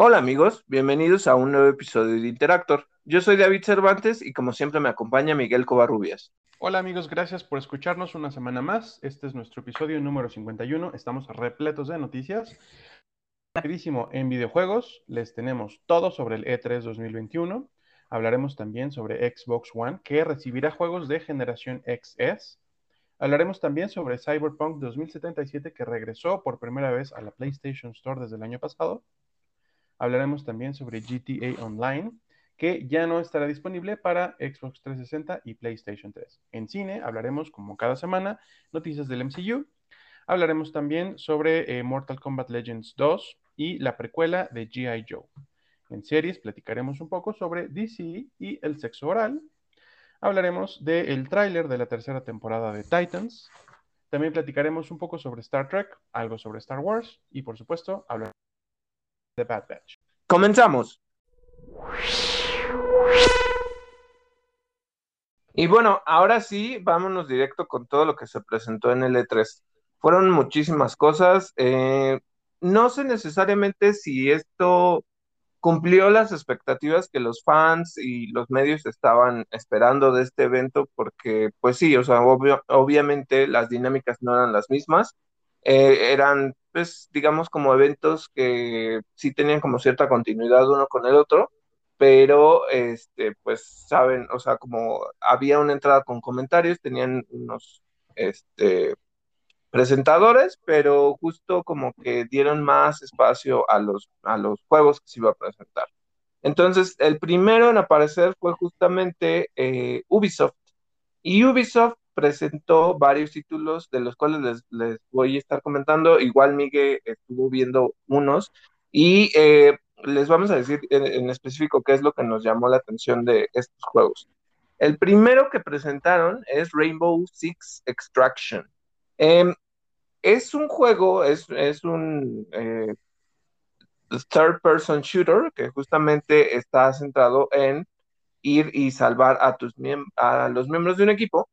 Hola amigos, bienvenidos a un nuevo episodio de Interactor. Yo soy David Cervantes y como siempre me acompaña Miguel Covarrubias. Hola amigos, gracias por escucharnos una semana más. Este es nuestro episodio número 51. Estamos repletos de noticias. Rapidísimo, en videojuegos les tenemos todo sobre el E3 2021. Hablaremos también sobre Xbox One, que recibirá juegos de generación XS. Hablaremos también sobre Cyberpunk 2077, que regresó por primera vez a la PlayStation Store desde el año pasado. Hablaremos también sobre GTA Online, que ya no estará disponible para Xbox 360 y PlayStation 3. En cine hablaremos, como cada semana, noticias del MCU. Hablaremos también sobre eh, Mortal Kombat Legends 2 y la precuela de GI Joe. En series platicaremos un poco sobre DC y el sexo oral. Hablaremos del tráiler de la tercera temporada de Titans. También platicaremos un poco sobre Star Trek, algo sobre Star Wars y por supuesto hablaremos The Bad Batch. Comenzamos. Y bueno, ahora sí, vámonos directo con todo lo que se presentó en el E3. Fueron muchísimas cosas. Eh, no sé necesariamente si esto cumplió las expectativas que los fans y los medios estaban esperando de este evento, porque pues sí, o sea, obviamente las dinámicas no eran las mismas. Eh, eran pues digamos como eventos que sí tenían como cierta continuidad uno con el otro, pero este pues saben, o sea, como había una entrada con comentarios, tenían unos este presentadores, pero justo como que dieron más espacio a los, a los juegos que se iba a presentar. Entonces, el primero en aparecer fue justamente eh, Ubisoft. Y Ubisoft presentó varios títulos de los cuales les, voy a estar comentando. Igual Miguel estuvo viendo unos y eh, les vamos a decir en, específico qué es lo que nos llamó la atención de estos juegos. El primero que presentaron es Rainbow Six Extraction. Em, es un juego, es, un eh, third person shooter que justamente está centrado en ir y salvar a, tus a los miembros de un equipo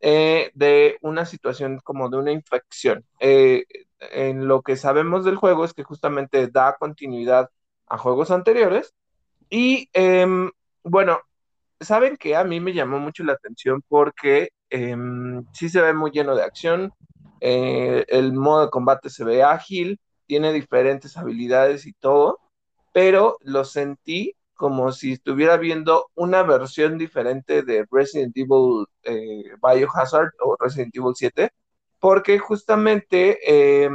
eh, de una situación como de una infección. Eh, en lo que sabemos del juego es que justamente da continuidad a juegos anteriores y em, bueno, saben que a mí me llamó mucho la atención porque em, sí se ve muy lleno de acción, eh, el modo de combate se ve ágil, tiene diferentes habilidades y todo, pero lo sentí como si estuviera viendo una versión diferente de Resident Evil eh, Biohazard o Resident Evil 7, porque justamente eh,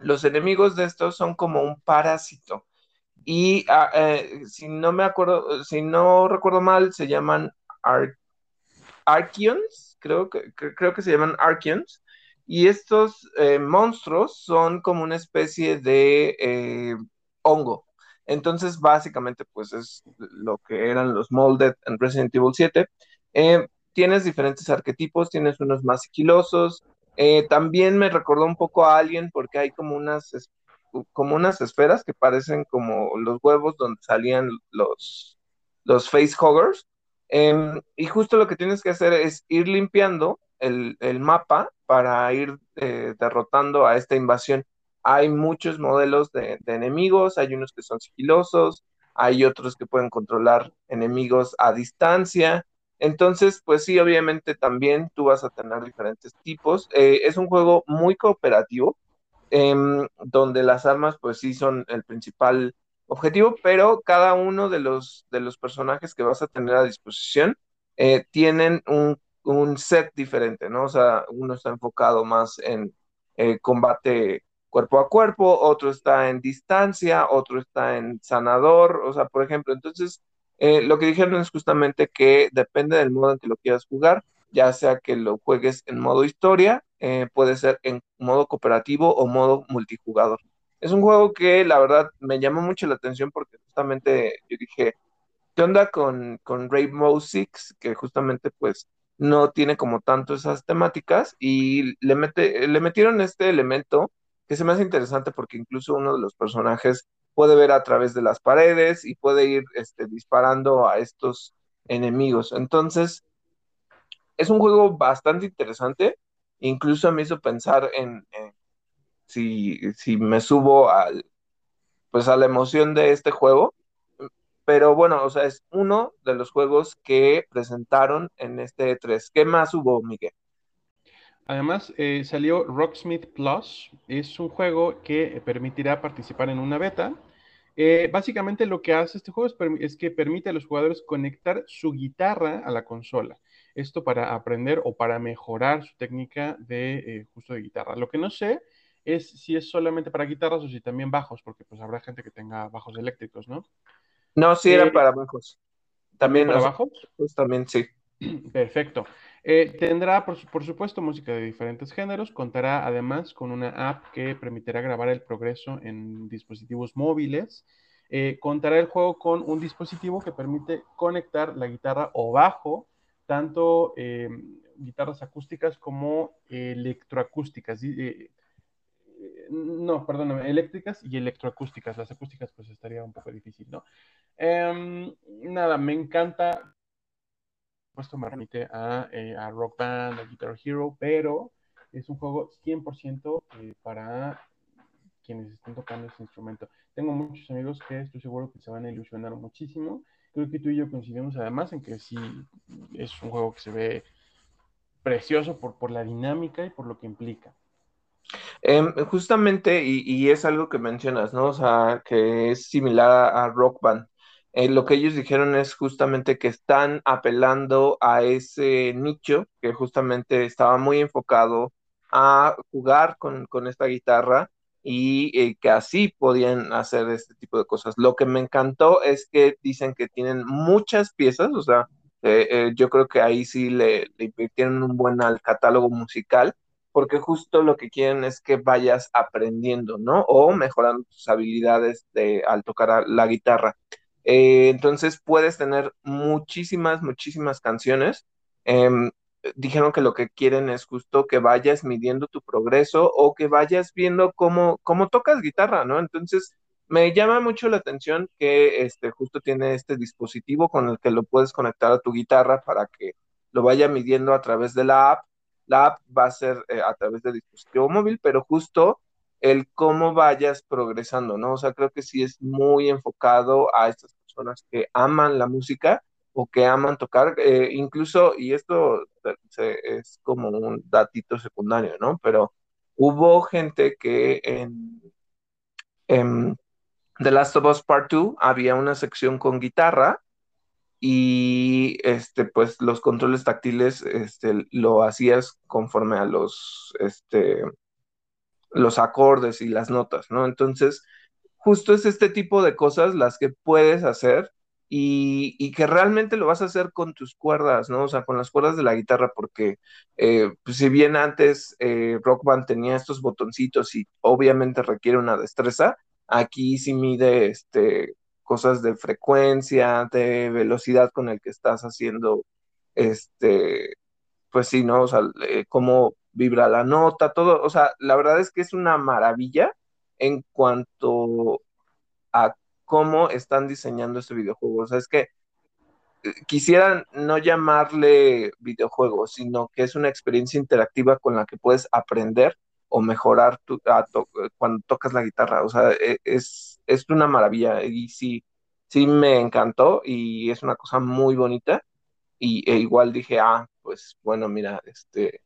los enemigos de estos son como un parásito. Y ah, eh, si no me acuerdo, si no recuerdo mal, se llaman Archeons, creo que, creo que se llaman Archeons. Y estos monstruos son como una especie de hongo. Entonces, básicamente, pues es lo que eran los Molded en Resident Evil 7. Eh, tienes diferentes arquetipos, tienes unos más sigilosos. Eh, también me recordó un poco a Alien porque hay como unas, como unas esferas que parecen como los huevos donde salían los, los facehuggers. Em, y justo lo que tienes que hacer es ir limpiando el, mapa para ir eh, derrotando a esta invasión hay muchos modelos de, enemigos, hay unos que son sigilosos, hay otros que pueden controlar enemigos a distancia. Entonces, pues sí, obviamente también tú vas a tener diferentes tipos. Eh, es un juego muy cooperativo, em, donde las armas pues sí son el principal objetivo, pero cada uno de los, de los personajes que vas a tener a disposición eh, tienen un, un, set diferente, ¿no? O sea, uno está enfocado más en eh, combate cuerpo a cuerpo, otro está en distancia, otro está en sanador, o sea, por ejemplo, entonces eh, lo que dijeron es justamente que depende del modo en que lo quieras jugar, ya sea que lo juegues en modo historia, eh, puede ser en modo cooperativo o modo multijugador. Es un juego que la verdad me llamó mucho la atención porque justamente yo dije, ¿qué onda con, con Rainbow Six? Que justamente pues no tiene como tanto esas temáticas y le, mete, le metieron este elemento que se me hace interesante porque incluso uno de los personajes puede ver a través de las paredes y puede ir este, disparando a estos enemigos. Entonces, es un juego bastante interesante. Incluso me hizo pensar en, si, me subo al, pues a la emoción de este juego. Pero bueno, o sea, es uno de los juegos que presentaron en este E3. ¿Qué más hubo, Miguel? Además, eh, salió Rocksmith Plus. Es un juego que permitirá participar en una beta. Eh, básicamente lo que hace este juego es, que permite a los jugadores conectar su guitarra a la consola. Esto para aprender o para mejorar su técnica de eh, justo de guitarra. Lo que no sé es si es solamente para guitarras o si también bajos, porque pues habrá gente que tenga bajos eléctricos, ¿no? No, sí eran para bajos. También para bajos. Pues también sí. Perfecto. Eh, tendrá, por, supuesto, música de diferentes géneros. Contará además con una app que permitirá grabar el progreso en dispositivos móviles. Eh, contará el juego con un dispositivo que permite conectar la guitarra o bajo, tanto eh, guitarras acústicas como electroacústicas. no, perdóname, eléctricas y electroacústicas. Las acústicas pues estaría un poco difícil, ¿no? Em, nada, me encanta esto me remite a, eh, a, Rock Band, a Guitar Hero, pero es un juego 100% eh, para quienes estén tocando ese instrumento. Tengo muchos amigos que estoy seguro que se van a ilusionar muchísimo. Creo que tú y yo coincidimos además en que sí es un juego que se ve precioso por, por la dinámica y por lo que implica. Em, justamente, y, y, es algo que mencionas, ¿no? O sea, que es similar a, a Rock Band. Eh, lo que ellos dijeron es justamente que están apelando a ese nicho que justamente estaba muy enfocado a jugar con, esta guitarra y eh, que así podían hacer este tipo de cosas. Lo que me encantó es que dicen que tienen muchas piezas, o sea, eh, yo creo que ahí sí le, le un buen al catálogo musical, porque justo lo que quieren es que vayas aprendiendo, ¿no? O mejorando tus habilidades de, al tocar la guitarra. Eh, entonces puedes tener muchísimas, muchísimas canciones. Em, dijeron que lo que quieren es justo que vayas midiendo tu progreso o que vayas viendo cómo, cómo tocas guitarra, ¿no? Entonces, me llama mucho la atención que este, justo tiene este dispositivo con el que lo puedes conectar a tu guitarra para que lo vaya midiendo a través de la app. La app va a ser eh, a través del dispositivo móvil, pero justo el cómo vayas progresando, ¿no? O sea, creo que sí es muy enfocado a estas personas que aman la música o que aman tocar, eh, incluso, y esto es como un datito secundario, ¿no? Pero hubo gente que en, The Last of Us Part 2 había una sección con guitarra y este pues los controles táctiles este lo hacías conforme a los este los acordes y las notas, ¿no? Entonces, justo es este tipo de cosas las que puedes hacer y, que realmente lo vas a hacer con tus cuerdas, ¿no? O sea, con las cuerdas de la guitarra, porque eh, pues, si bien antes eh, Rock Band tenía estos botoncitos y obviamente requiere una destreza, aquí sí mide este, cosas de frecuencia, de velocidad con el que estás haciendo, este, pues sí, ¿no? O sea, eh, cómo vibra la nota, todo, o sea, la verdad es que es una maravilla en cuanto a cómo están diseñando este videojuego. O sea, es que eh, quisieran no llamarle videojuego, sino que es una experiencia interactiva con la que puedes aprender o mejorar tu, cuando tocas la guitarra. O sea, e, es, es una maravilla y sí, sí me encantó y es una cosa muy bonita. Y e igual dije, ah, pues bueno, mira, este,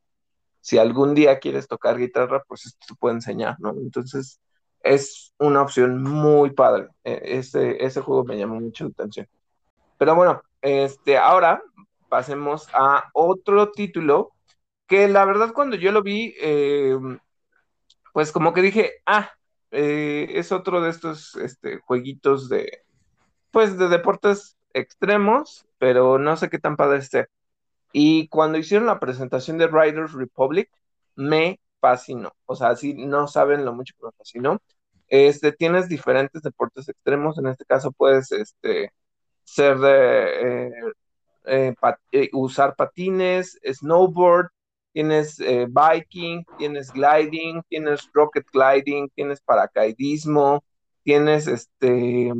si algún día quieres tocar guitarra, pues esto te puede enseñar, ¿no? Entonces, es una opción muy padre. E, ese, ese juego me llamó mucho la atención. Pero bueno, este, ahora pasemos a otro título que la verdad cuando yo lo vi, eh, pues como que dije, ah, eh, es otro de estos este, jueguitos de, pues de deportes extremos, pero no sé qué tan padre esté. Y cuando hicieron la presentación de Riders Republic, me fascinó. O sea, si no saben lo mucho que me fascinó. Este, tienes diferentes deportes extremos. En este caso, puedes este, ser de eh, eh, eh, usar patines, snowboard, tienes biking, tienes gliding, tienes rocket gliding, tienes paracaidismo, tienes este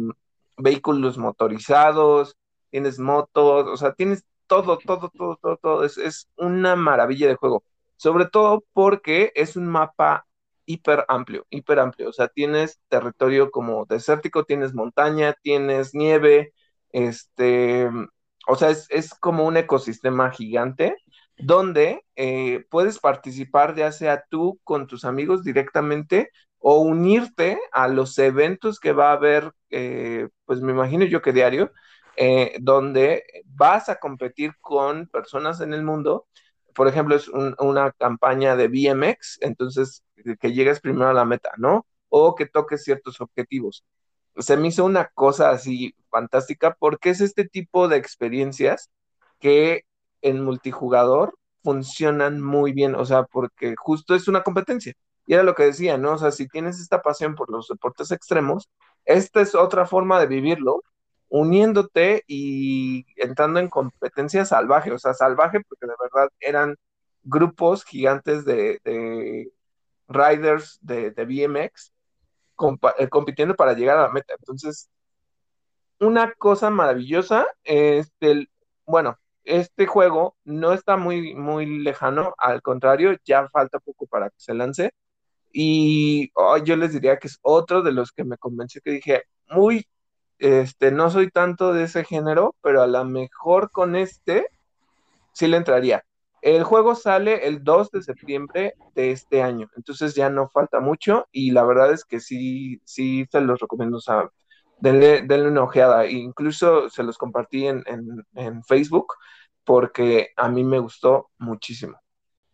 vehículos motorizados, tienes motos, o sea, tienes todo, todo, todo, todo, todo. Es, es una maravilla de juego. Sobre todo porque es un mapa hiper amplio, hiper amplio. O sea, tienes territorio como desértico, tienes montaña, tienes nieve, este, o sea, es, como un ecosistema gigante donde eh, puedes participar ya sea tú con tus amigos directamente o unirte a los eventos que va a haber, eh, pues me imagino yo que diario, eh, donde vas a competir con personas en el mundo. Por ejemplo, es una campaña de BMX, entonces que llegues primero a la meta, ¿no? O que toques ciertos objetivos. Se me hizo una cosa así fantástica porque es este tipo de experiencias que en multijugador funcionan muy bien, o sea, porque justo es una competencia. Y era lo que decía, ¿no? O sea, si tienes esta pasión por los deportes extremos, esta es otra forma de vivirlo, uniéndote y entrando en competencia salvaje, o sea, salvaje porque de verdad eran grupos gigantes de, riders de, BMX eh, compitiendo para llegar a la meta. Entonces, una cosa maravillosa, este, bueno, este juego no está muy, muy lejano, al contrario, ya falta poco para que se lance. Y oh, yo les diría que es otro de los que me convenció que dije, muy, este, no soy tanto de ese género, pero a lo mejor con este sí le entraría. El juego sale el 2 de septiembre de este año, entonces ya no falta mucho y la verdad es que sí, sí se los recomiendo, o sea, denle, una ojeada. Incluso se los compartí en, en Facebook porque a mí me gustó muchísimo.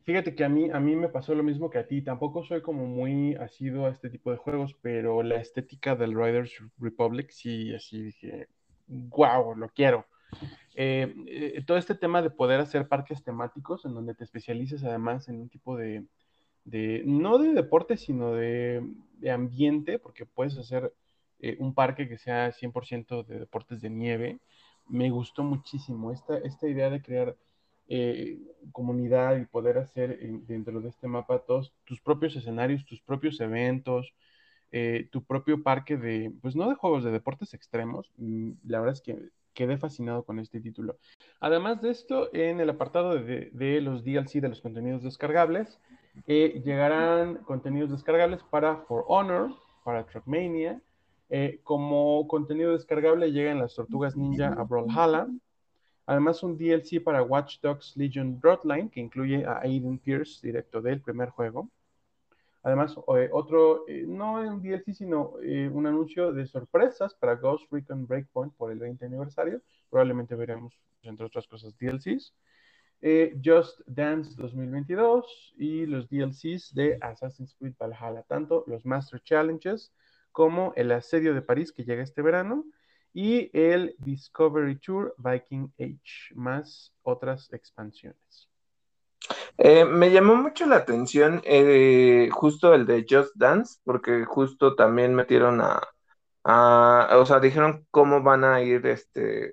Fíjate que a mí, a mí me pasó lo mismo que a ti. Tampoco soy como muy asido a este tipo de juegos, pero la estética del Riders Republic sí, así dije, wow, lo quiero. Eh, eh, todo este tema de poder hacer parques temáticos en donde te especialices además en un tipo de, de no de deporte, sino de, de ambiente, porque puedes hacer eh, un parque que sea 100% de deportes de nieve. Me gustó muchísimo esta, esta idea de crear eh, comunidad y poder hacer dentro de este mapa todos tus propios escenarios, tus propios eventos, eh, tu propio parque de, pues no de juegos, de deportes extremos. Mm, la verdad es que quedé fascinado con este título. Además de esto, en el apartado de, los DLC, de los contenidos descargables, eh, llegarán contenidos descargables para For Honor, para Trackmania. como contenido descargable llegan las tortugas ninja a Brawlhalla, Además, un DLC para Watch Dogs Legion Broadline, que incluye a Aiden Pierce, directo del primer juego. Además, eh, otro, eh, no un DLC, sino eh, un anuncio de sorpresas para Ghost Recon Breakpoint por el 20 aniversario. Probablemente veremos, entre otras cosas, DLCs. Just Dance 2022 y los DLCs de Assassin's Creed Valhalla, tanto los Master Challenges como el Asedio de París que llega este verano y el Discovery Tour Viking Age, más otras expansiones. Eh, me llamó mucho la atención eh, justo el de Just Dance, porque justo también metieron a, o sea, dijeron cómo van a ir este,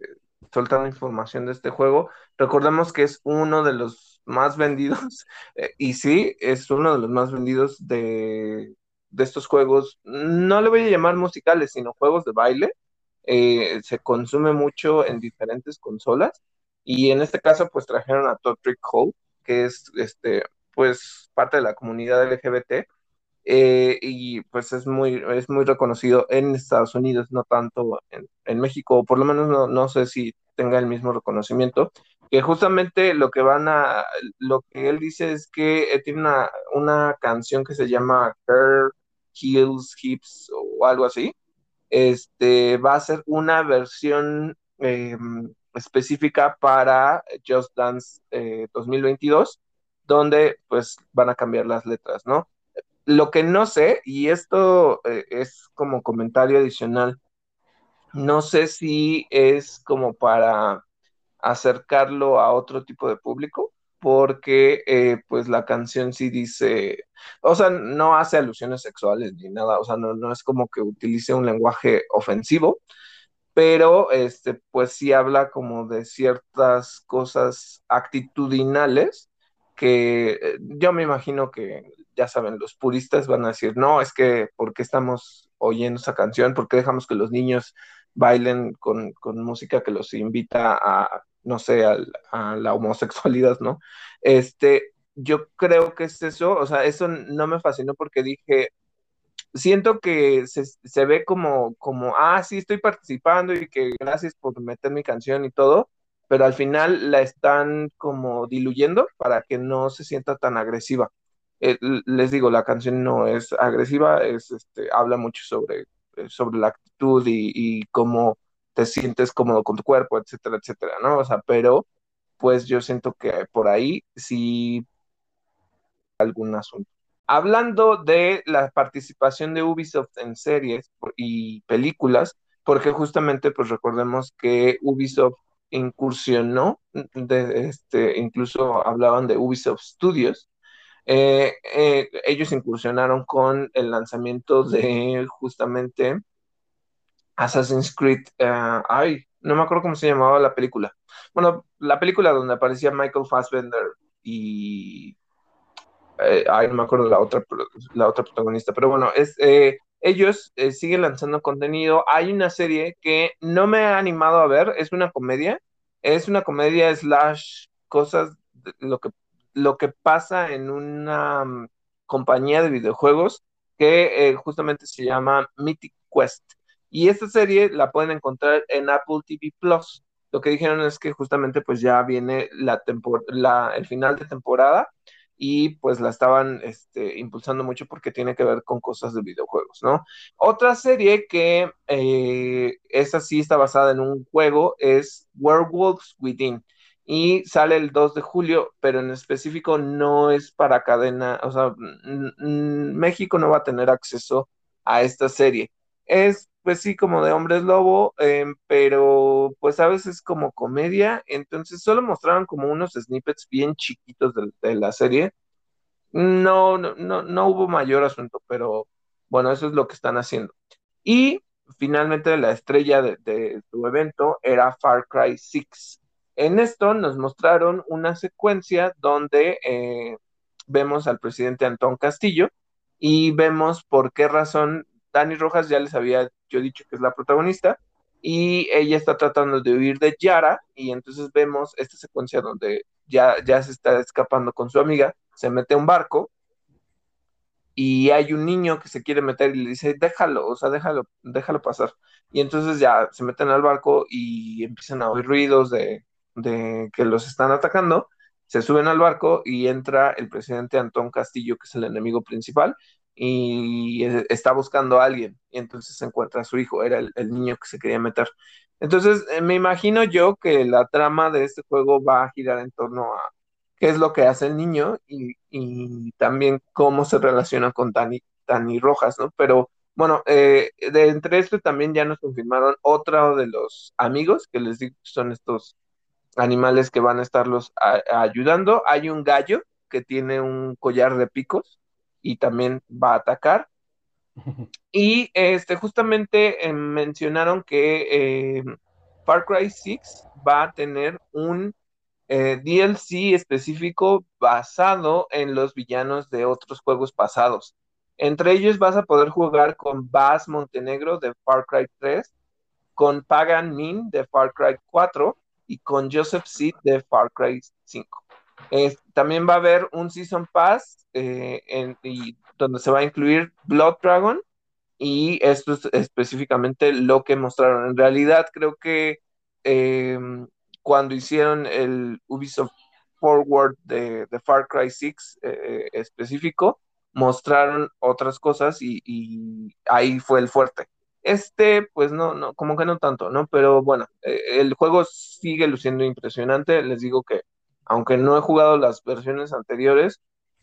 soltando información de este juego. Recordemos que es uno de los más vendidos, eh, y sí, es uno de los más vendidos de, de estos juegos, no le voy a llamar musicales, sino juegos de baile eh, se consume mucho en diferentes consolas y en este caso pues trajeron a Todd Trick Hole, que es este pues parte de la comunidad LGBT eh, y pues es muy, es muy reconocido en Estados Unidos, no tanto en, México, o por lo menos no, no, sé si tenga el mismo reconocimiento, que justamente lo que van a, lo que él dice es que eh, tiene una, una canción que se llama Hair, Heels, Hips o algo así, este, va a ser una versión em, específica para Just Dance 2022, eh, donde pues van a cambiar las letras, ¿no? Lo que no sé, y esto eh, es como comentario adicional, no sé si es como para acercarlo a otro tipo de público, porque eh, pues la canción sí dice, o sea, no hace alusiones sexuales ni nada, o sea, no, es como que utilice un lenguaje ofensivo, pero este, pues sí habla como de ciertas cosas actitudinales que eh, yo me imagino que, ya saben, los puristas van a decir, no, es que, ¿por qué estamos oyendo esa canción? ¿Por qué dejamos que los niños bailen con, con música que los invita a no sé, a la homosexualidad, ¿no? Este, yo creo que es eso, o sea, eso no me fascinó porque dije, siento que se, se, ve como, como, ah, sí, estoy participando y que gracias por meter mi canción y todo, pero al final la están como diluyendo para que no se sienta tan agresiva. Eh, les digo, la canción no es agresiva, es, este, habla mucho sobre, sobre la actitud y, y cómo te sientes cómodo con tu cuerpo, etcétera, etcétera, ¿no? O sea, pero pues yo siento que por ahí sí algún asunto. Hablando de la participación de Ubisoft en series y películas, porque justamente pues recordemos que Ubisoft incursionó, de, este, incluso hablaban de Ubisoft Studios, eh, eh, ellos incursionaron con el lanzamiento de justamente Assassin's Creed, uh, ay, no me acuerdo cómo se llamaba la película. Bueno, la película donde aparecía Michael Fassbender y eh, ay, no me acuerdo la otra, la otra protagonista, pero bueno, eh, ellos eh, siguen lanzando contenido. Hay una serie que no me ha animado a ver, es una comedia, es una comedia slash cosas, lo que, lo que pasa en una um, compañía de videojuegos que eh, justamente se llama Mythic Quest. Y esta serie la pueden encontrar en Apple TV Plus. Lo que dijeron es que justamente pues ya viene la el final de temporada y pues la estaban este, impulsando mucho porque tiene que ver con cosas de videojuegos, ¿no? Otra serie que eh, esa sí está basada en un juego es Werewolves Within y sale el 2 de julio, pero en específico no es para cadena, o sea, México no va a tener acceso a esta serie. Es pues sí, como de hombres lobo, em, pero pues a veces como comedia, entonces solo mostraron como unos snippets bien chiquitos de, la serie. No, no, no, hubo mayor asunto, pero bueno, eso es lo que están haciendo. Y finalmente la estrella de, su evento era Far Cry 6. En esto nos mostraron una secuencia donde eh, vemos al presidente Antón Castillo y vemos por qué razón Dani Rojas ya les había yo dicho que es la protagonista, y ella está tratando de huir de Yara, y entonces vemos esta secuencia donde ya, ya se está escapando con su amiga, se mete a un barco, y hay un niño que se quiere meter y le dice, déjalo, o sea, déjalo, déjalo pasar. Y entonces ya se meten al barco y empiezan a oír ruidos de, de que los están atacando, se suben al barco y entra el presidente Antón Castillo, que es el enemigo principal, y está buscando a alguien y entonces encuentra a su hijo, era el, niño que se quería meter. Entonces eh, me imagino yo que la trama de este juego va a girar en torno a qué es lo que hace el niño y, también cómo se relaciona con Dani, Dani Rojas, ¿no? Pero bueno, eh, de entre esto también ya nos confirmaron otro de los amigos que les digo que son estos animales que van a estarlos ayudando. Hay un gallo que tiene un collar de picos y también va a atacar. Y este, justamente eh, mencionaron que eh, Far Cry 6 va a tener un eh, DLC específico basado en los villanos de otros juegos pasados. Entre ellos vas a poder jugar con Bass Montenegro de Far Cry 3, con Pagan Min de Far Cry 4 y con Joseph Seed de Far Cry 5 también va a haber un Season Pass eh, en, y, donde se va a incluir Blood Dragon y esto es específicamente lo que mostraron. En realidad creo que em, cuando hicieron el Ubisoft Forward de, Far Cry 6 eh, específico, mostraron otras cosas y, y, ahí fue el fuerte. Este, pues no, no, como que no tanto, ¿no? Pero bueno, eh, el juego sigue luciendo impresionante. Les digo que aunque no he jugado las versiones anteriores,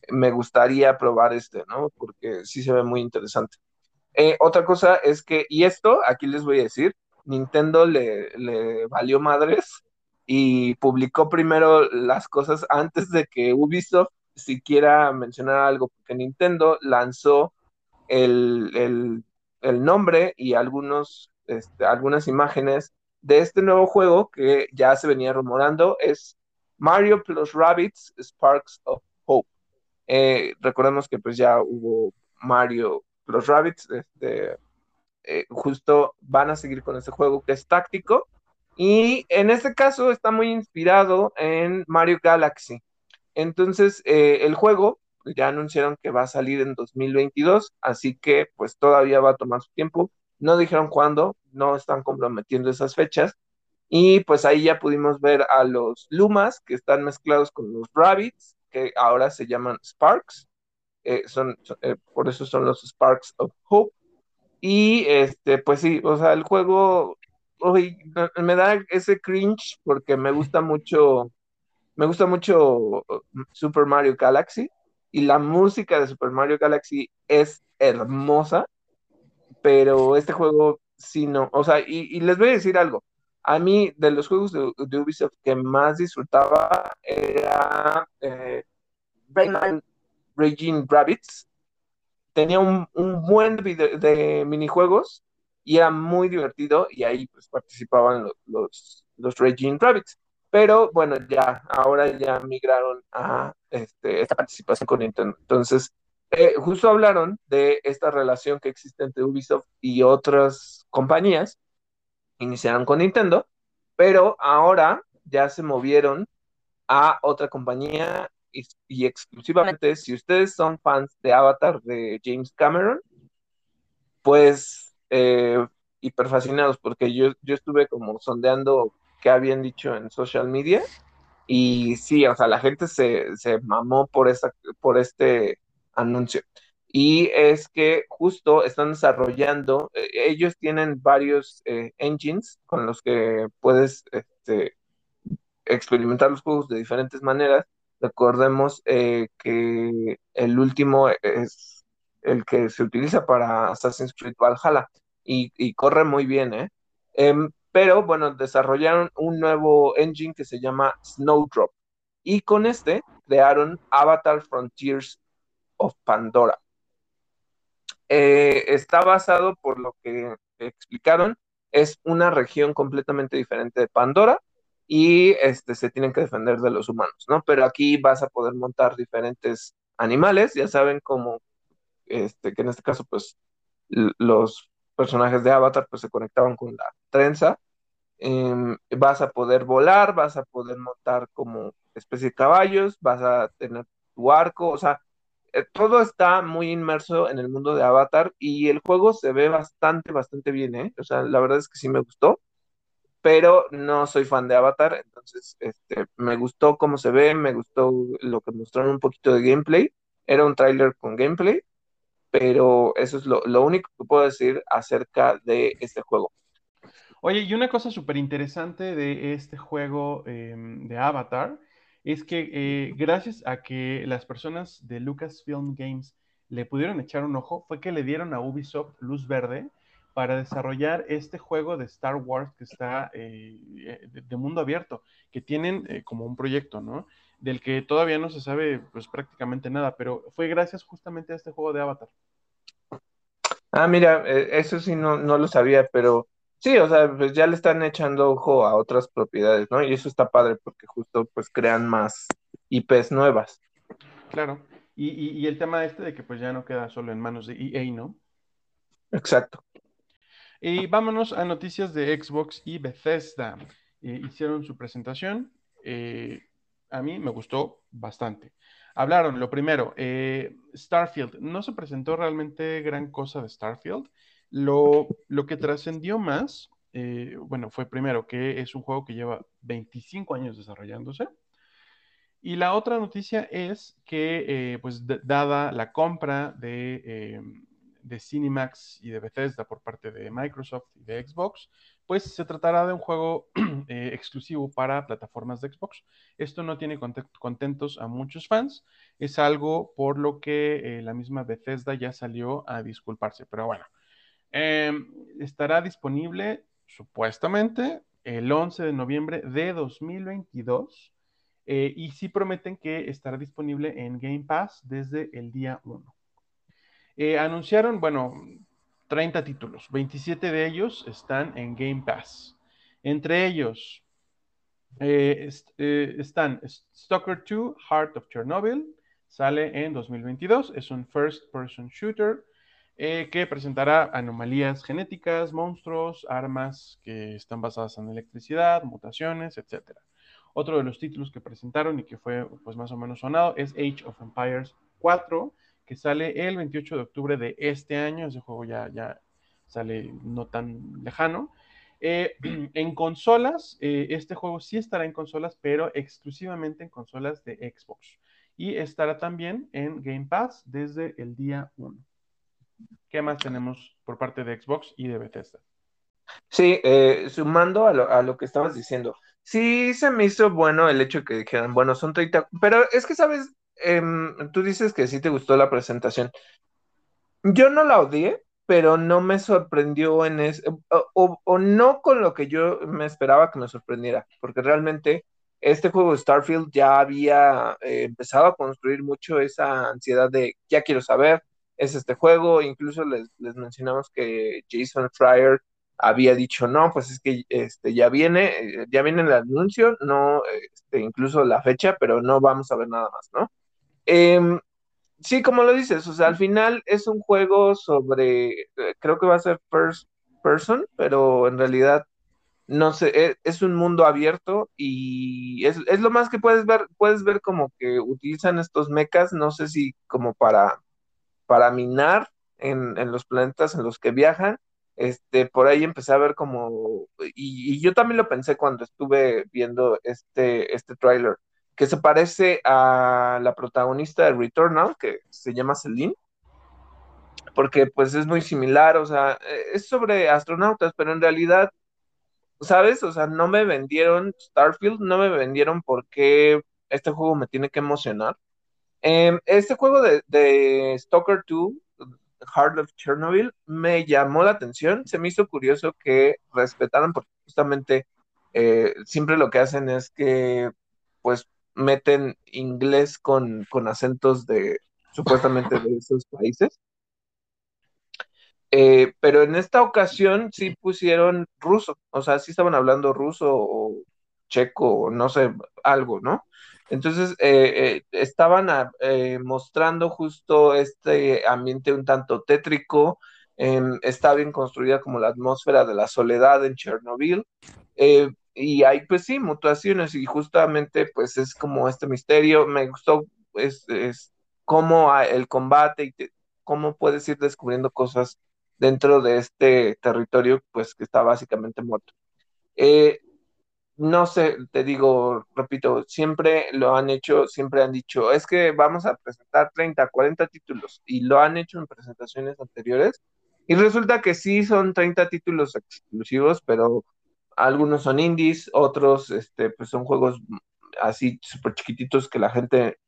me gustaría probar este, ¿no? Porque sí se ve muy interesante. Eh, otra cosa es que, y esto, aquí les voy a decir, Nintendo le, le valió madres y publicó primero las cosas antes de que Ubisoft siquiera mencionar algo, porque Nintendo lanzó el, nombre y algunos, este, algunas imágenes de este nuevo juego que ya se venía rumorando, es Mario plus Rabbits Sparks of Hope. Eh, recordemos que pues ya hubo Mario plus Rabbits, este, eh, justo van a seguir con este juego que es táctico y en este caso está muy inspirado en Mario Galaxy. Entonces, eh, el juego ya anunciaron que va a salir en 2022, así que pues todavía va a tomar su tiempo. No dijeron cuándo, no están comprometiendo esas fechas. Y pues ahí ya pudimos ver a los Lumas que están mezclados con los Rabbits, que ahora se llaman Sparks. Eh, son, eh, por eso son los Sparks of Hope. Y este, pues sí, o sea, el juego me da ese cringe porque me gusta mucho, me gusta mucho uh, Super Mario Galaxy y la música de Super Mario Galaxy es hermosa, pero este juego sí no, o sea, y, les voy a decir algo, a mí de los juegos de, Ubisoft que más disfrutaba era eh, Raging Rabbits, tenía un, buen de minijuegos y era muy divertido y ahí pues participaban los, los, los Raging Rabbits. Pero bueno, ya, ahora ya migraron a este, esta participación con Nintendo. Entonces, eh, justo hablaron de esta relación que existe entre Ubisoft y otras compañías. Iniciaron con Nintendo, pero ahora ya se movieron a otra compañía y, y, exclusivamente, si ustedes son fans de Avatar de James Cameron, pues eh, hiper fascinados porque yo, yo estuve como sondeando qué habían dicho en social media y sí, o sea, la gente se, mamó por, esta, por este anuncio. Y es que justo están desarrollando, eh, ellos tienen varios eh, engines con los que puedes este, experimentar los juegos de diferentes maneras. Recordemos que el último es el que se utiliza para Assassin's Creed Valhalla y, corre muy bien, ¿eh? Pero bueno, desarrollaron un nuevo engine que se llama Snowdrop y con este crearon Avatar Frontiers of Pandora. Eh, está basado, por lo que explicaron, es una región completamente diferente de Pandora y este, se tienen que defender de los humanos, ¿no? Pero aquí vas a poder montar diferentes animales, ya saben como, este, que en este caso, pues, los personajes de Avatar pues se conectaban con la trenza. Em, vas a poder volar, vas a poder montar como especie de caballos, vas a tener tu arco, o sea, eh, todo está muy inmerso en el mundo de Avatar y el juego se ve bastante, bastante bien, ¿eh? O sea, la verdad es que sí me gustó, pero no soy fan de Avatar, entonces este, me gustó cómo se ve, me gustó lo que mostraron un poquito de gameplay, era un tráiler con gameplay, pero eso es lo, único que puedo decir acerca de este juego. Oye, y una cosa súper interesante de este juego em, de Avatar es que eh, gracias a que las personas de Lucasfilm Games le pudieron echar un ojo, fue que le dieron a Ubisoft luz verde para desarrollar este juego de Star Wars que está eh, de, mundo abierto, que tienen eh, como un proyecto, ¿no? Del que todavía no se sabe pues prácticamente nada, pero fue gracias justamente a este juego de Avatar. Ah, mira, eh, eso sí no, no lo sabía, pero sí, o sea, pues ya le están echando ojo a otras propiedades, ¿no? Y eso está padre porque justo pues crean más IPs nuevas. Claro. Y, y, el tema este de que pues ya no queda solo en manos de EA, ¿no? Exacto. Y vámonos a noticias de Xbox y Bethesda. Eh, hicieron su presentación. Eh, a mí me gustó bastante. Hablaron, lo primero, eh, Starfield. No se presentó realmente gran cosa de Starfield. Lo, lo que trascendió más, eh, bueno, fue primero que es un juego que lleva 25 años desarrollándose. Y la otra noticia es que, eh, pues, dada la compra de, de Cinemax y de Bethesda por parte de Microsoft y de Xbox, pues se tratará de un juego eh, exclusivo para plataformas de Xbox. Esto no tiene contentos a muchos fans, es algo por lo que eh, la misma Bethesda ya salió a disculparse, pero bueno, em, estará disponible supuestamente el 11 de noviembre de 2022 eh, y sí prometen que estará disponible en Game Pass desde el día 1. anunciaron, bueno, 30 títulos, 27 de ellos están en Game Pass. Entre ellos eh, eh, están Stalker 2, Heart of Chernobyl, sale en 2022, es un first person shooter eh, que presentará anomalías genéticas, monstruos, armas que están basadas en electricidad, mutaciones, etc. Otro de los títulos que presentaron y que fue pues más o menos sonado es Age of Empires 4, sale el 28 de octubre de este año. Ese juego ya, ya sale no tan lejano. Eh, en consolas, eh, este juego sí estará en consolas, pero exclusivamente en consolas de Xbox. Y estará también en Game Pass desde el día 1. ¿Qué más tenemos por parte de Xbox y de Bethesda? Sí, eh, sumando a lo, a lo, que estabas diciendo, sí se me hizo bueno el hecho que dijeran, bueno, son 30, pero es que, ¿sabes? Em, tú dices que sí te gustó la presentación. Yo no la odié, pero no me sorprendió en ese, o, no con lo que yo me esperaba que me sorprendiera, porque realmente este juego Starfield ya había eh, empezado a construir mucho esa ansiedad de ya quiero saber, es este juego, incluso les, les mencionamos que Jason Fryer había dicho, no, pues es que este, ya viene, eh, ya viene el anuncio, no, este, incluso la fecha, pero no vamos a ver nada más, ¿no? Eh, sí, como lo dices, o sea, al final es un juego sobre, eh, creo que va a ser first person, pero en realidad no sé, es, es un mundo abierto y es, es, lo más que puedes ver, puedes ver como que utilizan estos mechas, no sé si como para, para minar en, en los planetas en los que viajan, este, por ahí empecé a ver como, y, y, yo también lo pensé cuando estuve viendo este, este tráiler, que se parece a la protagonista de Returnal, que se llama Celine, porque pues es muy similar, o sea, es sobre astronautas, pero en realidad, ¿sabes? O sea, no me vendieron Starfield, no me vendieron porque este juego me tiene que emocionar. Eh, este juego de, de Stalker 2 Heart of Chernobyl me llamó la atención, se me hizo curioso que respetaran, porque justamente eh, siempre lo que hacen es que pues meten inglés con, con acentos de supuestamente de esos países. Eh, pero en esta ocasión sí pusieron ruso, o sea, sí estaban hablando ruso o checo no sé, algo, ¿no? Entonces, eh, eh, estaban a, eh, mostrando justo este ambiente un tanto tétrico, está bien construida como la atmósfera de la soledad en Chernobyl, y hay pues sí, mutaciones, y justamente pues es como este misterio, me gustó es, es cómo el combate y te, cómo puedes ir descubriendo cosas dentro de este territorio pues que está básicamente muerto. Eh, no sé, te digo, repito, siempre lo han hecho, siempre han dicho, es que vamos a presentar 30, 40 títulos y lo han hecho en presentaciones anteriores y resulta que sí son 30 títulos exclusivos, pero algunos son indies, otros este, pues son juegos así súper chiquititos que la gente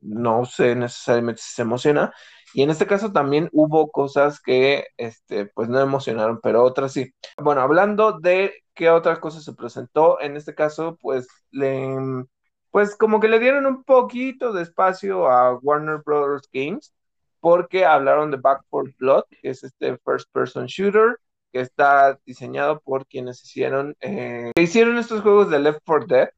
no sé necesariamente se emociona. Y en este caso también hubo cosas que, este, pues no emocionaron, pero otras sí. Bueno, hablando de qué otras cosas se presentó, en este caso, pues le, pues como que le dieron un poquito de espacio a Warner Brothers Games, porque hablaron de Back 4 Blood, que es este first person shooter, que está diseñado por quienes hicieron, eh, que hicieron estos juegos de Left 4 Dead.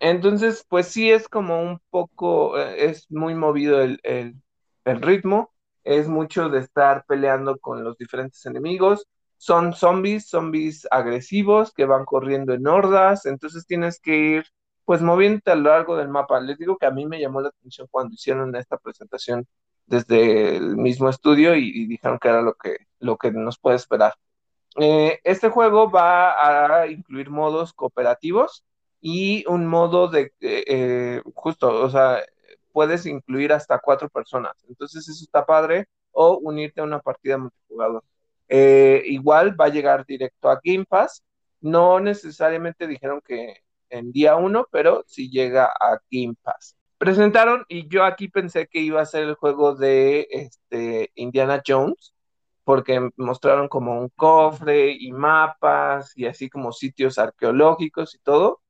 Entonces, pues sí es como un poco, eh, es muy movido el, el, ritmo, es mucho de estar peleando con los diferentes enemigos. Son zombies, zombies agresivos que van corriendo en hordas, entonces tienes que ir pues moviéndote a lo largo del mapa. Les digo que a mí me llamó la atención cuando hicieron esta presentación desde el mismo estudio y, y dijeron que era lo que, lo que nos puede esperar. Eh, este juego va a incluir modos cooperativos y un modo de, eh, eh, justo, o sea, puedes incluir hasta cuatro personas. Entonces eso está padre o unirte a una partida multijugador. Eh, igual va a llegar directo a Game Pass. No necesariamente dijeron que en día uno, pero sí llega a Game Pass. Presentaron y yo aquí pensé que iba a ser el juego de este, Indiana Jones, porque mostraron como un cofre y mapas y así como sitios arqueológicos y todo,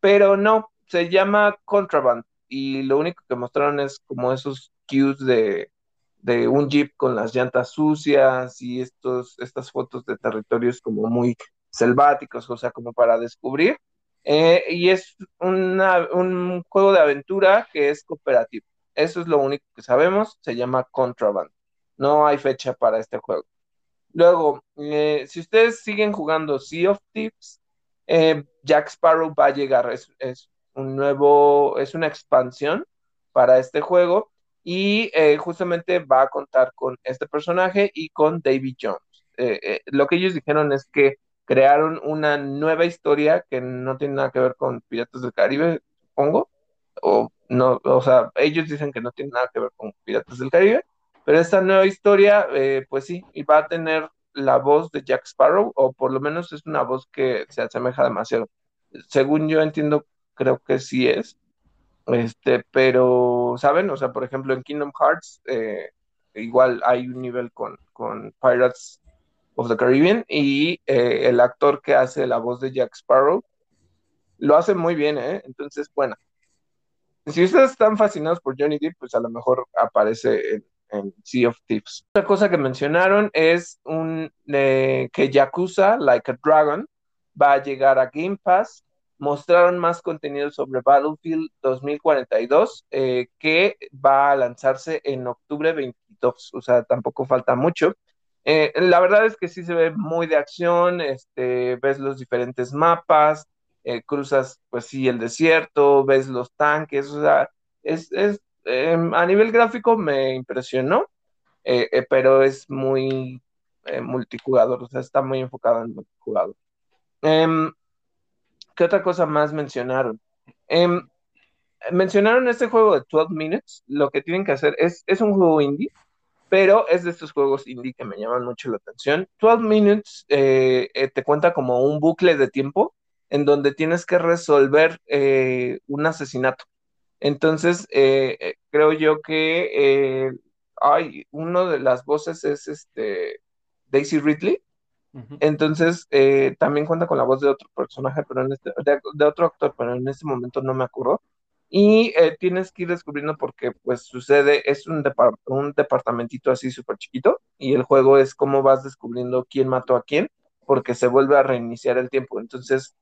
pero no, se llama Contraband y lo único que mostraron es como esos cues de, de un jeep con las llantas sucias y estos, estas fotos de territorios como muy selváticos, o sea, como para descubrir. Eh, y es una, un juego de aventura que es cooperativo. Eso es lo único que sabemos, se llama Contraband. No hay fecha para este juego. Luego, eh, si ustedes siguen jugando Sea of Thieves, eh, Jack Sparrow va a llegar, es, es un nuevo, es una expansión para este juego y eh, justamente va a contar con este personaje y con David Jones. Eh, lo que ellos dijeron es que crearon una nueva historia que no tiene nada que ver con Piratas del Caribe, supongo, o no, o sea, ellos dicen que no tiene nada que ver con Piratas del Caribe, pero esta nueva historia, pues sí, y va a tener la voz de Jack Sparrow, o por lo menos es una voz que se asemeja demasiado. Según yo entiendo, creo que sí es. Este, pero, ¿saben? O sea, por ejemplo, en Kingdom Hearts, eh, igual hay un nivel con, con, Pirates of the Caribbean y eh, el actor que hace la voz de Jack Sparrow lo hace muy bien, ¿eh? Entonces, bueno, si ustedes están fascinados por Johnny Depp, pues a lo mejor aparece en, en Sea of Thieves. Otra cosa que mencionaron es un, eh, que Yakuza Like a Dragon va a llegar a Game Pass. Mostraron más contenido sobre Battlefield 2042 eh, que va a lanzarse en octubre 22, o sea, tampoco falta mucho. Eh, la verdad es que sí se ve muy de acción, este, ves los diferentes mapas, cruzas, pues sí, el desierto, ves los tanques, o sea, es, es Em, a nivel gráfico me impresionó, eh, eh, pero es muy eh, multijugador, o sea, está muy enfocado en multijugador. Em, ¿Qué otra cosa más mencionaron? Em, mencionaron este juego de 12 Minutes, lo que tienen que hacer es, es un juego indie, pero es de estos juegos indie que me llaman mucho la atención. 12 Minutes te cuenta como un bucle de tiempo en donde tienes que resolver un asesinato. Entonces, eh, eh, creo yo que eh, hay uno de las voces es este Daisy Ridley. Entonces, también cuenta con la voz de otro personaje, pero en este, de, otro actor, pero en este momento no me acuerdo. Y tienes que ir descubriendo porque, pues, sucede, es un, un departamentito así súper chiquito, y el juego es cómo vas descubriendo quién mató a quién, porque se vuelve a reiniciar el tiempo. Entonces,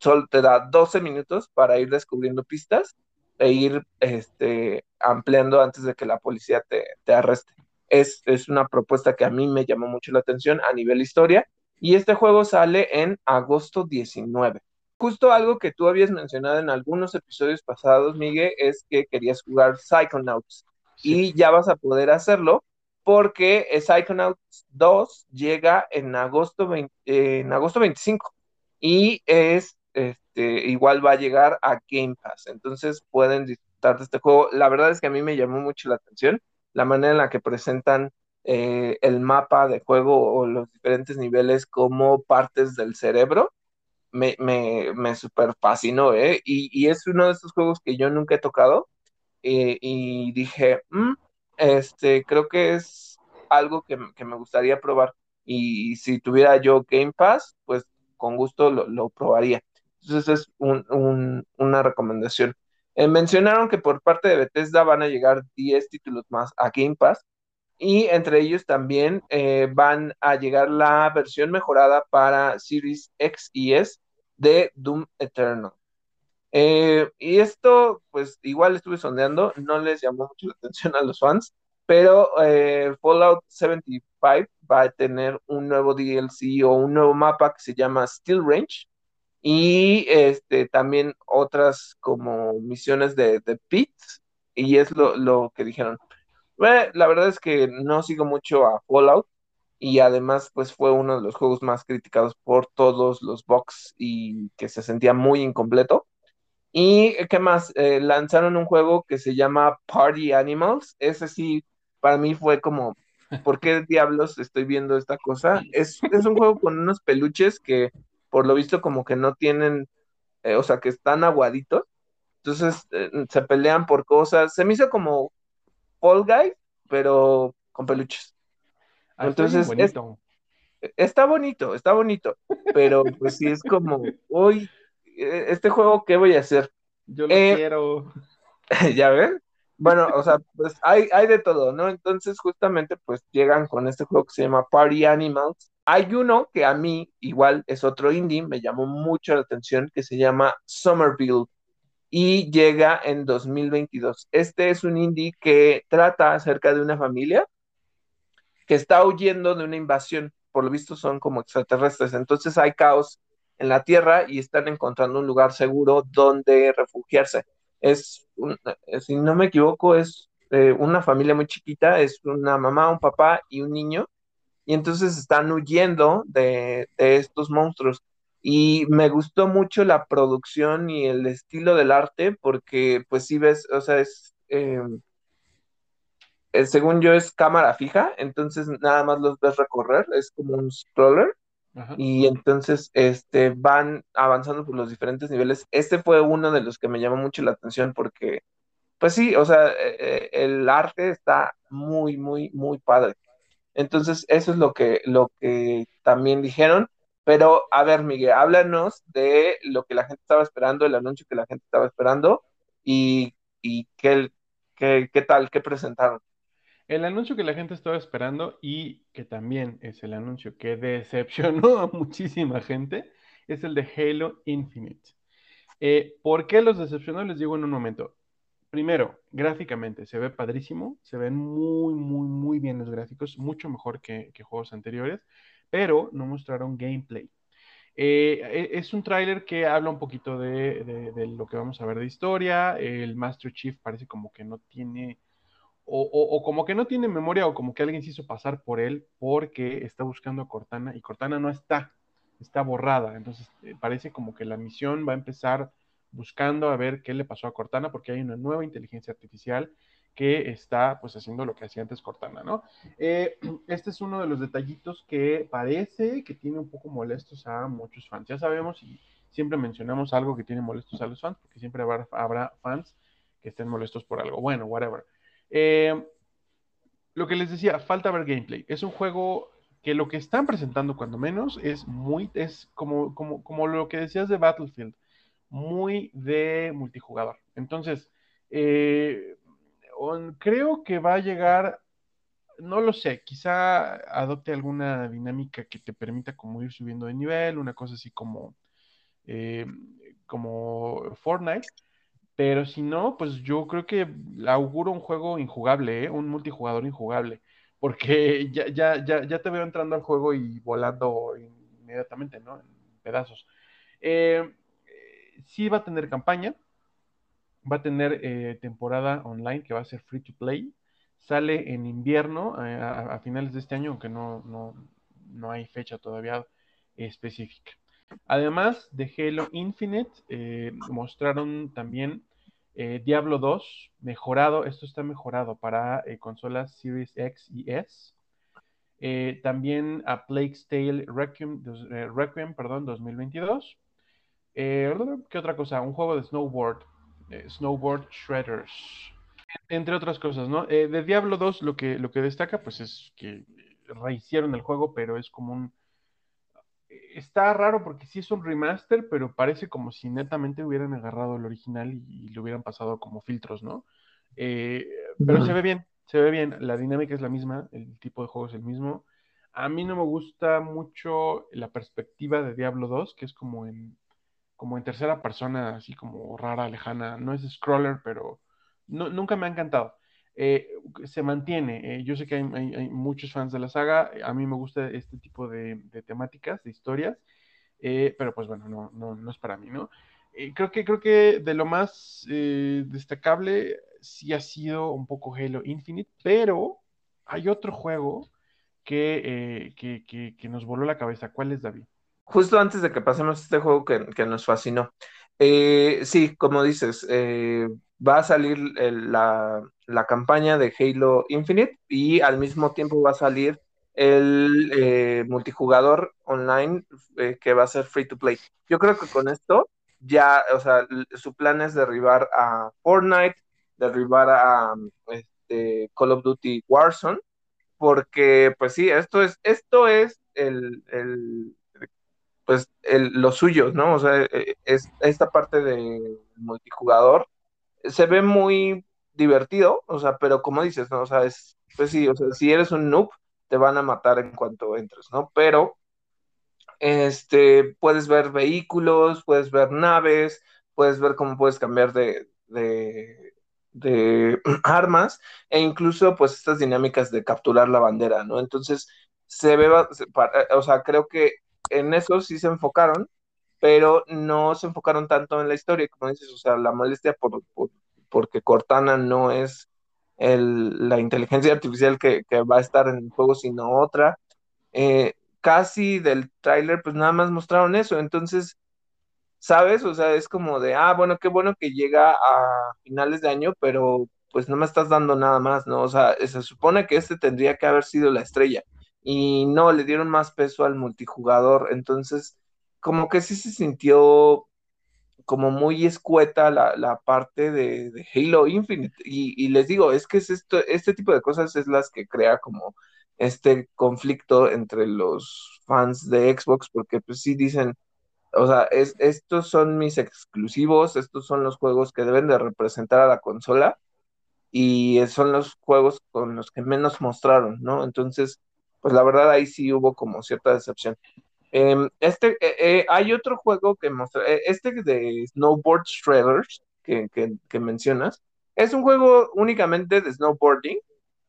solo te da 12 minutos para ir descubriendo pistas e ir este, ampliando antes de que la policía te, arreste. Es, es, una propuesta que a mí me llamó mucho la atención a nivel historia y este juego sale en agosto 19. Justo algo que tú habías mencionado en algunos episodios pasados, Miguel, es que querías jugar Psychonauts y ya vas a poder hacerlo porque Psychonauts 2 llega en agosto, en agosto 25 y es este, igual va a llegar a Game Pass. Entonces pueden disfrutar de este juego. La verdad es que a mí me llamó mucho la atención la manera en la que presentan eh, el mapa de juego o los diferentes niveles como partes del cerebro. Me, me, me super fascinó, ¿eh? Y, es uno de esos juegos que yo nunca he tocado. Eh, y dije, mm, este, creo que es algo que, que, me gustaría probar. Y si tuviera yo Game Pass, pues con gusto lo, lo probaría. Entonces es una recomendación. Eh, mencionaron que por parte de Bethesda van a llegar 10 títulos más a Game Pass y entre ellos también eh, van a llegar la versión mejorada para Series X y S de Doom Eternal. Eh, y esto, pues igual estuve sondeando, no les llamó mucho la atención a los fans, pero Fallout 75 va a tener un nuevo DLC o un nuevo mapa que se llama Steel Range, y este, también otras como misiones de, de Pit, y es lo, que dijeron. la verdad es que no sigo mucho a Fallout, y además pues fue uno de los juegos más criticados por todos los bugs y que se sentía muy incompleto. Y qué más, eh, lanzaron un juego que se llama Party Animals, ese sí, para mí fue como, ¿por qué diablos estoy viendo esta cosa? Es, es un juego con unos peluches que por lo visto como que no tienen, eh, o sea, que están aguaditos, entonces eh, se pelean por cosas, se me hizo como Fall Guy, pero con peluches. Ah, entonces, bonito. está bonito, está bonito, pero pues sí es como, hoy, e, este juego, ¿qué voy a hacer? Yo lo eh, quiero. ¿Ya ven? Bueno, o sea, pues hay, hay de todo, ¿no? Entonces, justamente, pues llegan con este juego que se llama Party Animals, hay uno que a mí, igual es otro indie, me llamó mucho la atención, que se llama Somerville y llega en 2022. Este es un indie que trata acerca de una familia que está huyendo de una invasión. Por lo visto son como extraterrestres. Entonces hay caos en la tierra y están encontrando un lugar seguro donde refugiarse. Es, si no me equivoco, es eh, una familia muy chiquita, es una mamá, un papá y un niño, y entonces están huyendo de, estos monstruos. Y me gustó mucho la producción y el estilo del arte, porque pues si ves, o sea, es, eh, según yo es cámara fija, entonces nada más los ves recorrer, es como un Y entonces este, van avanzando por los diferentes niveles. Este fue uno de los que me llamó mucho la atención porque pues sí, o sea, eh, eh, el arte está muy, muy, muy padre. Entonces, eso es lo que, lo que también dijeron. Pero, a ver, Miguel, háblanos de lo que la gente estaba esperando, el anuncio que la gente estaba esperando y, y qué, qué, qué tal, qué presentaron. El anuncio que la gente estaba esperando y que también es el anuncio que decepcionó a muchísima gente es el de Halo Infinite. Eh, ¿Por qué los decepcionó? Les digo en un momento. Primero, gráficamente, se ve padrísimo, se ven muy, muy, muy bien los gráficos, mucho mejor que, juegos anteriores, pero no mostraron gameplay. Eh, e, es un tráiler que habla un poquito de, lo que vamos a ver de historia. El Master Chief parece como que no tiene, o, como que no tiene memoria, o como que alguien se hizo pasar por él porque está buscando a Cortana y Cortana no está, está borrada. Entonces eh, parece como que la misión va a empezar buscando a ver qué le pasó a Cortana, porque hay una nueva inteligencia artificial que está pues haciendo lo que hacía antes Cortana, ¿no? Eh, este es uno de los detallitos que parece que tiene un poco molestos a muchos fans. Ya sabemos y siempre mencionamos algo que tiene molestos a los fans, porque siempre habrá, fans que estén molestos por algo. Bueno, whatever. Eh, lo que les decía, falta ver gameplay. Es un juego que lo que están presentando, cuando menos, es muy, es como, como, como lo que decías de Battlefield muy de multijugador. Entonces, eh, creo que va a llegar, no lo sé, quizá adopte alguna dinámica que te permita como ir subiendo de nivel, una cosa así como, eh, como Fortnite. Pero si no, pues yo creo que auguro un juego injugable, ¿eh? un multijugador injugable. Porque ya, ya, ya, ya te veo entrando al juego y volando inmediatamente, ¿no? En pedazos. Eh, sí va a tener campaña, va a tener eh, temporada online que va a ser free to play. Sale en invierno eh, a, finales de este año, aunque no, no, hay fecha todavía específica. Además de Halo Infinite, eh, mostraron también Diablo 2 mejorado. Esto está mejorado para consolas Series X y S. también a Plague's Tale Requiem, Requiem perdón, 2022 eh, ¿Qué otra cosa? Un juego de snowboard. Eh, snowboard Shredders. Entre otras cosas, ¿no? Eh, de Diablo 2 lo que, lo que destaca, pues es que rehicieron el juego, pero es como un... Está raro porque sí es un remaster, pero parece como si netamente hubieran agarrado el original y, lo hubieran pasado como filtros, ¿no? pero se ve bien, se ve bien. La dinámica es la misma, el tipo de juego es el mismo. A mí no me gusta mucho la perspectiva de Diablo 2, que es como en como en tercera persona, así como rara, lejana. No es scroller, pero nunca me ha encantado. Eh, se mantiene. Eh, yo sé que hay, muchos fans de la saga. A mí me gusta este tipo de, temáticas, de historias. Eh, pero pues bueno, no, no, no, es para mí, ¿no? creo, que, creo que de lo más destacable sí ha sido un poco Halo Infinite, pero hay otro juego que, que, que nos voló la cabeza. ¿Cuál es, David? justo antes de que pasemos a este juego que, nos fascinó. Sí, como dices, va a salir la, campaña de Halo Infinite y al mismo tiempo va a salir el eh, multijugador online que va a ser free to play. Yo creo que con esto ya, o sea, su plan es derribar a Fortnite, derribar a este, Call of Duty Warzone, porque pues sí, esto es, esto es el, pues el, los suyos, ¿no? O sea, e, es, esta parte de multijugador se ve muy divertido, o sea, pero como dices, ¿no? O sea, es, pues sí, o sea, si eres un noob, te van a matar en cuanto entres, ¿no? Pero, este, puedes ver vehículos, puedes ver naves, puedes ver cómo puedes cambiar de, de, armas, e incluso, pues, estas dinámicas de capturar la bandera, ¿no? Entonces, se ve, o sea, creo que en eso sí se enfocaron pero no se enfocaron tanto en la historia, como dices, o sea, la molestia por, porque Cortana no es el, la inteligencia artificial que, va a estar en el juego, sino otra. Eh, casi del tráiler, pues nada más mostraron eso, entonces, ¿sabes? O sea, es como de, ah, bueno, qué bueno que llega a finales de año, pero pues no me estás dando nada más, ¿no? O sea, se supone que este tendría que haber sido la estrella y no, le dieron más peso al multijugador, entonces como que sí se sintió como muy escueta la, parte de, Halo Infinite. Y, les digo, es que es esto, este tipo de cosas es las que crea como este conflicto entre los fans de Xbox, porque pues sí dicen, o sea, es, estos son mis exclusivos, estos son los juegos que deben de representar a la consola y son los juegos con los que menos mostraron, ¿no? Entonces, pues la verdad ahí sí hubo como cierta decepción. Em, este, eh, eh, hay otro juego que mostró, eh, este de Snowboard Shredders que, mencionas, es un juego únicamente de snowboarding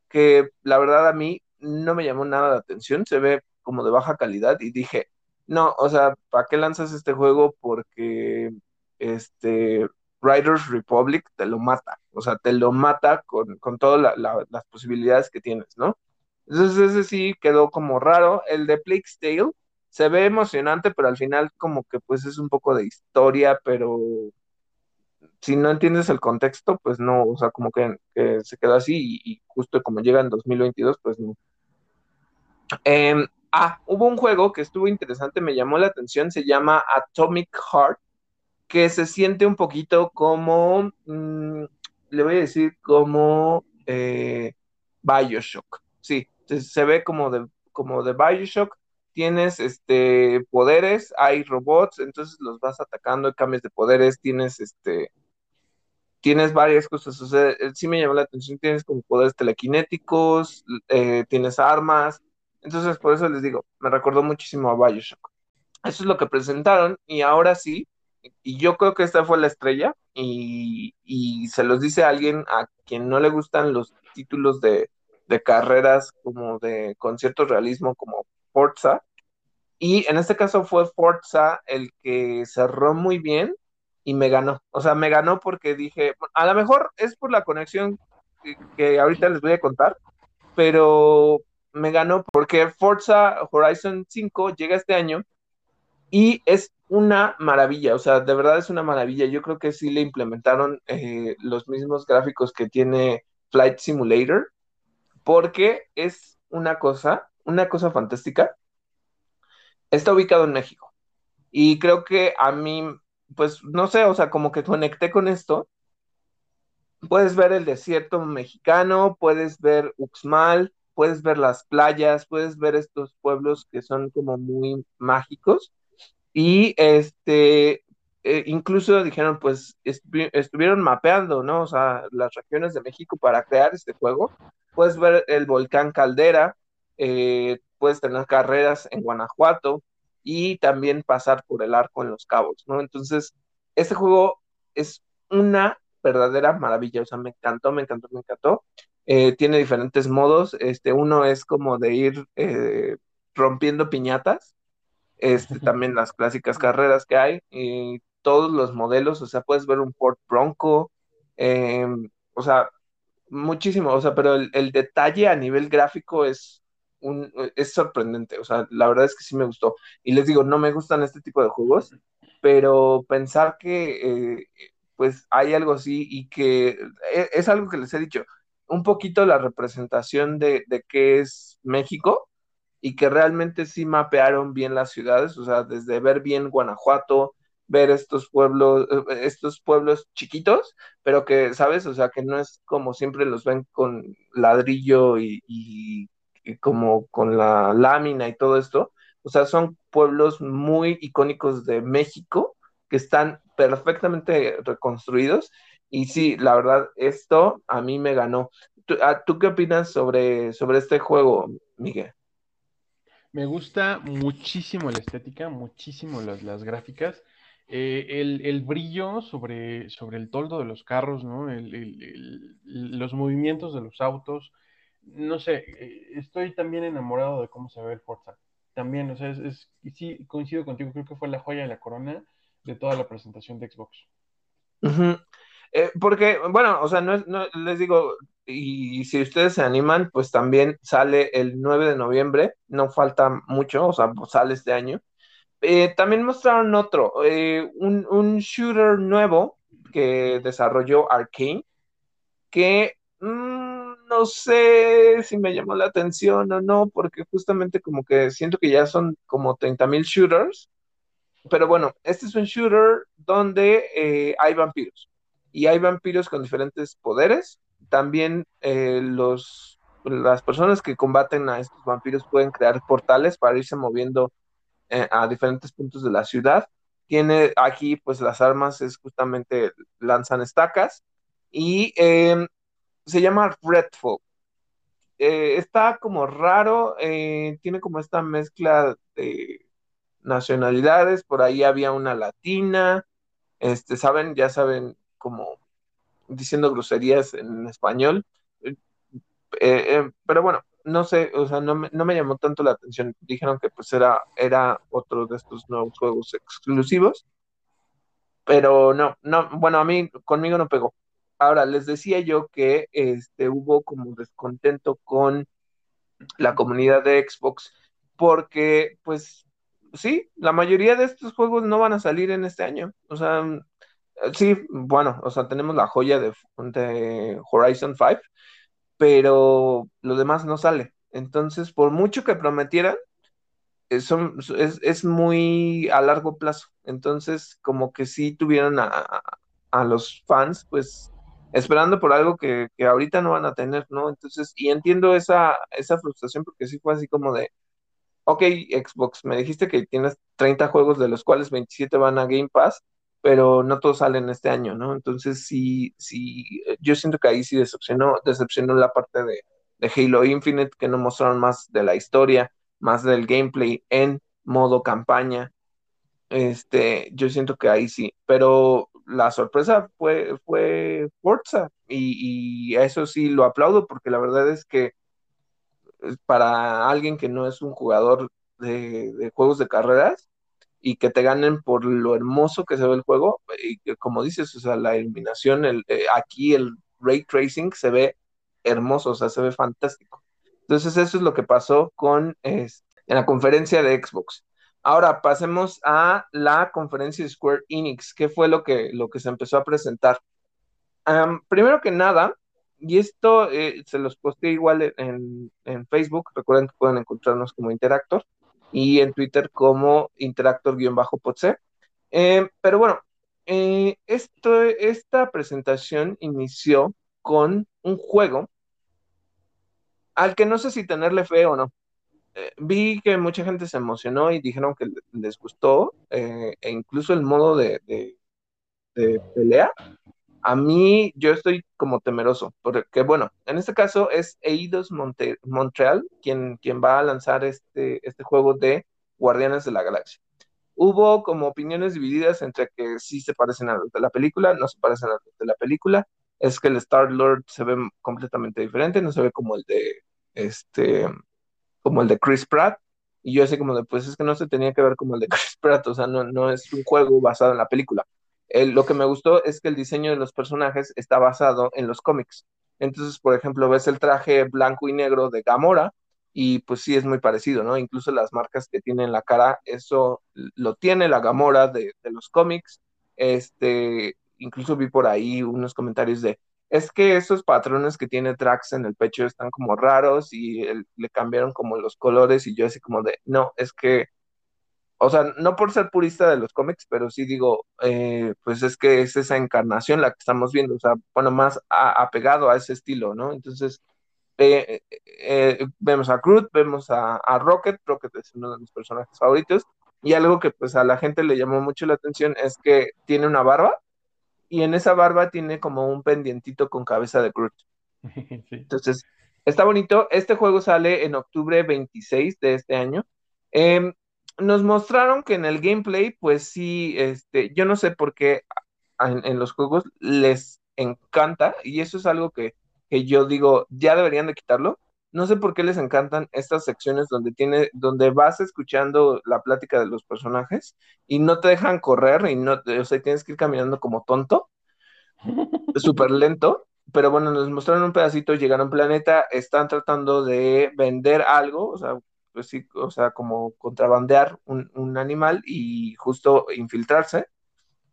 que la verdad a mí no me llamó nada la atención, se ve como de baja calidad y dije, no, o sea, ¿para qué lanzas este juego? Porque este Riders Republic te lo mata, o sea, te lo mata con, con todas las posibilidades que tienes, ¿no? Entonces ese sí quedó como raro. El de Plague's Tale se ve emocionante, pero al final como que pues es un poco de historia, pero si no entiendes el contexto, pues no, o sea, como que, se queda así y, justo como llega en 2022, pues no. Em, ah, hubo un juego que estuvo interesante, me llamó la atención, se llama Atomic Heart, que se siente un poquito como, mm, le voy a decir, como eh, Bioshock, sí, se, ve como de, como de Bioshock, tienes este poderes, hay robots, entonces los vas atacando, cambios de poderes, tienes este tienes varias cosas, eh, sí me llamó la atención, tienes como poderes telequinéticos, eh, tienes armas, entonces por eso les digo, me recordó muchísimo a Bioshock. Eso es lo que presentaron y ahora sí, y yo creo que esta fue la estrella y, y se los dice a alguien a quien no le gustan los títulos de, de carreras como de con cierto realismo como Forza. Y en este caso fue Forza el que cerró muy bien y me ganó. O sea, me ganó porque dije, a lo mejor es por la conexión que, ahorita les voy a contar, pero me ganó porque Forza Horizon 5 llega este año y es una maravilla, o sea, de verdad es una maravilla. Yo creo que sí le implementaron eh, los mismos gráficos que tiene Flight Simulator porque es una cosa, una cosa fantástica. Está ubicado en México. Y creo que a mí, pues no sé, o sea, como que conecté con esto. Puedes ver el desierto mexicano, puedes ver Uxmal, puedes ver las playas, puedes ver estos pueblos que son como muy mágicos. Y este, eh, incluso dijeron, pues estuvieron mapeando, ¿no? O sea, las regiones de México para crear este juego puedes ver el volcán Caldera, eh, puedes tener carreras en Guanajuato y también pasar por el arco en Los Cabos, ¿no? Entonces, este juego es una verdadera maravilla, o sea, me encantó, me encantó, me encantó. Eh, tiene diferentes modos, este, uno es como de ir eh, rompiendo piñatas, este, también las clásicas carreras que hay, y todos los modelos, o sea, puedes ver un Ford Bronco, em, o sea, muchísimo, o sea, pero el, detalle a nivel gráfico es, es sorprendente, o sea, la verdad es que sí me gustó. Y les digo, no me gustan este tipo de juegos, pero pensar que eh, pues hay algo así y que e, es, algo que les he dicho, un poquito la representación de, de qué es México y que realmente sí mapearon bien las ciudades, o sea, desde ver bien Guanajuato, ver estos pueblos, eh, estos pueblos chiquitos, pero que, ¿sabes? O sea, que no es como siempre los ven con ladrillo y, como con la lámina y todo esto. O sea, son pueblos muy icónicos de México que están perfectamente reconstruidos. Y sí, la verdad, esto a mí me ganó. ¿Tú, ah, qué opinas sobre, sobre este juego, Miguel? Me gusta muchísimo la estética, muchísimo las, las gráficas. Eh, el, brillo sobre, sobre el toldo de los carros, los movimientos de los autos. No sé, eh, estoy también enamorado de cómo se ve el Forza. también, o sea, es, sí, coincido contigo, creo que fue la joya de la corona de toda la presentación de Xbox. Eh, porque, bueno, o sea, no, no, les digo, y si ustedes se animan, pues también sale el 9 de noviembre, no falta mucho, o sea, pues sale este año. Eh, también mostraron otro, un, un, shooter nuevo que desarrolló Arkane, que mmm, no sé si me llamó la atención o no, porque justamente como que siento que ya son como 30 mil shooters, pero bueno, este es un shooter donde eh, hay vampiros y hay vampiros con diferentes poderes. También eh, los, las personas que combaten a estos vampiros pueden crear portales para irse moviendo eh, a diferentes puntos de la ciudad. Tiene aquí, pues las armas es justamente lanzan estacas y em, se llama Redfall. Eh, está como raro, eh, tiene como esta mezcla de nacionalidades, por ahí había una latina, este, saben, ya saben, como diciendo groserías en español, eh, pero bueno, no sé, o sea, no me, no me, llamó tanto la atención, dijeron que pues era, era otro de estos nuevos juegos exclusivos, pero no, no, bueno, a mí, conmigo no pegó. Ahora, les decía yo que este, hubo como descontento con la comunidad de Xbox porque, pues, sí, la mayoría de estos juegos no van a salir en este año. O sea, sí, bueno, o sea, tenemos la joya de, Horizon 5, pero lo demás no sale. Entonces, por mucho que prometieran, eh, son, es, es, muy a largo plazo. Entonces, como que sí tuvieron a, a los fans, pues, esperando por algo que, que, ahorita no van a tener, ¿no? Entonces, y entiendo esa, esa frustración porque sí fue así como de, ok, Xbox, me dijiste que tienes 30 juegos de los cuales 27 van a Game Pass, pero no todos salen este año, ¿no? Entonces, sí, sí, yo siento que ahí sí decepcionó, decepcionó la parte de, de Halo Infinite, que no mostraron más de la historia, más del gameplay en modo campaña. Este, yo siento que ahí sí, pero la sorpresa fue, fue Forza y, y, eso sí lo aplaudo porque la verdad es que eh, para alguien que no es un jugador de, juegos de carreras y que te ganen por lo hermoso que se ve el juego, y que, como dices, o sea, la iluminación, el, eh, aquí el ray tracing se ve hermoso, o sea, se ve fantástico. Entonces eso es lo que pasó con este, en la conferencia de Xbox. Ahora pasemos a la conferencia de Square Enix. ¿Qué fue lo que, lo que se empezó a presentar? Primero que nada, y esto eh, se los posté igual en, en, Facebook, recuerden que pueden encontrarnos como Interactor y en Twitter como Interactor-Potse. Eh, pero bueno, eh, esta presentación inició con un juego al que no sé si tenerle fe o no. Eh, vi que mucha gente se emocionó y dijeron que les gustó, eh, e incluso el modo de, de, pelea. A mí, yo estoy como temeroso, porque bueno, en este caso es Eidos Monte Montreal quien, quien va a lanzar este, este juego de Guardianes de la Galaxia. Hubo como opiniones divididas entre que sí se parecen a los de la película, no se parecen a los de la película. Es que el Star Lord se ve completamente diferente, no se ve como el de este como el de Chris Pratt, y yo así como de, pues es que no se tenía que ver como el de Chris Pratt, o sea, no, no es un juego basado en la película. lo que me gustó es que el diseño de los personajes está basado en los cómics. Entonces, por ejemplo, ves el traje blanco y negro de Gamora y pues sí es muy parecido, ¿no? Incluso las marcas que tiene en la cara, eso lo tiene la Gamora de, de los cómics. Este, incluso vi por ahí unos comentarios de, es que esos patrones que tiene Drax en el pecho están como raros y le cambiaron como los colores y yo así como de, no, es que, o sea, no por ser purista de los cómics, pero sí digo, eh, pues es que es esa encarnación la que estamos viendo, o sea, bueno, más apegado a, ese estilo, ¿no? Entonces, eh, eh, vemos a Groot, vemos a, a Rocket, Rocket es uno de mis personajes favoritos, y algo que pues a la gente le llamó mucho la atención es que tiene una barba, y en esa barba tiene como un pendientito con cabeza de Groot. Entonces, está bonito. Este juego sale en octubre 26 de este año. Eh, nos mostraron que en el gameplay, pues sí, este, yo no sé por qué en, en, los juegos les encanta, y eso es algo que, que yo digo, ya deberían de quitarlo. No sé por qué les encantan estas secciones donde tiene, donde vas escuchando la plática de los personajes y no te dejan correr y no, o sea, tienes que ir caminando como tonto, súper lento. Pero bueno, nos mostraron un pedacito, llegaron a un planeta, están tratando de vender algo, o sea, pues sí, o sea, como contrabandear un, animal y justo infiltrarse.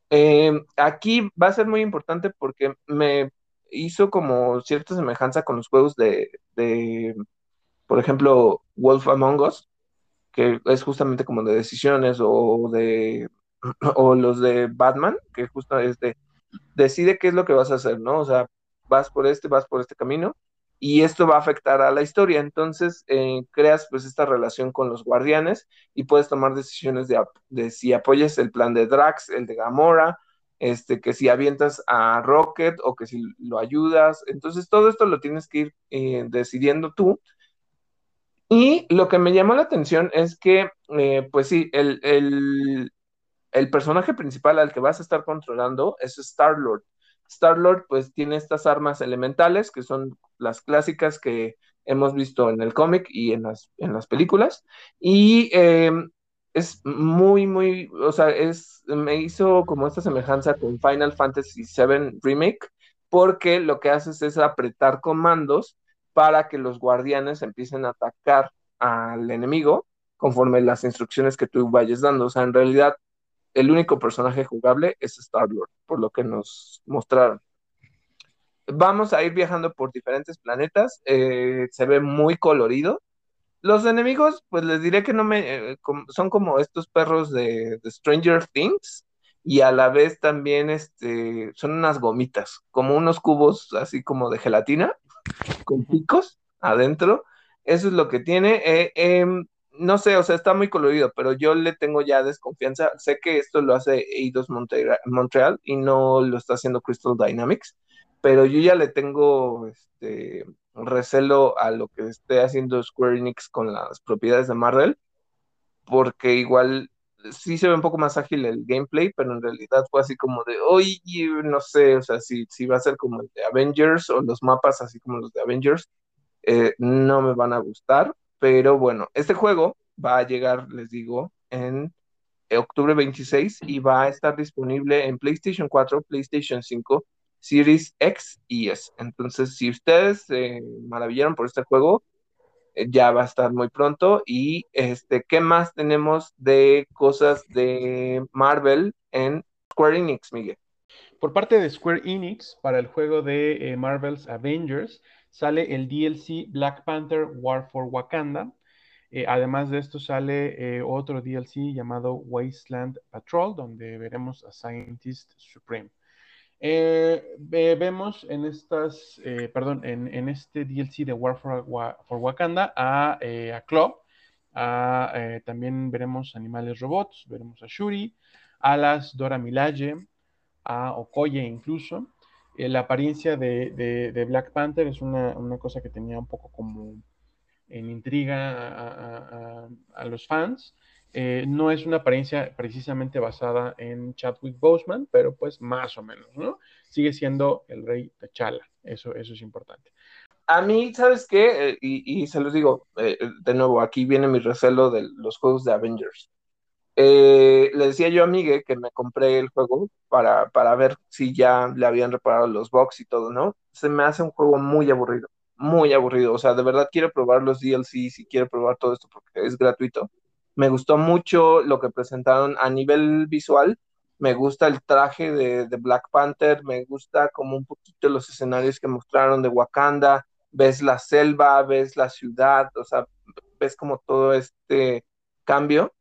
Em, aquí va a ser muy importante porque me hizo como cierta semejanza con los juegos de, de, por ejemplo, Wolf Among Us, que es justamente como de decisiones, o de o los de Batman, que justo es de decide qué es lo que vas a hacer, ¿no? O sea, vas por este, vas por este camino, y esto va a afectar a la historia. Entonces, eh, creas pues esta relación con los guardianes y puedes tomar decisiones de, de si apoyas el plan de Drax, el de Gamora, este, que si avientas a Rocket o que si lo ayudas. Entonces todo esto lo tienes que ir eh, decidiendo tú. Y lo que me llamó la atención es que, eh, pues sí, el, el, personaje principal al que vas a estar controlando es Star-Lord. Star-Lord pues tiene estas armas elementales que son las clásicas que hemos visto en el cómic y en las, en las películas. Y em, es muy, muy, o sea, es, me hizo como esta semejanza con Final Fantasy VII Remake, porque lo que haces es apretar comandos para que los guardianes empiecen a atacar al enemigo conforme las instrucciones que tú vayas dando. O sea, en realidad, el único personaje jugable es Star-Lord, por lo que nos mostraron. Vamos a ir viajando por diferentes planetas, eh, se ve muy colorido, los enemigos, pues les diré que no me eh, son como estos perros de, Stranger Things y a la vez también este son unas gomitas, como unos cubos así como de gelatina con picos adentro. Eso es lo que tiene. Eh, em, no sé, o sea, está muy colorido, pero yo le tengo ya desconfianza. Sé que esto lo hace Eidos Montreal y no lo está haciendo Crystal Dynamics, pero yo ya le tengo este, recelo a lo que esté haciendo Square Enix con las propiedades de Marvel, porque igual sí se ve un poco más ágil el gameplay, pero en realidad fue así como de, oye, no sé, o sea, si, si va a ser como el de Avengers o los mapas así como los de Avengers, eh, no me van a gustar, pero bueno, este juego va a llegar, les digo, en octubre 26 y va a estar disponible en PlayStation 4, PlayStation 5 Series X y S. Entonces, si ustedes se maravillaron por este juego, eh, ya va a estar muy pronto. Y este, ¿qué más tenemos de cosas de Marvel en Square Enix, Miguel? Por parte de Square Enix, para el juego de eh, Marvel's Avengers, sale el DLC Black Panther War for Wakanda. Eh, además de esto sale otro DLC llamado Wasteland Patrol, donde veremos a Scientist Supreme. Eh, vemos en estas, eh, perdón, en, este DLC de War for, Wakanda a, eh, a Claw, también veremos animales robots, veremos a Shuri, a las Dora Milaje, a Okoye incluso. la apariencia de, Black Panther es una, cosa que tenía un poco como en intriga a los fans. Eh, no es una apariencia precisamente basada en Chadwick Boseman, pero pues más o menos, ¿no? Sigue siendo el rey T'Challa, eso, eso es importante. A mí, ¿sabes qué? Eh, y, se los digo, eh, de nuevo, aquí viene mi recelo de los juegos de Avengers. le decía yo a Miguel que me compré el juego para, para ver si ya le habían reparado los box y todo, ¿no? Se me hace un juego muy aburrido, muy aburrido. O sea, de verdad quiero probar los DLCs y quiero probar todo esto porque es gratuito me gustó mucho lo que presentaron a nivel visual. Me gusta el traje de, Black Panther, me gusta como un poquito los escenarios que mostraron de Wakanda. Ves la selva, ves la ciudad, o sea, ves como todo este cambio.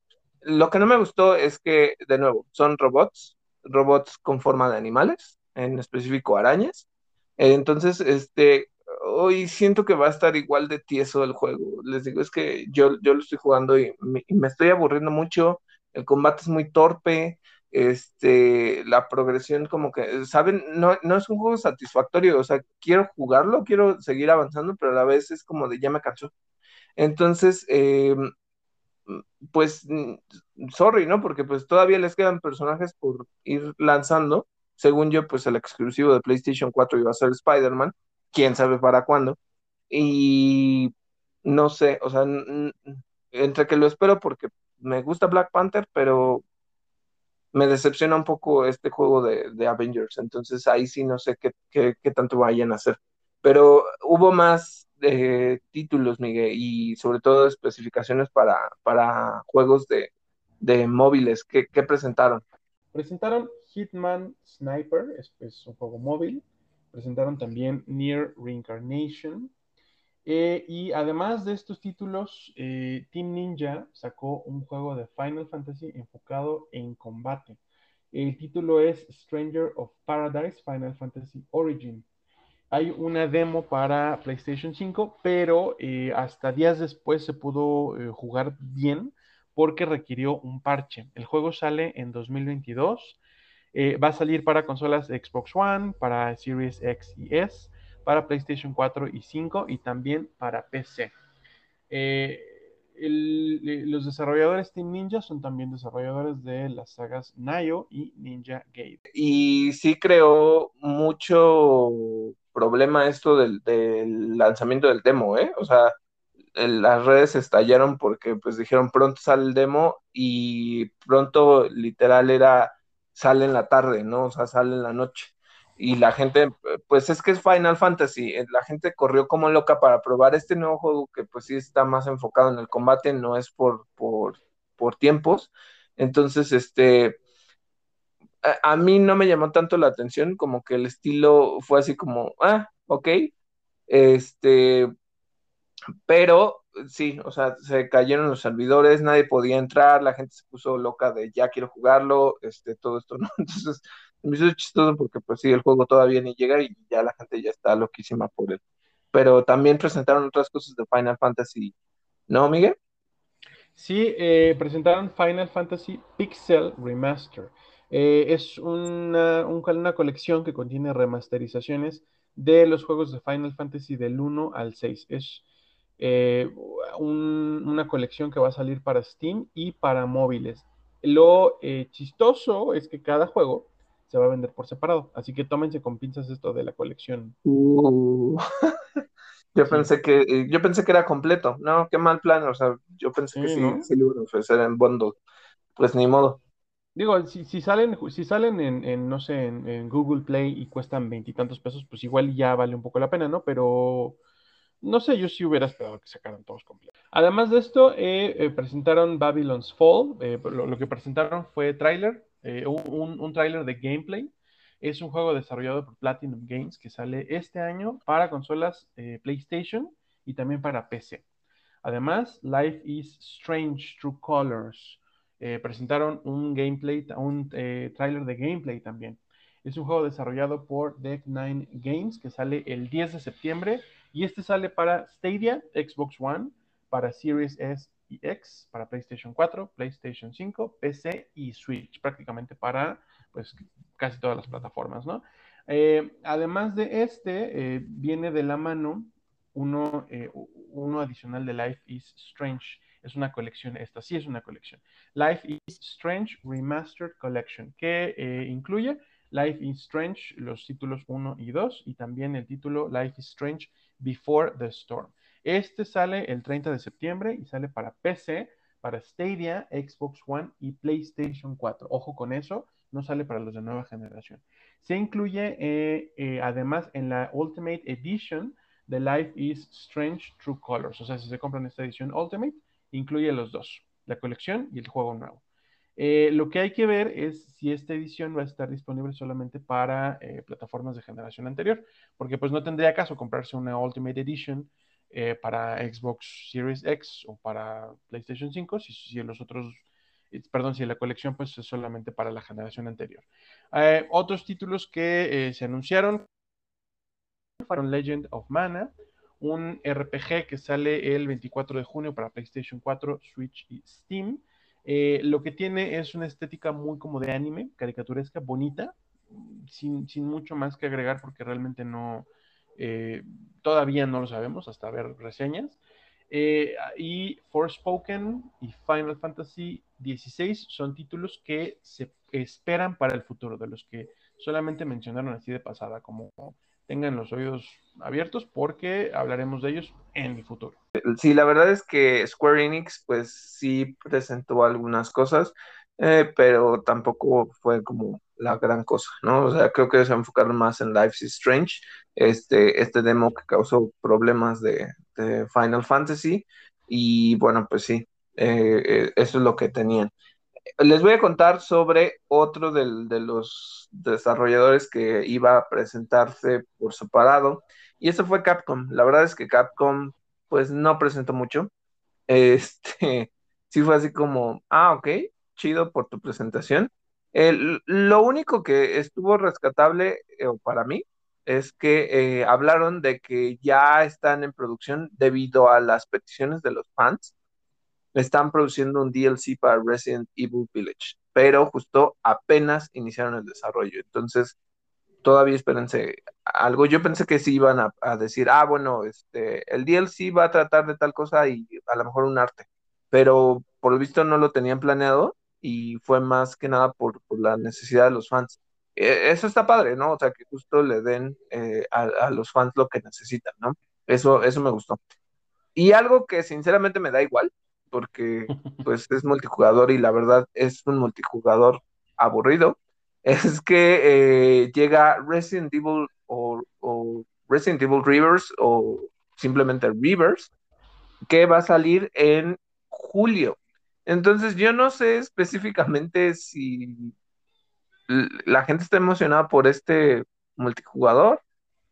Lo que no me gustó es que, de nuevo, son robots, robots con forma de animales, en específico arañas. Entonces, este, hoy siento que va a estar igual de tieso el juego. Les digo, es que yo, yo lo estoy jugando y me, estoy aburriendo mucho. El combate es muy torpe. Este, la progresión como que, ¿saben? No, no es un juego satisfactorio. O sea, quiero jugarlo, quiero seguir avanzando, pero a la vez es como de ya me cansó. Entonces, em, pues, sorry, ¿no? Porque pues todavía les quedan personajes por ir lanzando. Según yo, pues el exclusivo de PlayStation 4 iba a ser Spider-Man quién sabe para cuándo. Y no sé, o sea, entre que lo espero porque me gusta Black Panther, pero me decepciona un poco este juego de, Avengers, entonces ahí sí no sé qué, qué, tanto vayan a hacer. Pero hubo más eh, títulos, Miguel, y sobre todo especificaciones para, para juegos de, de móviles. ¿Qué, presentaron? Presentaron Hitman Sniper, es, un juego móvil. Presentaron también Near Reincarnation. Eh, y además de estos títulos, eh, Team Ninja sacó un juego de Final Fantasy enfocado en combate. El título es Stranger of Paradise Final Fantasy Origin. Hay una demo para PlayStation 5, pero eh, hasta días después se pudo jugar bien porque requirió un parche. El juego sale en 2022. Eh, va a salir para consolas Xbox One, para Series X y S, para PlayStation 4 y 5 y también para PC. Eh, los desarrolladores Team Ninja son también desarrolladores de las sagas Nio y Ninja Gate. Y sí creó mucho problema esto del, del lanzamiento del demo, ¿eh? O sea, las redes estallaron porque pues dijeron pronto sale el demo y pronto literal era sale en la tarde, ¿no? O sea, sale en la noche. Y la gente, pues es que es Final Fantasy, eh, la gente corrió como loca para probar este nuevo juego que pues sí está más enfocado en el combate, no es por, por, por tiempos. Entonces, este, a, a, mí no me llamó tanto la atención, como que el estilo fue así como, ah, ok, este, pero sí, o sea, se cayeron los servidores, nadie podía entrar, la gente se puso loca de ya quiero jugarlo, este, todo esto, ¿no? Entonces, me hizo chistoso porque pues sí, el juego todavía ni llega y ya la gente ya está loquísima por él. Pero también presentaron otras cosas de Final Fantasy, ¿no, Miguel? Sí, eh, presentaron Final Fantasy Pixel Remaster. Eh, es una, una colección que contiene remasterizaciones de los juegos de Final Fantasy del 1 al 6. Es eh, una colección que va a salir para Steam y para móviles. Lo eh, chistoso es que cada juego se va a vender por separado, así que tómense con pinzas esto de la colección. Uh. yo pensé que eh, yo pensé que era completo. No, qué mal plan. O sea, yo pensé que sí, sí lo iban a ofrecer en bundle. Pues ni modo. Digo, si, si salen, si salen en, no sé, en, en, Google Play y cuestan veintitantos pesos, pues igual ya vale un poco la pena, ¿no? Pero no sé, yo sí hubiera esperado que sacaran todos completos. Además de esto, eh, eh, presentaron Babylon's Fall. Eh, lo, que presentaron fue tráiler, un, un tráiler de gameplay. Es un juego desarrollado por Platinum Games que sale este año para consolas PlayStation y también para PC. Además, Life is Strange True Colors. presentaron un gameplay, un tráiler de gameplay también. Es un juego desarrollado por Deck Nine Games que sale el 10 de septiembre y este sale para Stadia, Xbox One, para Series S y X, para PlayStation 4, PlayStation 5, PC y Switch, prácticamente para pues casi todas las plataformas, ¿no? Eh, además de este, eh, viene de la mano uno, eh, uno adicional de Life is Strange. Es una colección, esta sí es una colección. Life is Strange Remastered Collection, que incluye Life is Strange, los títulos 1 y 2, y también el título Life is Strange Before the Storm. Este sale el 30 de septiembre y sale para PC, para Stadia, Xbox One y PlayStation 4. Ojo con eso, no sale para los de nueva generación. Se incluye eh, eh, además en la Ultimate Edition de Life is Strange True Colors. O sea, si se compran esta edición Ultimate, incluye los dos, la colección y el juego nuevo. Eh, lo que hay que ver es si esta edición va a estar disponible solamente para eh, plataformas de generación anterior, porque pues no tendría caso comprarse una Ultimate Edition eh, para Xbox Series X o para PlayStation 5 si, si los otros, perdón, si la colección pues es solamente para la generación anterior. otros títulos que se anunciaron fueron Legend of Mana, un RPG que sale el 24 de junio para PlayStation 4, Switch y Steam. Eh, lo que tiene es una estética muy como de anime, caricaturesca, bonita, sin, mucho más que agregar porque realmente no, eh, todavía no lo sabemos hasta ver reseñas. Eh, y Forspoken y Final Fantasy XVI son títulos que se esperan para el futuro, de los que solamente mencionaron así de pasada, como tengan los oídos abiertos porque hablaremos de ellos en el futuro. Sí, la verdad es que Square Enix pues sí presentó algunas cosas, eh, pero tampoco fue como la gran cosa, ¿no? O sea, creo que se enfocaron más en Life is Strange, este, este demo que causó problemas de, Final Fantasy, y bueno, pues sí, eh, eh, eso es lo que tenían. Les voy a contar sobre otro de los desarrolladores que iba a presentarse por separado, y eso fue Capcom. La verdad es que Capcom, pues no presentó mucho. Este, sí fue así como, ah, ok, chido por tu presentación. lo único que estuvo rescatable eh, para mí es que eh, hablaron de que ya están en producción debido a las peticiones de los fans. Están produciendo un DLC para Resident Evil Village, pero justo apenas iniciaron el desarrollo. Entonces, todavía espérense algo. Yo pensé que sí iban a, decir, ah, bueno, este, el DLC va a tratar de tal cosa y a lo mejor un arte, pero por lo visto no lo tenían planeado y fue más que nada por, la necesidad de los fans. E, eso está padre, ¿no? O sea, que justo le den eh, a, los fans lo que necesitan, ¿no? Eso, eso me gustó. Y algo que sinceramente me da igual, porque pues es multijugador y la verdad es un multijugador aburrido, es que eh, llega Resident Evil o, Resident Evil Rivers o simplemente Rivers, que va a salir en julio. Entonces yo no sé específicamente si la gente está emocionada por este multijugador.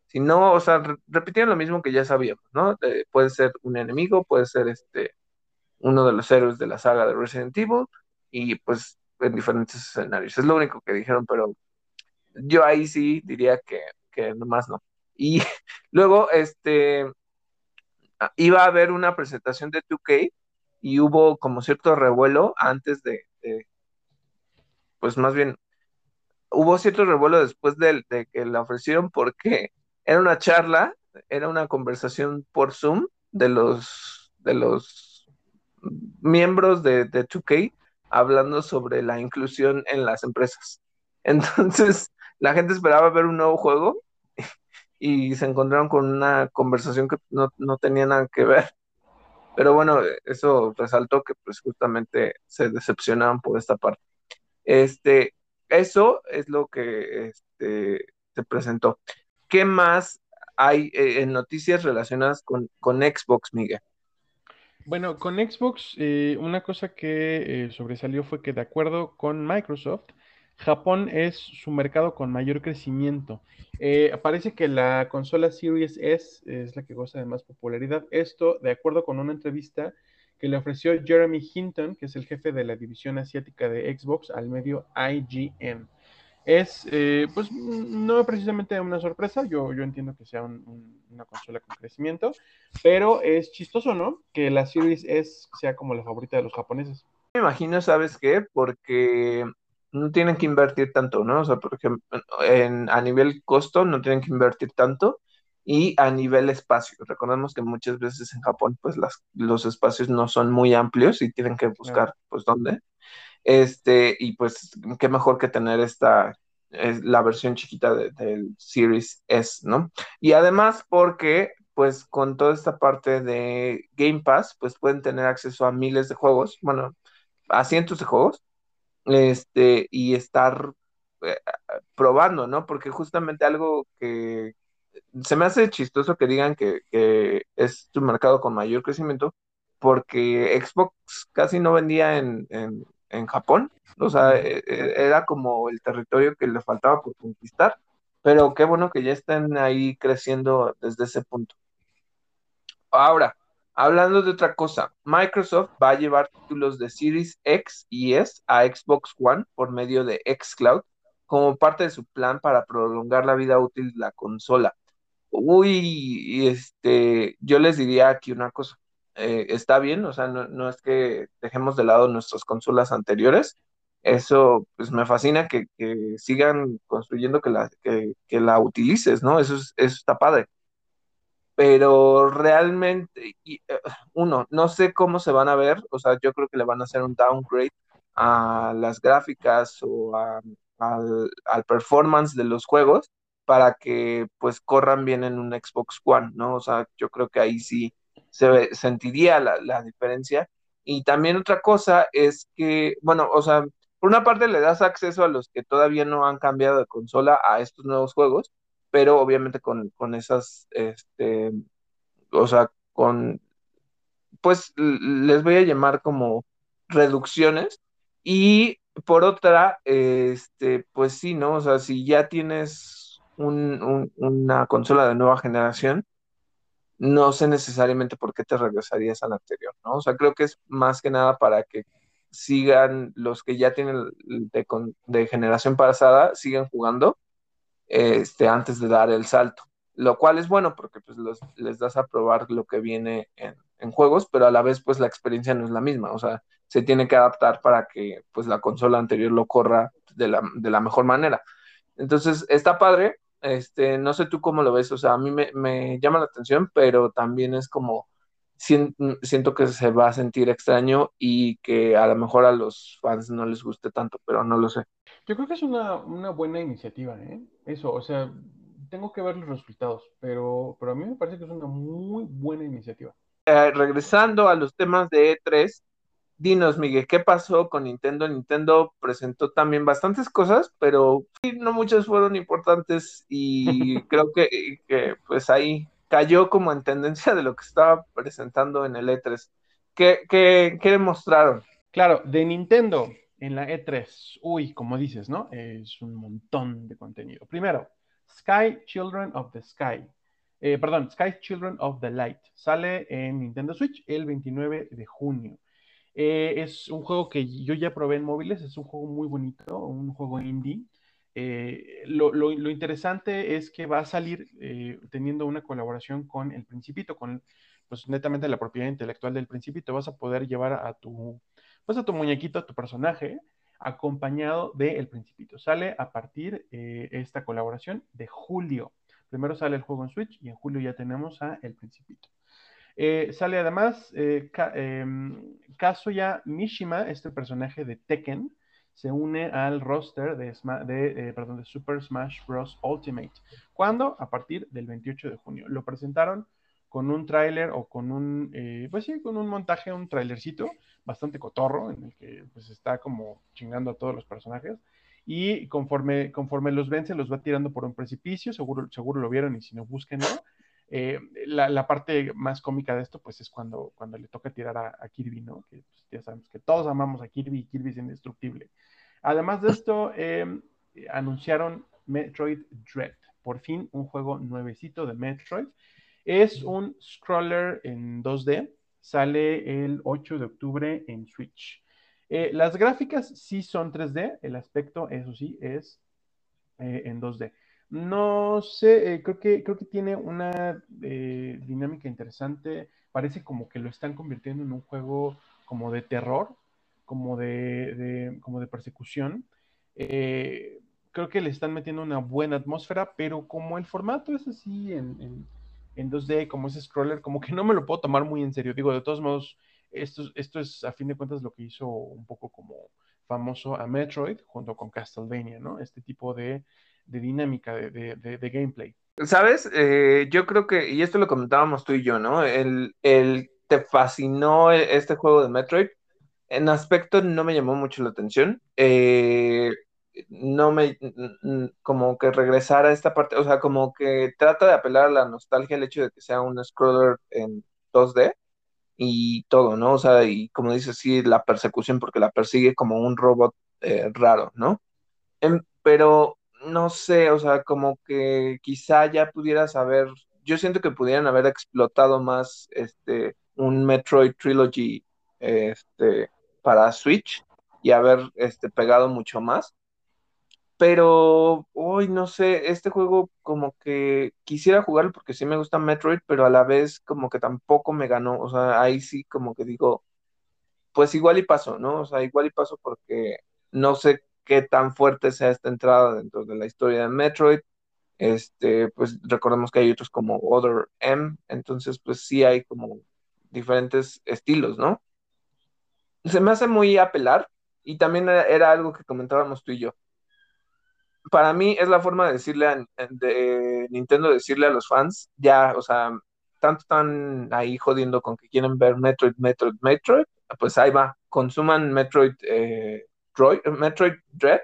Si no, o sea, repitieron lo mismo que ya sabíamos, ¿no? puede ser un enemigo, puede ser este uno de los héroes de la saga de Resident Evil, y pues en diferentes escenarios. Es lo único que dijeron, pero yo ahí sí diría que, que nomás no. Y luego, este, iba a haber una presentación de 2K y hubo como cierto revuelo antes de, pues más bien, hubo cierto revuelo después de, de, que la ofrecieron porque era una charla, era una conversación por Zoom de los, de los miembros de, de 2K hablando sobre la inclusión en las empresas. Entonces, la gente esperaba ver un nuevo juego y se encontraron con una conversación que no, tenía nada que ver. Pero bueno, eso resaltó que pues justamente se decepcionaban por esta parte. Este, eso es lo que este, se presentó. ¿Qué más hay eh, en noticias relacionadas con, con Xbox, Miguel? Bueno, con Xbox, eh, una cosa que eh, sobresalió fue que de acuerdo con Microsoft, Japón es su mercado con mayor crecimiento. Eh, parece que la consola Series S es la que goza de más popularidad. Esto, de acuerdo con una entrevista que le ofreció Jeremy Hinton, que es el jefe de la división asiática de Xbox, al medio IGN es, eh, pues, no precisamente una sorpresa, yo, yo entiendo que sea una consola con crecimiento, pero es chistoso, ¿no? Que la Series S sea como la favorita de los japoneses. Me imagino, ¿sabes qué? Porque no tienen que invertir tanto, ¿no? O sea, por ejemplo, en, a nivel costo no tienen que invertir tanto y a nivel espacio. Recordemos que muchas veces en Japón, pues, las, los espacios no son muy amplios y tienen que buscar, pues, dónde. Este, y pues, qué mejor que tener esta, es la versión chiquita del Series S, ¿no? Y además porque, pues, con toda esta parte de Game Pass, pues pueden tener acceso a miles de juegos, bueno, a cientos de juegos, este, y estar eh, probando, ¿no? Porque justamente algo que se me hace chistoso que digan que, es tu mercado con mayor crecimiento, porque Xbox casi no vendía en, en Japón. O sea, e, e, era como el territorio que le faltaba por conquistar. Pero qué bueno que ya estén ahí creciendo desde ese punto. Ahora, hablando de otra cosa, Microsoft va a llevar títulos de Series X y S a Xbox One por medio de Xcloud como parte de su plan para prolongar la vida útil de la consola. Uy, este, yo les diría aquí una cosa. Eh, está bien, o sea, no, es que dejemos de lado nuestras consolas anteriores. Eso, pues me fascina que, sigan construyendo que la, que, la utilices, ¿no? Eso, es, eso está padre. Pero realmente, y, eh, uno, no sé cómo se van a ver, o sea, yo creo que le van a hacer un downgrade a las gráficas o al, al performance de los juegos, para que pues corran bien en un Xbox One, ¿no? O sea, yo creo que ahí sí se sentiría la, la diferencia. Y también otra cosa es que, bueno, o sea, por una parte le das acceso a los que todavía no han cambiado de consola a estos nuevos juegos, pero obviamente con, con esas, este, o sea, con, pues les voy a llamar como reducciones. Y por otra, este, pues sí, ¿no? O sea, si ya tienes una consola de nueva generación, no sé necesariamente por qué te regresarías a la anterior, ¿no? O sea, creo que es más que nada para que sigan los que ya tienen de, de generación pasada, sigan jugando este, antes de dar el salto, lo cual es bueno porque pues les das a probar lo que viene en, en, juegos, pero a la vez pues la experiencia no es la misma, o sea, se tiene que adaptar para que pues la consola anterior lo corra de la, de la mejor manera. Entonces, está padre, este, no sé tú cómo lo ves, o sea, a mí me, me llama la atención, pero también es como, siento que se va a sentir extraño y que a lo mejor a los fans no les guste tanto, pero no lo sé. Yo creo que es una, una buena iniciativa, ¿eh? Eso, o sea, tengo que ver los resultados, pero, pero a mí me parece que es una muy buena iniciativa. Eh, regresando a los temas de E3, dinos, Miguel, ¿qué pasó con Nintendo? Nintendo presentó también bastantes cosas, pero no muchas fueron importantes y creo que, que, pues ahí cayó como en tendencia de lo que estaba presentando en el E3. ¿Qué, qué, qué mostraron? Claro, de Nintendo en la E3, uy, como dices, ¿no? Es un montón de contenido. Primero, Sky Children of the Sky. Eh, perdón, Sky Children of the Light. Sale en Nintendo Switch el 29 de junio. Eh, es un juego que yo ya probé en móviles, es un juego muy bonito, un juego indie. Eh, lo, interesante es que va a salir teniendo una colaboración con el Principito, con pues netamente la propiedad intelectual del Principito. Vas a poder llevar a tu pues a tu muñequito, a tu personaje, acompañado de El Principito. Sale a partir eh, esta colaboración de julio. Primero sale el juego en Switch y en julio ya tenemos a El Principito. Eh, sale además eh, em, Kazuya Mishima, este personaje de Tekken, se une al roster de, de, perdón, de Super Smash Bros. Ultimate. ¿Cuándo? A partir del 28 de junio. Lo presentaron con un tráiler o con un, pues sí, con un montaje, un trailercito bastante cotorro, en el que pues está como chingando a todos los personajes. Y conforme, conforme los vence, los va tirando por un precipicio, seguro, seguro lo vieron y si no, búsquenlo. Eh, la, parte más cómica de esto, pues es cuando, cuando le toca tirar a, Kirby, ¿no? Que pues, ya sabemos que todos amamos a Kirby y Kirby es indestructible. Además de esto, em, anunciaron Metroid Dread. Por fin, un juego nuevecito de Metroid. Es un scroller en 2D sale el 8 de octubre en Switch. Eh, las gráficas sí son 3D, el aspecto, eso sí, es eh, en 2D. No sé, eh, creo, que, creo que tiene una dinámica interesante. Parece como que lo están convirtiendo en un juego como de terror, como de, como de persecución. creo que le están metiendo una buena atmósfera, pero como el formato es así en en 2D, como ese scroller, como que no me lo puedo tomar muy en serio. Digo, de todos modos, esto, esto es a fin de cuentas lo que hizo un poco como famoso a Metroid junto con Castlevania, ¿no? Este tipo de, de dinámica de, de, gameplay. Sabes, eh, yo creo que, y esto lo comentábamos tú y yo, ¿no? El, el, te fascinó este juego de Metroid. En aspecto no me llamó mucho la atención. Eh, no me, como que regresar a esta parte, o sea, como que trata de apelar a la nostalgia el hecho de que sea un scroller en 2D y todo, ¿no? O sea, y como dices, sí, la persecución, porque la persigue como un robot eh, raro, ¿no? Em, pero no sé, o sea, como que quizá ya pudieras haber, yo siento que pudieran haber explotado más este, un Metroid Trilogy este, para Switch y haber este, pegado mucho más pero hoy no sé, este juego como que quisiera jugarlo porque sí me gusta Metroid, pero a la vez como que tampoco me ganó, o sea, ahí sí como que digo, pues igual y paso, ¿no? O sea, igual y paso porque no sé qué tan fuerte sea esta entrada dentro de la historia de Metroid. Este, pues recordemos que hay otros como Other M, entonces pues sí hay como diferentes estilos, ¿no? Se me hace muy apelar y también era algo que comentábamos tú y yo para mí es la forma de decirle a de Nintendo decirle a los fans, ya, o sea, tanto están ahí jodiendo con que quieren ver Metroid, Metroid, Metroid, pues ahí va, consuman Metroid, eh, Metroid Dread,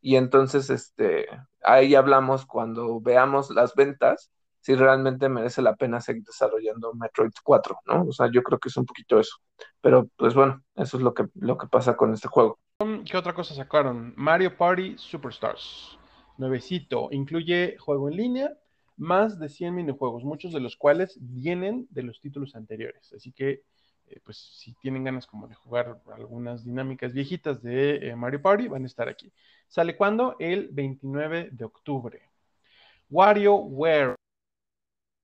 y entonces este, ahí hablamos cuando veamos las ventas, si realmente merece la pena seguir desarrollando Metroid 4, ¿no? O sea, yo creo que es un poquito eso. Pero pues bueno, eso es lo que, lo que pasa con este juego. ¿Qué otra cosa sacaron? Mario Party Superstars. Nuevecito. Incluye juego en línea, más de 100 minijuegos, muchos de los cuales vienen de los títulos anteriores. Así que, eh, pues, si tienen ganas como de jugar algunas dinámicas viejitas de eh, Mario Party, van a estar aquí. ¿Sale cuándo? El 29 de octubre. WarioWare.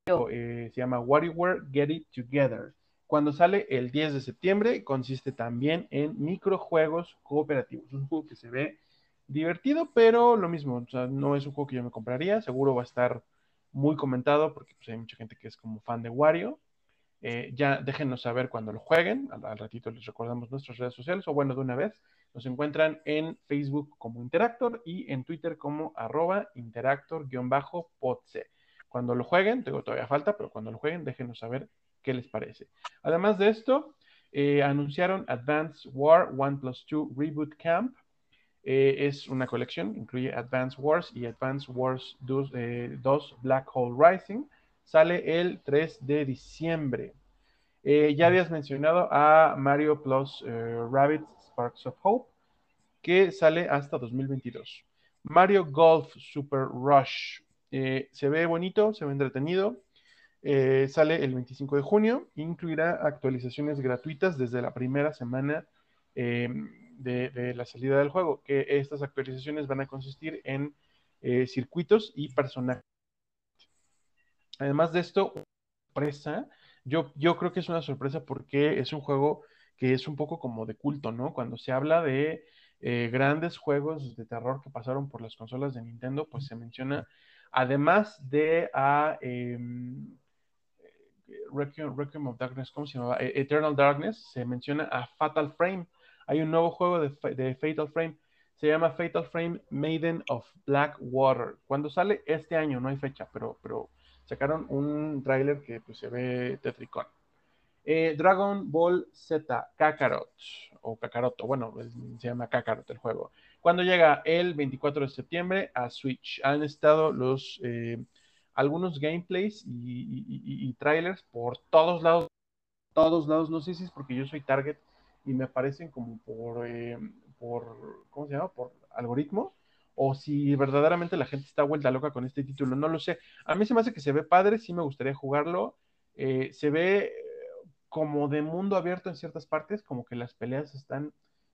Eh, se llama WarioWare Get It Together. Cuando sale el 10 de septiembre, consiste también en microjuegos cooperativos. Un juego que se ve divertido, pero lo mismo, o sea, no es un juego que yo me compraría. Seguro va a estar muy comentado porque pues, hay mucha gente que es como fan de Wario. Eh, ya déjenos saber cuando lo jueguen. Al, ratito les recordamos nuestras redes sociales, o bueno, de una vez. Nos encuentran en Facebook como Interactor y en Twitter como arroba interactor-podce. Cuando lo jueguen, tengo todavía falta, pero cuando lo jueguen, déjenos saber qué les parece. Además de esto, eh, anunciaron Advanced War 1 Plus 2 Reboot Camp, eh, es una colección, incluye Advance Wars y Advance Wars 2, eh, Black Hole Rising. Sale el 3 de diciembre. Eh, ya habías mencionado a Mario Plus Rabbit Sparks of Hope, que sale hasta 2022. Mario Golf Super Rush. se ve bonito, se ve entretenido. sale el 25 de junio. Incluirá actualizaciones gratuitas desde la primera semana de, la salida del juego, que estas actualizaciones van a consistir en eh, circuitos y personajes. Además de esto, sorpresa, yo, yo creo que es una sorpresa porque es un juego que es un poco como de culto, ¿no? Cuando se habla de eh, grandes juegos de terror que pasaron por las consolas de Nintendo, pues se menciona, además de a em, Requiem, of Darkness, ¿cómo se llama? E, Eternal Darkness, se menciona a Fatal Frame, hay un nuevo juego de, Fatal Frame, se llama Fatal Frame Maiden of Black Water. Cuando sale este año, no hay fecha, pero, pero sacaron un tráiler que pues, se ve tetricón. Eh, Dragon Ball Z Kakarot, o Kakaroto, bueno, se llama Kakarot el juego. Cuando llega el 24 de septiembre a Switch, han estado los eh, algunos gameplays y, y, trailers por todos lados, todos lados, no sé si es porque yo soy target y me aparecen como por, eh, por, ¿cómo se llama? Por algoritmo, o si verdaderamente la gente está vuelta loca con este título, no lo sé. A mí se me hace que se ve padre, sí me gustaría jugarlo. Eh, se ve como de mundo abierto en ciertas partes, como que las peleas están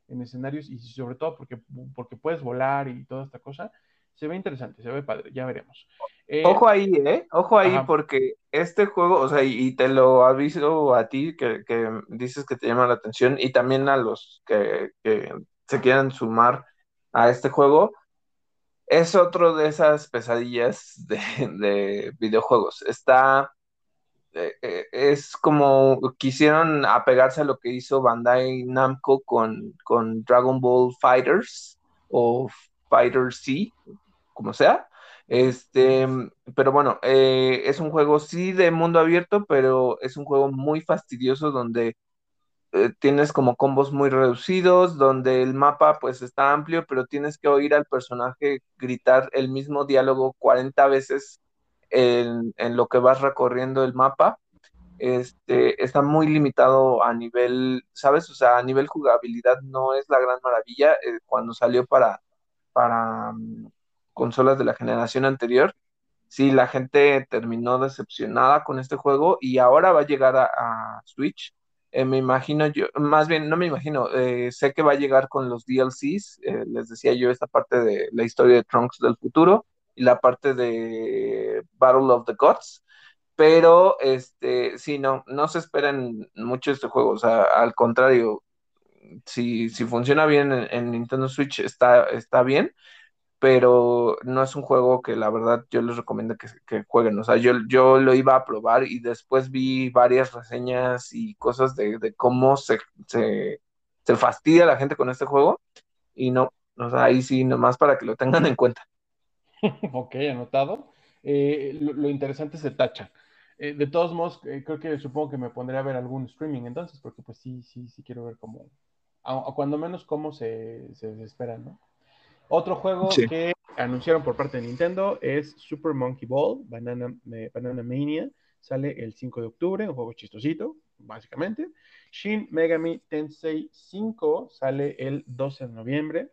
en escenarios y sobre todo porque, porque puedes volar y toda esta cosa. Se ve interesante, se ve padre, ya veremos. Eh, Ojo ahí, ¿eh? Ojo ahí, porque este juego, o sea, y, te lo aviso a ti que, dices que te llama la atención y también a los que, se quieran sumar a este juego, es otro de esas pesadillas de, videojuegos. Está, eh, eh, es como quisieron apegarse a lo que hizo Bandai Namco con, con Dragon Ball Fighters o Fighter C, como sea. Este, pero bueno, eh, es un juego sí de mundo abierto, pero es un juego muy fastidioso donde eh, tienes como combos muy reducidos, donde el mapa pues está amplio, pero tienes que oír al personaje gritar el mismo diálogo 40 veces en, en lo que vas recorriendo el mapa. Este, está muy limitado a nivel, ¿sabes? O sea, a nivel jugabilidad no es la gran maravilla. Eh, cuando salió para, para mm, consolas de la generación anterior, sí, la gente terminó decepcionada con este juego y ahora va a llegar a, Switch. Eh, me imagino yo, más bien, no me imagino, eh, sé que va a llegar con los DLCs, eh, les decía yo, esta parte de la historia de Trunks del futuro y la parte de Battle of the Gods, pero este, sí, no, no se esperen mucho este juego, o sea, al contrario, si, si funciona bien en, Nintendo Switch está, está bien, pero no es un juego que la verdad yo les recomiendo que, jueguen. O sea, yo, yo lo iba a probar y después vi varias reseñas y cosas de, cómo se, se, fastidia la gente con este juego y no, o sea, ahí sí, nomás para que lo tengan en cuenta. ok, anotado. Eh, lo, interesante se tacha. Eh, de todos modos, eh, creo que supongo que me pondré a ver algún streaming entonces, porque pues sí, sí, sí quiero ver cómo, cuando menos cómo se, se espera, ¿no? Otro juego que anunciaron por parte de Nintendo es Super Monkey Ball, Banana, Banana Mania. Sale el 5 de octubre, un juego chistosito, básicamente. Shin Megami Tensei 5 sale el 12 de noviembre.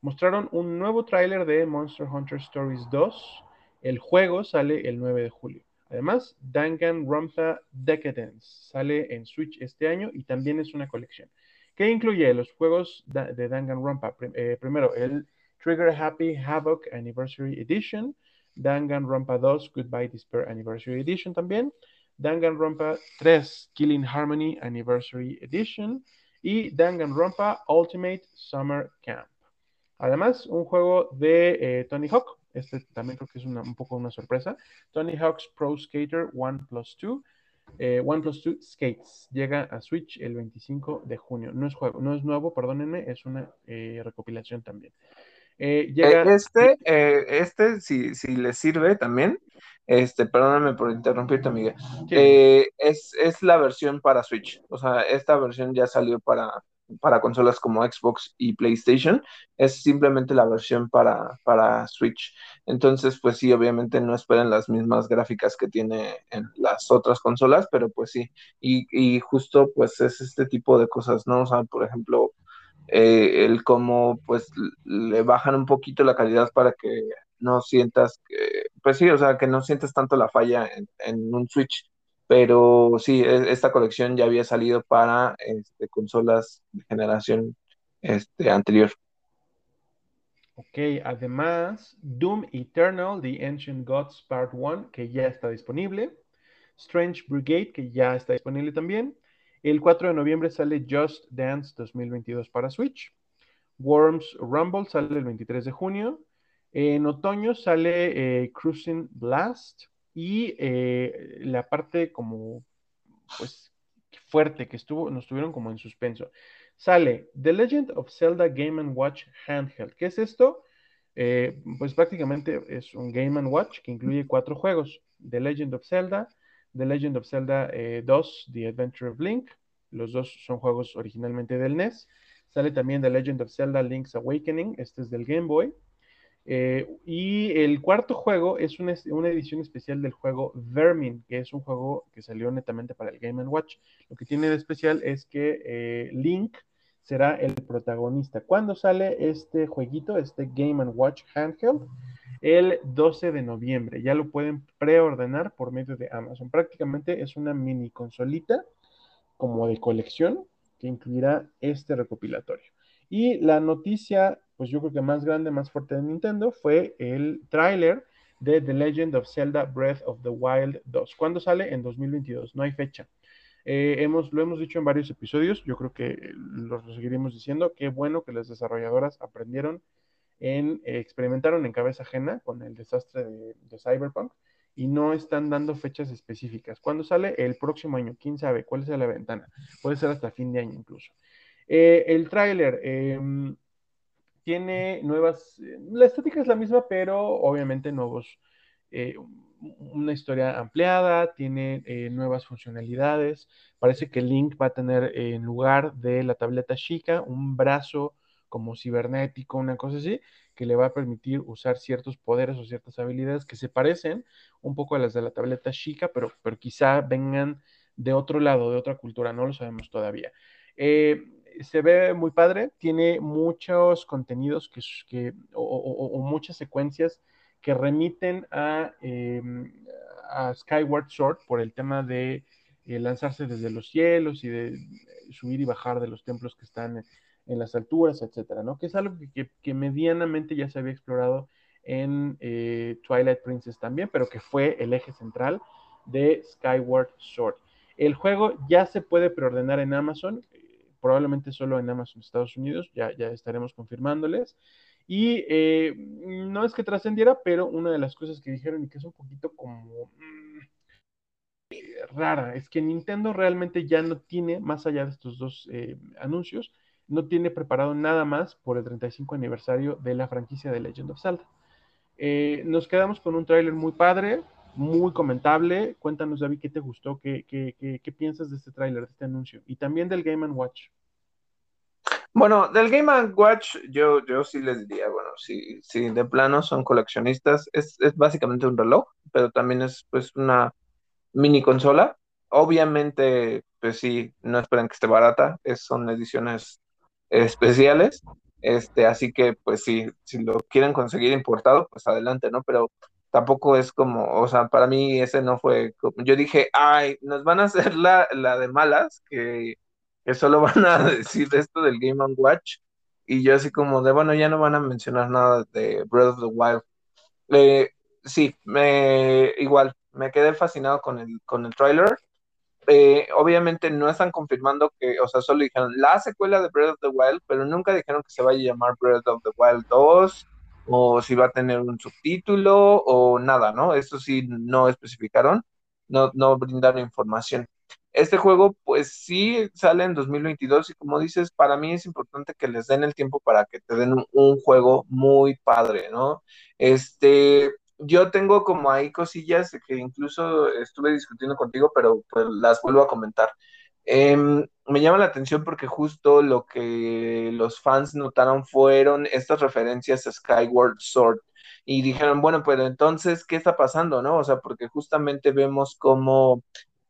Mostraron un nuevo tráiler de Monster Hunter Stories 2. El juego sale el 9 de julio. Además, Danganronpa Decadence sale en Switch este año y también es una colección. ¿Qué incluye los juegos de Danganronpa? Eh, primero, el Trigger Happy Havoc Anniversary Edition, Danganronpa 2 Goodbye Despair Anniversary Edition también, Danganronpa 3 Killing Harmony Anniversary Edition y Danganronpa Ultimate Summer Camp. Además, un juego de eh, Tony Hawk, este también creo que es un poco una sorpresa, Tony Hawk's Pro Skater 1 Plus 2, eh, One Plus 2 Skates llega a Switch el 25 de junio. No es juego, no es nuevo, perdónenme, es una eh, recopilación también. Eh, eh, este, eh, este, si, si le sirve también, este, perdóname por interrumpirte, Miguel, es, es, la versión para Switch. O sea, esta versión ya salió para, para consolas como Xbox y PlayStation. Es simplemente la versión para, para Switch. Entonces, pues sí, obviamente no esperen las mismas gráficas que tiene en las otras consolas, pero pues sí. Y, y justo, pues es este tipo de cosas, ¿no? O sea, por ejemplo, eh, el cómo pues le bajan un poquito la calidad para que no sientas que, pues sí, o sea, que no sientas tanto la falla en, un Switch, pero sí, e, esta colección ya había salido para este, consolas de generación este, anterior. Ok, además, Doom Eternal, The Ancient Gods Part 1, que ya está disponible. Strange Brigade, que ya está disponible también. El 4 de noviembre sale Just Dance 2022 para Switch. Worms Rumble sale el 23 de junio. En otoño sale eh, Cruising Blast y eh, la parte como pues fuerte que estuvo, nos tuvieron como en suspenso. Sale The Legend of Zelda Game ⁇ Watch Handheld. ¿Qué es esto? Eh, pues prácticamente es un Game ⁇ Watch que incluye cuatro juegos. The Legend of Zelda, The Legend of Zelda 2, eh, The Adventure of Link. Los dos son juegos originalmente del NES. Sale también The Legend of Zelda Link's Awakening. Este es del Game Boy. Eh, y el cuarto juego es una, edición especial del juego Vermin, que es un juego que salió netamente para el Game Watch. Lo que tiene de especial es que eh, Link será el protagonista. ¿Cuándo sale este jueguito, este Game Watch Handheld? El 12 de noviembre. Ya lo pueden preordenar por medio de Amazon. Prácticamente es una mini consolita como de colección que incluirá este recopilatorio. Y la noticia, pues yo creo que más grande, más fuerte de Nintendo fue el tráiler de The Legend of Zelda Breath of the Wild 2. ¿Cuándo sale? En 2022, no hay fecha. Eh, hemos, lo hemos dicho en varios episodios, yo creo que lo seguiremos diciendo, qué bueno que las desarrolladoras aprendieron en, eh, experimentaron en cabeza ajena con el desastre de, Cyberpunk y no están dando fechas específicas. ¿Cuándo sale? El próximo año, quién sabe, cuál es la ventana. Puede ser hasta fin de año incluso. Eh, el tráiler em, tiene nuevas, la estética es la misma, pero obviamente nuevos, eh, una historia ampliada, tiene nuevas funcionalidades. Parece que Link va a tener en lugar de la tableta chica un brazo como cibernético, una cosa así, que le va a permitir usar ciertos poderes o ciertas habilidades que se parecen un poco a las de la tableta chica, pero, pero quizá vengan de otro lado, de otra cultura, no lo sabemos todavía. Eh, se ve muy padre, tiene muchos contenidos que, o, muchas secuencias que remiten a, em, a Skyward Sword por el tema de eh, lanzarse desde los cielos y de subir y bajar de los templos que están en las alturas, etcétera, ¿no? Que es algo que, medianamente ya se había explorado en eh, Twilight Princess también, pero que fue el eje central de Skyward Sword. El juego ya se puede preordenar en Amazon, eh, probablemente solo en Amazon Estados Unidos, ya, ya estaremos confirmándoles. Y eh, no es que trascendiera, pero una de las cosas que dijeron y que es un poquito como mm, rara, es que Nintendo realmente ya no tiene, más allá de estos dos anuncios, no tiene preparado nada más por el 35 aniversario de la franquicia de Legend of Zelda. Eh, nos quedamos con un tráiler muy padre, muy comentable. Cuéntanos, David, ¿qué te gustó? ¿Qué, qué, piensas de este tráiler, de este anuncio? Y también del Game Watch. Bueno, del Game Watch yo, yo sí les diría, bueno, si, si de plano son coleccionistas, es, es básicamente un reloj, pero también es pues una mini consola. Obviamente, pues sí, no esperan que esté barata, es, son ediciones especiales, este, así que pues sí, si lo quieren conseguir importado, pues adelante, ¿no? Pero tampoco es como, o sea, para mí ese no fue, yo dije, ay, nos van a hacer la, la de malas, que, que solo van a decir esto del Game Watch, y yo así como de, bueno, ya no van a mencionar nada de Breath of the Wild. Eh, sí, me, igual, me quedé fascinado con el, con el trailer. Eh, obviamente no están confirmando que, o sea, solo dijeron la secuela de Breath of the Wild, pero nunca dijeron que se vaya a llamar Breath of the Wild 2 o si va a tener un subtítulo o nada, ¿no? Eso sí no especificaron, no, no brindaron información. Este juego, pues sí sale en 2022 y como dices, para mí es importante que les den el tiempo para que te den un, juego muy padre, ¿no? Este, yo tengo como ahí cosillas que incluso estuve discutiendo contigo, pero pues las vuelvo a comentar. Em, me llama la atención porque justo lo que los fans notaron fueron estas referencias a Skyward Sword y dijeron, bueno, pero entonces, ¿qué está pasando, no? O sea, porque justamente vemos como,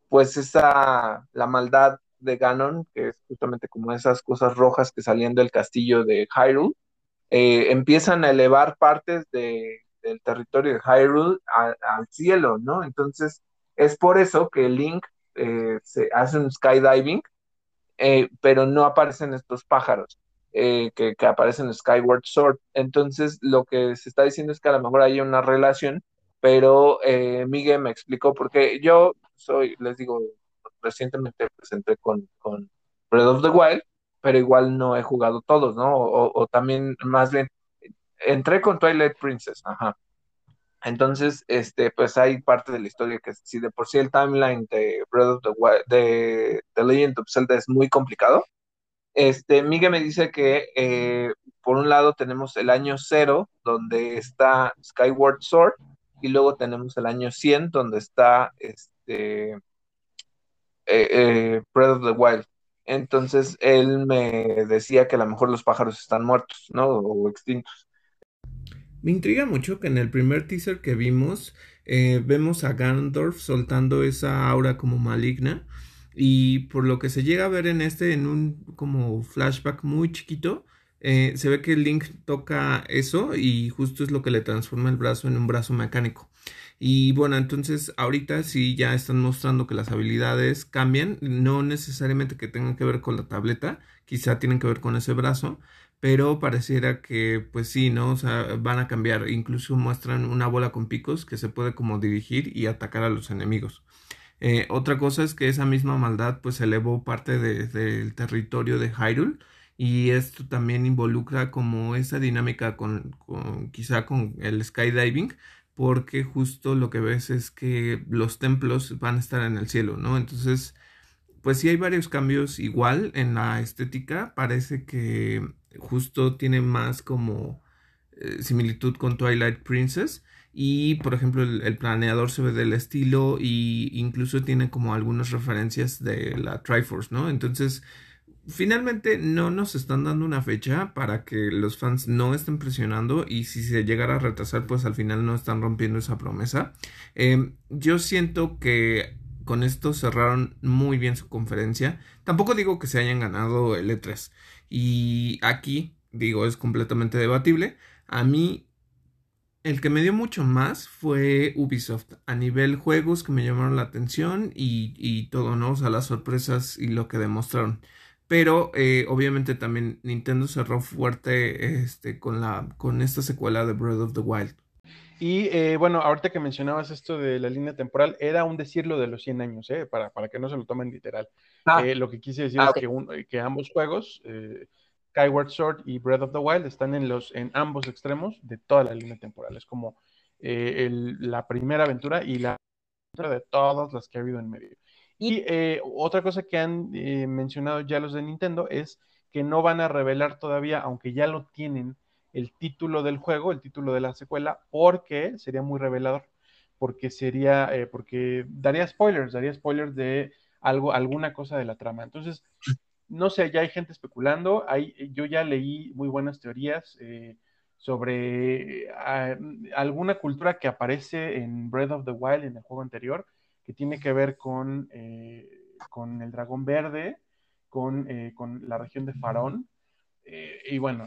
pues, esa, la maldad de Ganon, que es justamente como esas cosas rojas que salían del castillo de Hyrule, eh, empiezan a elevar partes de, del territorio de Hyrule al cielo, ¿no? Entonces, es por eso que Link eh, se hace un skydiving, eh, pero no aparecen estos pájaros eh, que, aparecen en Skyward Sword. Entonces, lo que se está diciendo es que a lo mejor hay una relación, pero Miguel me explicó, porque yo soy, les digo, recientemente presenté con, con Breath of the Wild, pero igual no he jugado todos, ¿no? O, o también, más bien, entré con Twilight Princess, ajá. Entonces, este, pues hay parte de la historia que si de por sí el timeline de Breath of the Wild, de The Legend of Zelda es muy complicado, este, Miguel me dice que eh, por un lado tenemos el año cero, donde está Skyward Sword, y luego tenemos el año 100, donde está este, eh, eh, Breath of the Wild. Entonces él me decía que a lo mejor los pájaros están muertos, ¿no? O extintos. Me intriga mucho que en el primer teaser que vimos eh, vemos a Ganondorf soltando esa aura como maligna y por lo que se llega a ver en este en un como flashback muy chiquito eh, se ve que Link toca eso y justo es lo que le transforma el brazo en un brazo mecánico. Y bueno, entonces ahorita sí ya están mostrando que las habilidades cambian, no necesariamente que tengan que ver con la tableta, quizá tienen que ver con ese brazo, pero pareciera que pues sí, ¿no? O sea, van a cambiar, incluso muestran una bola con picos que se puede como dirigir y atacar a los enemigos. Eh, otra cosa es que esa misma maldad pues elevó parte del territorio de Hyrule y esto también involucra como esa dinámica con, con quizá con el skydiving porque justo lo que ves es que los templos van a estar en el cielo, ¿no? Entonces, pues sí hay varios cambios igual en la estética, parece que justo tiene más como eh, similitud con Twilight Princess y por ejemplo el, planeador se ve del estilo y incluso tiene como algunas referencias de la Triforce, ¿no? Entonces finalmente no nos están dando una fecha para que los fans no estén presionando y si se llegara a retrasar pues al final no están rompiendo esa promesa. Em, yo siento que con esto cerraron muy bien su conferencia. Tampoco digo que se hayan ganado el E3. Y aquí, digo, es completamente debatible. A mí, el que me dio mucho más fue Ubisoft. A nivel juegos que me llamaron la atención y, todo, ¿no? O sea, las sorpresas y lo que demostraron. Pero eh, obviamente también Nintendo cerró fuerte este, con, la, con esta secuela de Breath of the Wild. Y eh, bueno, ahorita que mencionabas esto de la línea temporal, era un decirlo de los 100 años, ¿eh? para, para que no se lo tomen literal. Ah. Eh, lo que quise decir ah, es que, que, ambos juegos, Skyward Sword y Breath of the Wild, están en, los, en ambos extremos de toda la línea temporal. Es como la primera aventura y la aventura de todas las que ha habido en medio. Y otra cosa que han mencionado ya los de Nintendo es que no van a revelar todavía, aunque ya lo tienen, el título del juego, el título de la secuela, porque sería muy revelador, porque sería, eh, porque daría spoilers, daría spoilers de algo, alguna cosa de la trama. Entonces, no sé, ya hay gente especulando, hay, yo ya leí muy buenas teorías eh, sobre ah, alguna cultura que aparece en Breath of the Wild, en el juego anterior, que tiene que ver con, eh, con el dragón verde, con, con la región de Farón. Y bueno,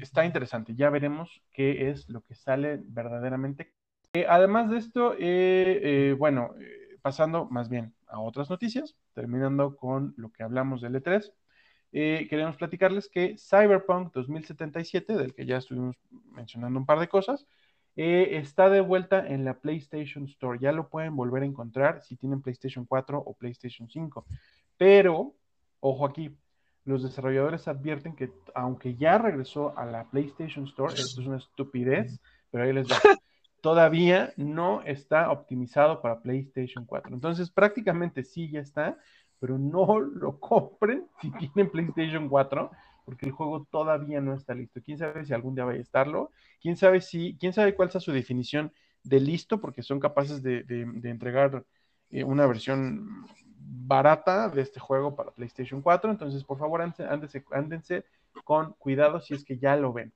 está interesante. Ya veremos qué es lo que sale verdaderamente. Eh, además de esto, eh, eh, bueno, pasando más bien a otras noticias, terminando con lo que hablamos del E3, queremos platicarles que Cyberpunk 2077, del que ya estuvimos mencionando un par de cosas, está de vuelta en la PlayStation Store. Ya lo pueden volver a encontrar si tienen PlayStation 4 o PlayStation 5. Pero, ojo aquí, los desarrolladores advierten que aunque ya regresó a la PlayStation Store, esto es una estupidez, pero ahí les va. Todavía no está optimizado para PlayStation 4. Entonces, prácticamente sí ya está, pero no lo compren si tienen PlayStation 4, porque el juego todavía no está listo. Quién sabe si algún día va a estarlo. Quién sabe si, quién sabe cuál sea su definición de listo, porque son capaces de, entregar eh, una versión barata de este juego para PlayStation 4. Entonces, por favor, ándense, con cuidado si es que ya lo ven.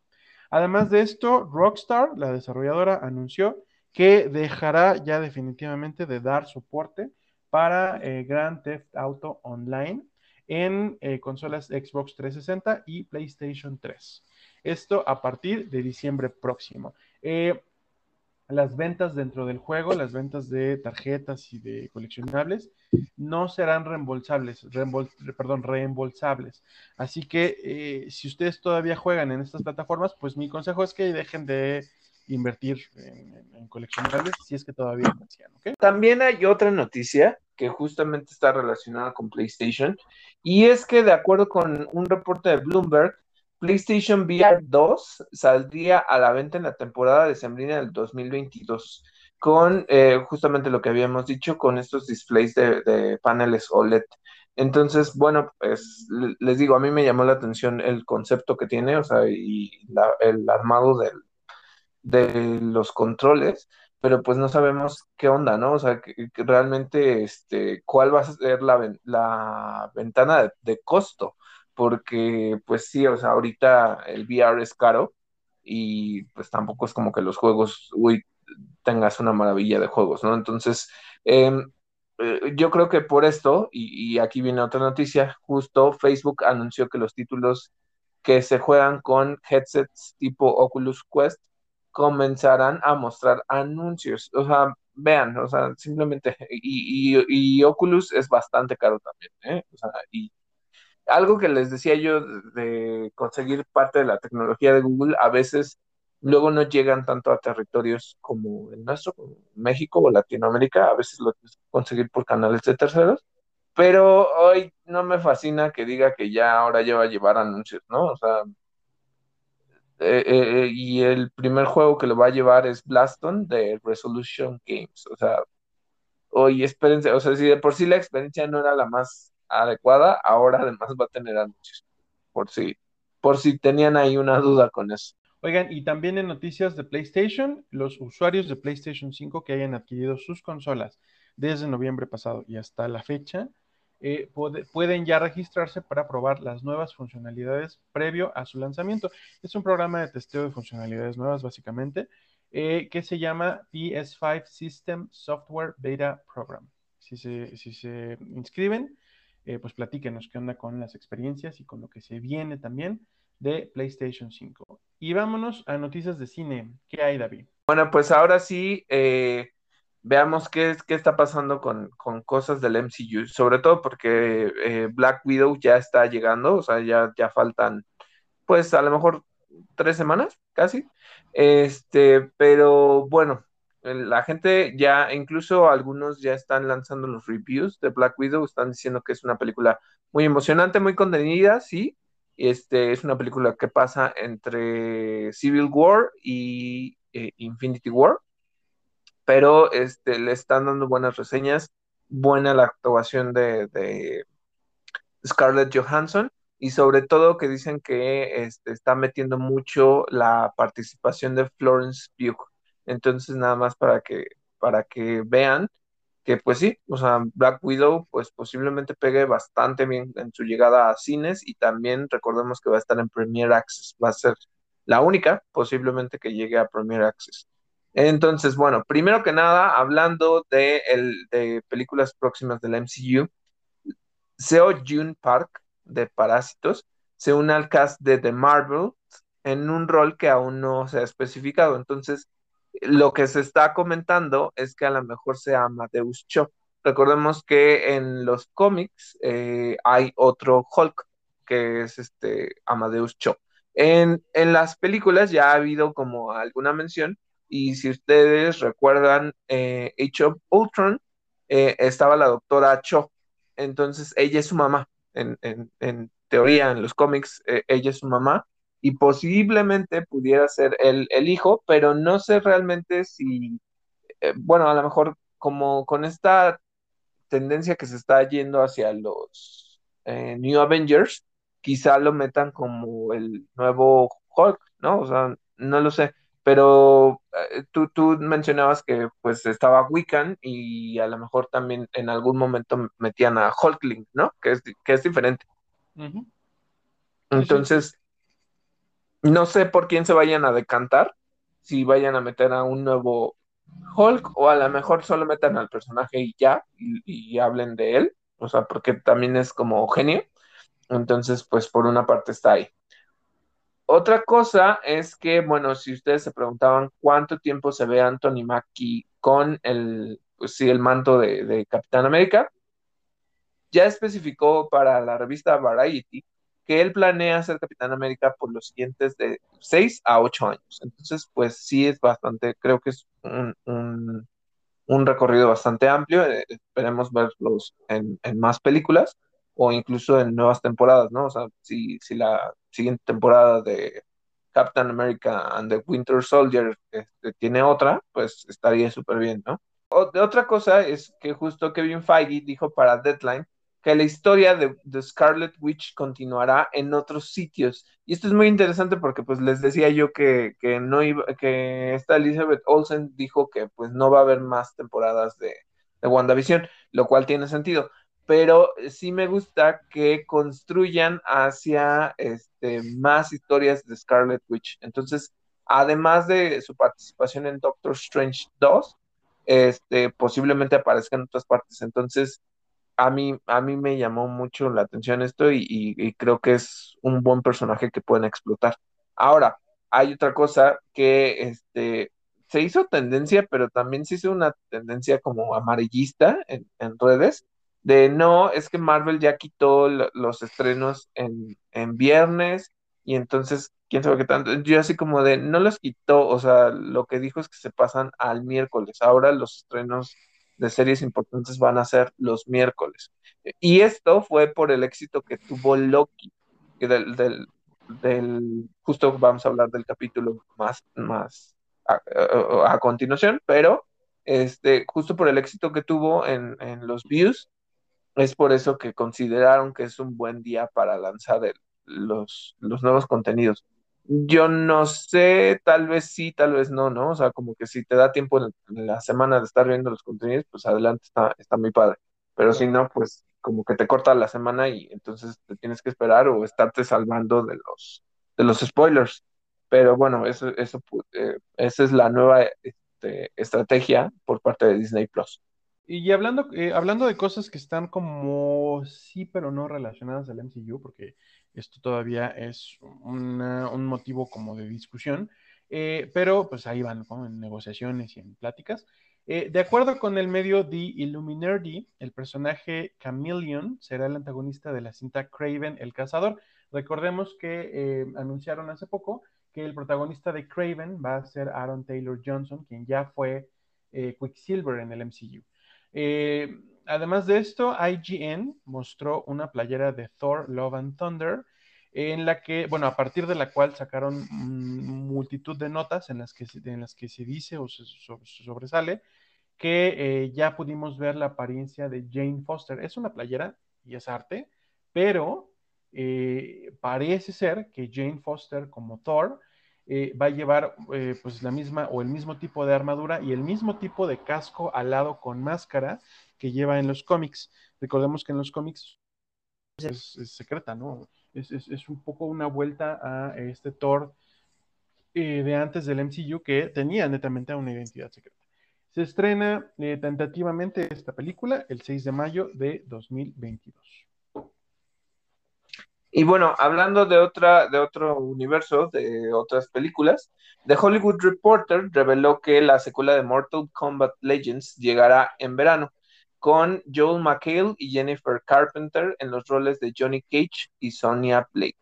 Además de esto, Rockstar, la desarrolladora, anunció que dejará ya definitivamente de dar soporte para eh, Grand Theft Auto Online en eh, consolas Xbox 360 y PlayStation 3. Esto a partir de diciembre próximo. Eh, las ventas dentro del juego, las ventas de tarjetas y de coleccionables, no serán reembolsables, perdón, reembolsables. Así que eh, si ustedes todavía juegan en estas plataformas, pues mi consejo es que dejen de invertir en, coleccionables si es que todavía no hacían, También hay otra noticia que justamente está relacionada con PlayStation y es que de acuerdo con un reporte de Bloomberg, PlayStation VR 2 saldría a la venta en la temporada de sembrina del 2022 con eh, justamente lo que habíamos dicho, con estos displays de, paneles OLED. Entonces, bueno, pues les digo, a mí me llamó la atención el concepto que tiene, o sea, y el armado de los controles, pero pues no sabemos qué onda, ¿no? O sea, que, realmente, este, cuál va a ser la, ventana de costo porque pues sí, o sea, ahorita el VR es caro y pues tampoco es como que los juegos, uy, tengas una maravilla de juegos, ¿no? Entonces, em, eh, yo creo que por esto, y, aquí viene otra noticia, justo Facebook anunció que los títulos que se juegan con headsets tipo Oculus Quest comenzarán a mostrar anuncios. O sea, vean, o sea, simplemente, y, y, y Oculus es bastante caro también, ¿eh? O sea, y algo que les decía yo de conseguir parte de la tecnología de Google, a veces luego no llegan tanto a territorios como el nuestro, México o Latinoamérica, a veces lo tienes que conseguir por canales de terceros, pero hoy no me fascina que diga que ya ahora ya va a llevar anuncios, ¿no? O sea, eh, eh, eh, y el primer juego que lo va a llevar es Blaston de Resolution Games, o sea, hoy espérense, o sea, si de por sí la experiencia no era la más adecuada, ahora además va a tener anuncios, por si, por si tenían ahí una duda con eso. Oigan, y también en noticias de PlayStation, los usuarios de PlayStation 5 que hayan adquirido sus consolas desde noviembre pasado y hasta la fecha, eh, pueden ya registrarse para probar las nuevas funcionalidades previo a su lanzamiento. Es un programa de testeo de funcionalidades nuevas, básicamente, eh, que se llama PS5 System Software Beta Program. Si se, si se inscriben, eh, pues platíquenos qué onda con las experiencias y con lo que se viene también de PlayStation 5. Y vámonos a noticias de cine. ¿Qué hay, David? Bueno, pues ahora sí, eh, veamos qué, qué está pasando con, cosas del MCU, sobre todo porque eh, Black Widow ya está llegando, o sea, ya, ya faltan, pues a lo mejor tres semanas, casi. Este, pero bueno, la gente ya, incluso algunos ya están lanzando los reviews de Black Widow, están diciendo que es una película muy emocionante, muy contenida, sí. Este es una película que pasa entre Civil War y eh, Infinity War, pero este, le están dando buenas reseñas, buena la actuación de, de Scarlett Johansson. y sobre todo que dicen que este, está metiendo mucho la participación de Florence Pugh. Entonces, nada más para que, para que vean que pues sí, o sea, Black Widow pues posiblemente pegue bastante bien en su llegada a cines y también recordemos que va a estar en Premier Access, va a ser la única posiblemente que llegue a Premier Access. Entonces, bueno, primero que nada, hablando de, el, de películas próximas del MCU, Seo Jun Park de Parásitos se une al cast de The Marvel en un rol que aún no se ha especificado. Entonces, lo que se está comentando es que a lo mejor sea Amadeus Cho. Recordemos que en los cómics eh, hay otro Hulk, que es este Amadeus Cho. En, en, las películas ya ha habido como alguna mención, y si ustedes recuerdan eh, Age of Ultron, eh, estaba la doctora Cho, entonces ella es su mamá, en, en, teoría, en los cómics, eh, ella es su mamá, y posiblemente pudiera ser el, el hijo, pero no sé realmente si, eh, bueno, a lo mejor como con esta tendencia que se está yendo hacia los eh, New Avengers, quizá lo metan como el nuevo Hulk, ¿no? O sea, no lo sé, pero eh, tú, tú mencionabas que pues estaba Wiccan y a lo mejor también en algún momento metían a Hulkling, ¿no? Que es, que es diferente. Entonces, no sé por quién se vayan a decantar, si vayan a meter a un nuevo Hulk o a lo mejor solo metan al personaje y ya, y, hablen de él, o sea, porque también es como genio. Entonces, pues por una parte está ahí. Otra cosa es que, bueno, si ustedes se preguntaban cuánto tiempo se ve Anthony Mackie con el, pues sí, el manto de, de Capitán América, ya especificó para la revista Variety que él planea ser Capitán América por los siguientes de 6 a 8 años. Entonces, pues sí es bastante, creo que es un, recorrido bastante amplio. Eh, esperemos verlos en, más películas o incluso en nuevas temporadas, ¿no? O sea, si, si la siguiente temporada de Captain America and the Winter Soldier este, tiene otra, pues estaría súper bien, ¿no? otra cosa es que justo Kevin Feige dijo para Deadline que la historia de, Scarlet Witch continuará en otros sitios. Y esto es muy interesante porque pues les decía yo que, no iba, que esta Elizabeth Olsen dijo que pues no va a haber más temporadas de, de WandaVision, lo cual tiene sentido. Pero sí me gusta que construyan hacia este, más historias de Scarlet Witch. Entonces, además de su participación en Doctor Strange 2, este, posiblemente aparezca en otras partes. Entonces, a mí, a mí me llamó mucho la atención esto y, creo que es un buen personaje que pueden explotar. Ahora, hay otra cosa que este, se hizo tendencia, pero también se hizo una tendencia como amarillista en, redes, de no, es que Marvel ya quitó los estrenos en, en viernes y entonces, quién sabe qué tanto. Yo así como de, no los quitó, o sea, lo que dijo es que se pasan al miércoles. Ahora los estrenos de series importantes van a ser los miércoles. Y esto fue por el éxito que tuvo Loki, del, del, del justo vamos a hablar del capítulo más, más a, continuación, pero este, justo por el éxito que tuvo en, en, los views, es por eso que consideraron que es un buen día para lanzar los, los nuevos contenidos. Yo no sé, tal vez sí, tal vez no, ¿no? O sea, como que si te da tiempo en, la semana de estar viendo los contenidos, pues adelante, está, está muy padre. Pero si no, pues como que te corta la semana y entonces te tienes que esperar o estarte salvando de los, de los spoilers. Pero bueno, eso, eso, eh, esa es la nueva este, estrategia por parte de Disney Plus. Y hablando, eh, hablando de cosas que están como sí, pero no relacionadas al MCU, porque esto todavía es un motivo como de discusión, eh, pero pues ahí van en negociaciones y en pláticas. Eh, de acuerdo con el medio The Illuminati, el personaje Chameleon será el antagonista de la cinta Craven el Cazador. Recordemos que eh, anunciaron hace poco que el protagonista de Craven va a ser Aaron Taylor Johnson, quien ya fue Quicksilver en el MCU además de esto, IGN mostró una playera de Thor Love and Thunder, en la que, bueno, a partir de la cual sacaron multitud de notas en las que, en las que se dice o se sobresale que eh, ya pudimos ver la apariencia de Jane Foster. Es una playera y es arte, pero eh, parece ser que Jane Foster como Thor eh, va a llevar pues la misma o el mismo tipo de armadura y el mismo tipo de casco al lado con máscara que lleva en los cómics. Recordemos que en los cómics es, secreta, ¿no? Es, un poco una vuelta a este Thor de antes del MCU que tenía netamente una identidad secreta. Se estrena tentativamente esta película el 6 de mayo de 2022. Y bueno, hablando de otra, de otro universo, de otras películas, The Hollywood Reporter reveló que la secuela de Mortal Kombat Legends llegará en verano, con Joel McHale y Jennifer Carpenter en los roles de Johnny Cage y Sonya Blade.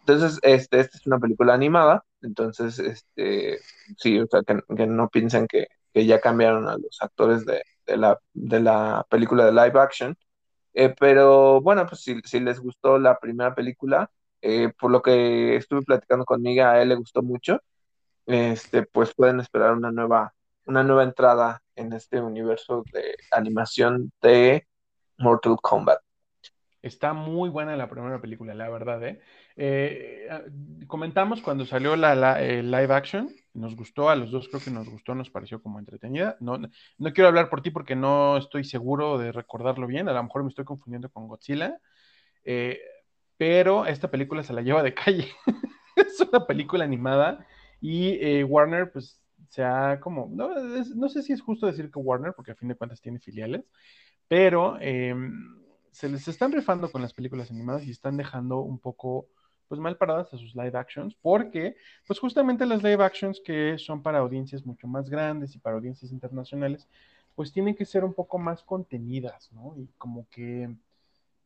Entonces, este, esta es una película animada, entonces, este, sí, o sea, que, no piensen que, ya cambiaron a los actores de, la, de la película de live action. Eh, pero bueno, pues si, les gustó la primera película, eh, por lo que estuve platicando conmigo, a él le gustó mucho, este, pues pueden esperar una nueva, una nueva entrada en este universo de animación de Mortal Kombat. Está muy buena la primera película, la verdad, ¿eh? eh ah, comentamos cuando salió la, live action, nos gustó, a los dos creo que nos gustó, nos pareció como entretenida. No, no quiero hablar por ti porque no estoy seguro de recordarlo bien, a lo mejor me estoy confundiendo con Godzilla, eh, pero esta película se la lleva de calle. es una película animada y eh, Warner, pues, se como, no, no sé si es justo decir que Warner, porque a fin de cuentas tiene filiales, pero em, se les están rifando con las películas animadas y están dejando un poco pues mal paradas a sus live actions, porque pues justamente las live actions que son para audiencias mucho más grandes y para audiencias internacionales, pues tienen que ser un poco más contenidas, ¿no? Y como que,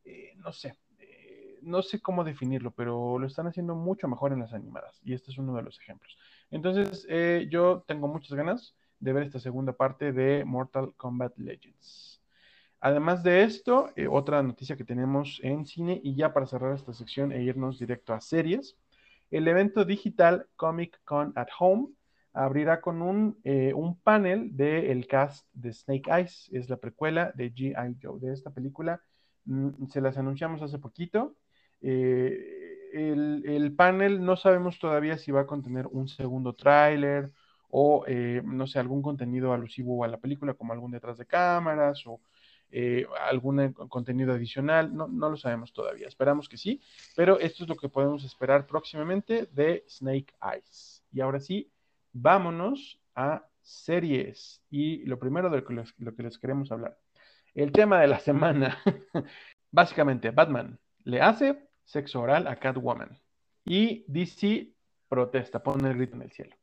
eh, no sé, eh, no sé cómo definirlo, pero lo están haciendo mucho mejor en las animadas, y este es uno de los ejemplos. Entonces, eh, yo tengo muchas ganas de ver esta segunda parte de Mortal Kombat Legends. Además de esto, eh, otra noticia que tenemos en cine y ya para cerrar esta sección e irnos directo a series, el evento digital Comic Con at Home abrirá con un, eh, un panel del cast de Snake Eyes, es la precuela de G.I. Joe, de esta película. Mm, se las anunciamos hace poquito. Eh, el, el, panel no sabemos todavía si va a contener un segundo tráiler o, no sé, algún contenido alusivo a la película, como algún detrás de cámaras o eh, algún eh, contenido adicional, no, no, lo sabemos todavía, esperamos que sí, pero esto es lo que podemos esperar próximamente de Snake Eyes. Y ahora sí, vámonos a series y lo primero de lo que les queremos hablar. El tema de la semana, básicamente, Batman le hace sexo oral a Catwoman y DC protesta, pone el grito en el cielo.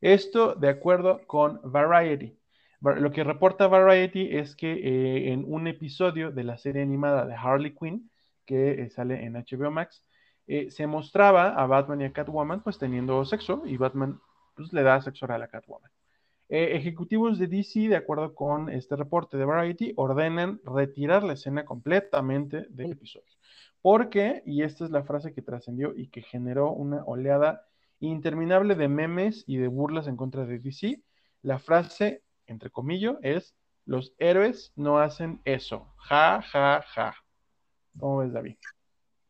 Esto de acuerdo con Variety. Lo que reporta Variety es que eh, en un episodio de la serie animada de Harley Quinn, que eh, sale en HBO Max, eh, se mostraba a Batman y a Catwoman pues teniendo sexo y Batman pues, le da sexo oral a Catwoman. ejecutivos de DC, de acuerdo con este reporte de Variety, ordenan retirar la escena completamente del episodio. Porque, y esta es la frase que trascendió y que generó una oleada interminable de memes y de burlas en contra de DC, la frase entre comillas, es los héroes no hacen eso. Ja, ja, ja. ¿Cómo ves, David?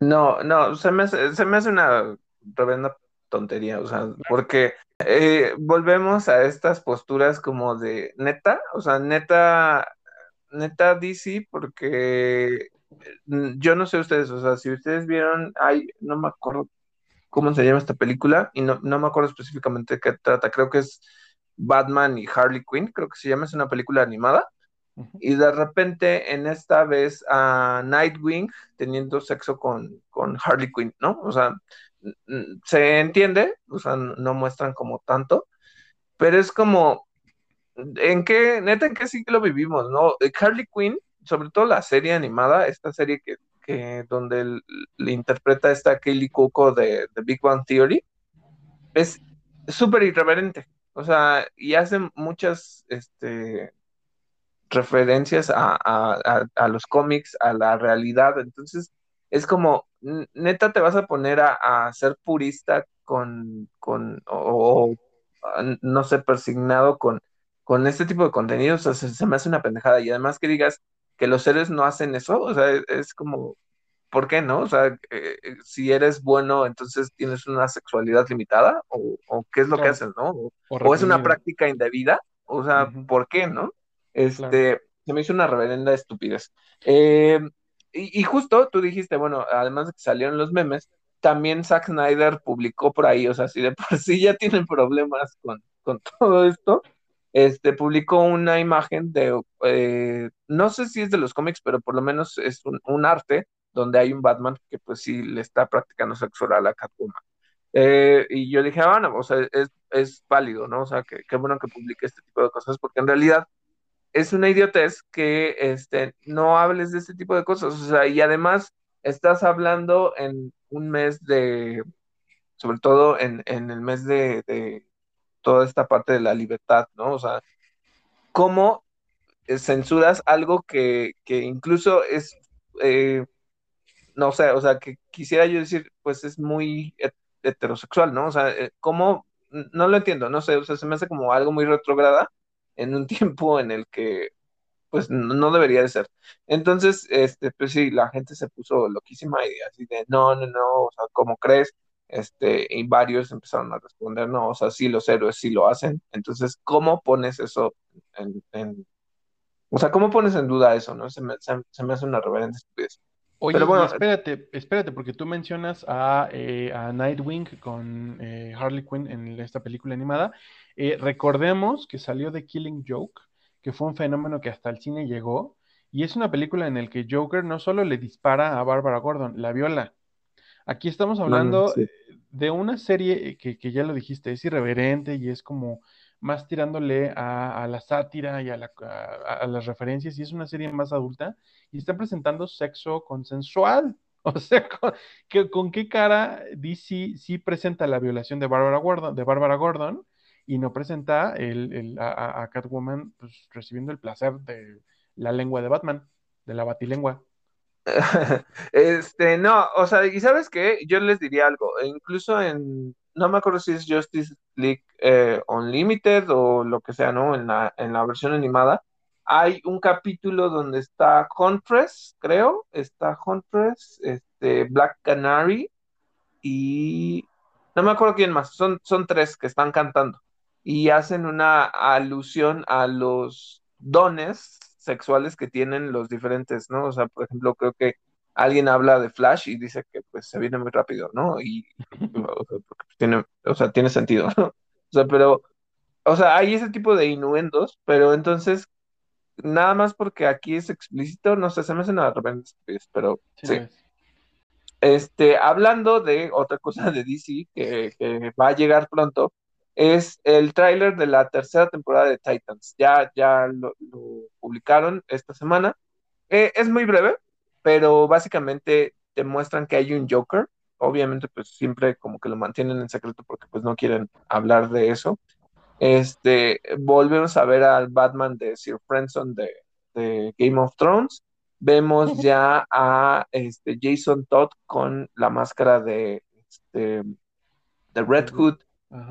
No, no, se me hace, se me hace una tremenda tontería, o sea, porque eh, volvemos a estas posturas como de neta, o sea, neta, neta DC, porque yo no sé ustedes, o sea, si ustedes vieron, ay, no me acuerdo cómo se llama esta película y no, no me acuerdo específicamente de qué trata, creo que es Batman y Harley Quinn, creo que se llama, es una película animada. Y de repente en esta vez a Nightwing teniendo sexo con, con Harley Quinn, ¿no? O sea, se entiende, o sea, no muestran como tanto, pero es como, ¿en qué, neta, en qué siglo vivimos, no? Harley Quinn, sobre todo la serie animada, esta serie que, que donde le interpreta esta Kaylee Cuoco de, de Big Bang Theory, es súper irreverente. O sea, y hacen muchas este, referencias a, los cómics, a la realidad. Entonces, es como, neta, te vas a poner a, ser purista con, con o, no sé, persignado con, con este tipo de contenidos. O sea, se, me hace una pendejada. Y además que digas que los seres no hacen eso, o sea, es, como, ¿por qué no? O sea, eh, eh, si eres bueno, entonces tienes una sexualidad limitada, o, qué es lo que hacen, ¿no? O, es una práctica indebida, o sea, ¿por qué, no? Este, se me hizo una reverenda estupidez. Eh, y, justo tú dijiste, bueno, además de que salieron los memes, también Zack Snyder publicó por ahí, o sea, si de por sí ya tienen problemas con, con todo esto, este, publicó una imagen de, no sé si es de los cómics, pero por lo menos es un, arte donde hay un Batman que pues sí le está practicando sexo oral a Catwoman. Eh, y yo dije, ah, bueno, o sea, es, es válido, ¿no? O sea, que, qué bueno que publique este tipo de cosas, porque en realidad es una idiotez que este, no hables de este tipo de cosas, o sea, y además estás hablando en un mes de, sobre todo en, en el mes de, toda esta parte de la libertad, ¿no? O sea, ¿cómo censuras algo que, que incluso es eh, no sé, o sea, que quisiera yo decir, pues es muy heterosexual, ¿no? O sea, eh, ¿cómo? No lo entiendo, no sé, o sea, se me hace como algo muy retrograda en un tiempo en el que, pues, no, debería de ser. Entonces, este, pues sí, la gente se puso loquísima y así de, no, no, no, o sea, ¿cómo crees? Este, y varios empezaron a responder, no, o sea, sí, los héroes sí lo hacen. Entonces, ¿cómo pones eso en, o sea, ¿cómo pones en duda eso, no? Se me, se, me hace una reverenda estupidez. Oye, bueno, espérate, espérate, porque tú mencionas a, eh, Nightwing con eh, Harley Quinn en esta película animada. Eh, recordemos que salió de Killing Joke, que fue un fenómeno que hasta el cine llegó, y es una película en la que Joker no solo le dispara a Barbara Gordon, la viola. Aquí estamos hablando de una serie que, que ya lo dijiste, es irreverente y es como más tirándole a, la sátira y a, las referencias, y es una serie más adulta, y está presentando sexo consensual. O sea, ¿con, con qué cara DC sí presenta la violación de Barbara Gordon, de Barbara Gordon y no presenta el, a, Catwoman pues, recibiendo el placer de la lengua de Batman, de la batilengua? Este, no, o sea, y sabes qué, yo les diría algo, incluso en no me acuerdo si es Justice League eh, Unlimited o lo que sea, ¿no? En la, en la versión animada, hay un capítulo donde está Huntress, creo, está Huntress, este, Black Canary y no me acuerdo quién más, son, son tres que están cantando y hacen una alusión a los dones sexuales que tienen los diferentes, ¿no? O sea, por ejemplo, creo que alguien habla de Flash y dice que pues se viene muy rápido, ¿no? Y o sea, tiene, o sea, tiene sentido, ¿no? O sea, pero, o sea, hay ese tipo de inuendos, pero entonces, nada más porque aquí es explícito, no sé, se me hacen de repente, pero sí. Este, hablando de otra cosa de DC que, que va a llegar pronto, es el tráiler de la tercera temporada de Titans. Ya, ya lo, publicaron esta semana. Eh, es muy breve, pero básicamente te muestran que hay un Joker. Obviamente, pues siempre como que lo mantienen en secreto porque pues no quieren hablar de eso. Este, volvemos a ver al Batman de Sir Franson de, Game of Thrones. Vemos ya a este, Jason Todd con la máscara de, este, de Red Hood.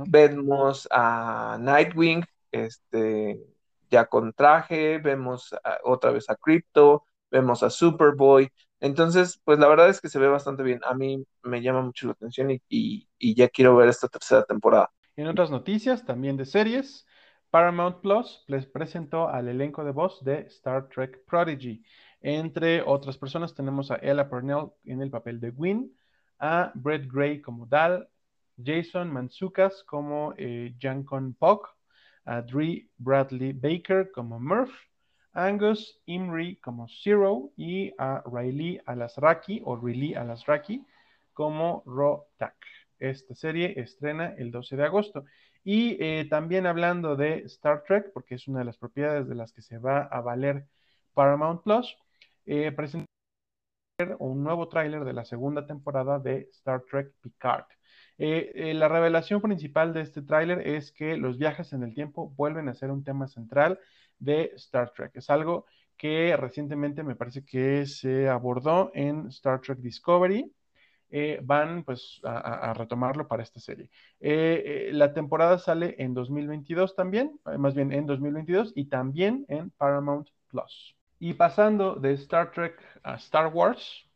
Vemos a Nightwing, este, ya con traje. Vemos otra vez a Crypto vemos a Superboy. Entonces, pues la verdad es que se ve bastante bien. A mí me llama mucho la atención y, ya quiero ver esta tercera temporada. En otras noticias, también de series, Paramount Plus les presentó al elenco de voz de Star Trek Prodigy. Entre otras personas tenemos a Ella Purnell en el papel de Gwyn, a Brett Gray como Dal, Jason Manzukas como eh, Jancon Puck, a Dre Bradley Baker como Murph, Angus Imri como Zero y a Riley Alasraki o Riley Alasraki como Rotak. Esta serie estrena el 12 de agosto. Y eh, también hablando de Star Trek, porque es una de las propiedades de las que se va a valer Paramount Plus, eh, presenta un nuevo tráiler de la segunda temporada de Star Trek Picard. Eh, la revelación principal de este tráiler es que los viajes en el tiempo vuelven a ser un tema central de Star Trek. Es algo que recientemente me parece que se abordó en Star Trek Discovery. Eh, van pues a, retomarlo para esta serie. Eh, eh, la temporada sale en 2022 también, más bien en 2022 y también en Paramount Plus. Y pasando de Star Trek a Star Wars,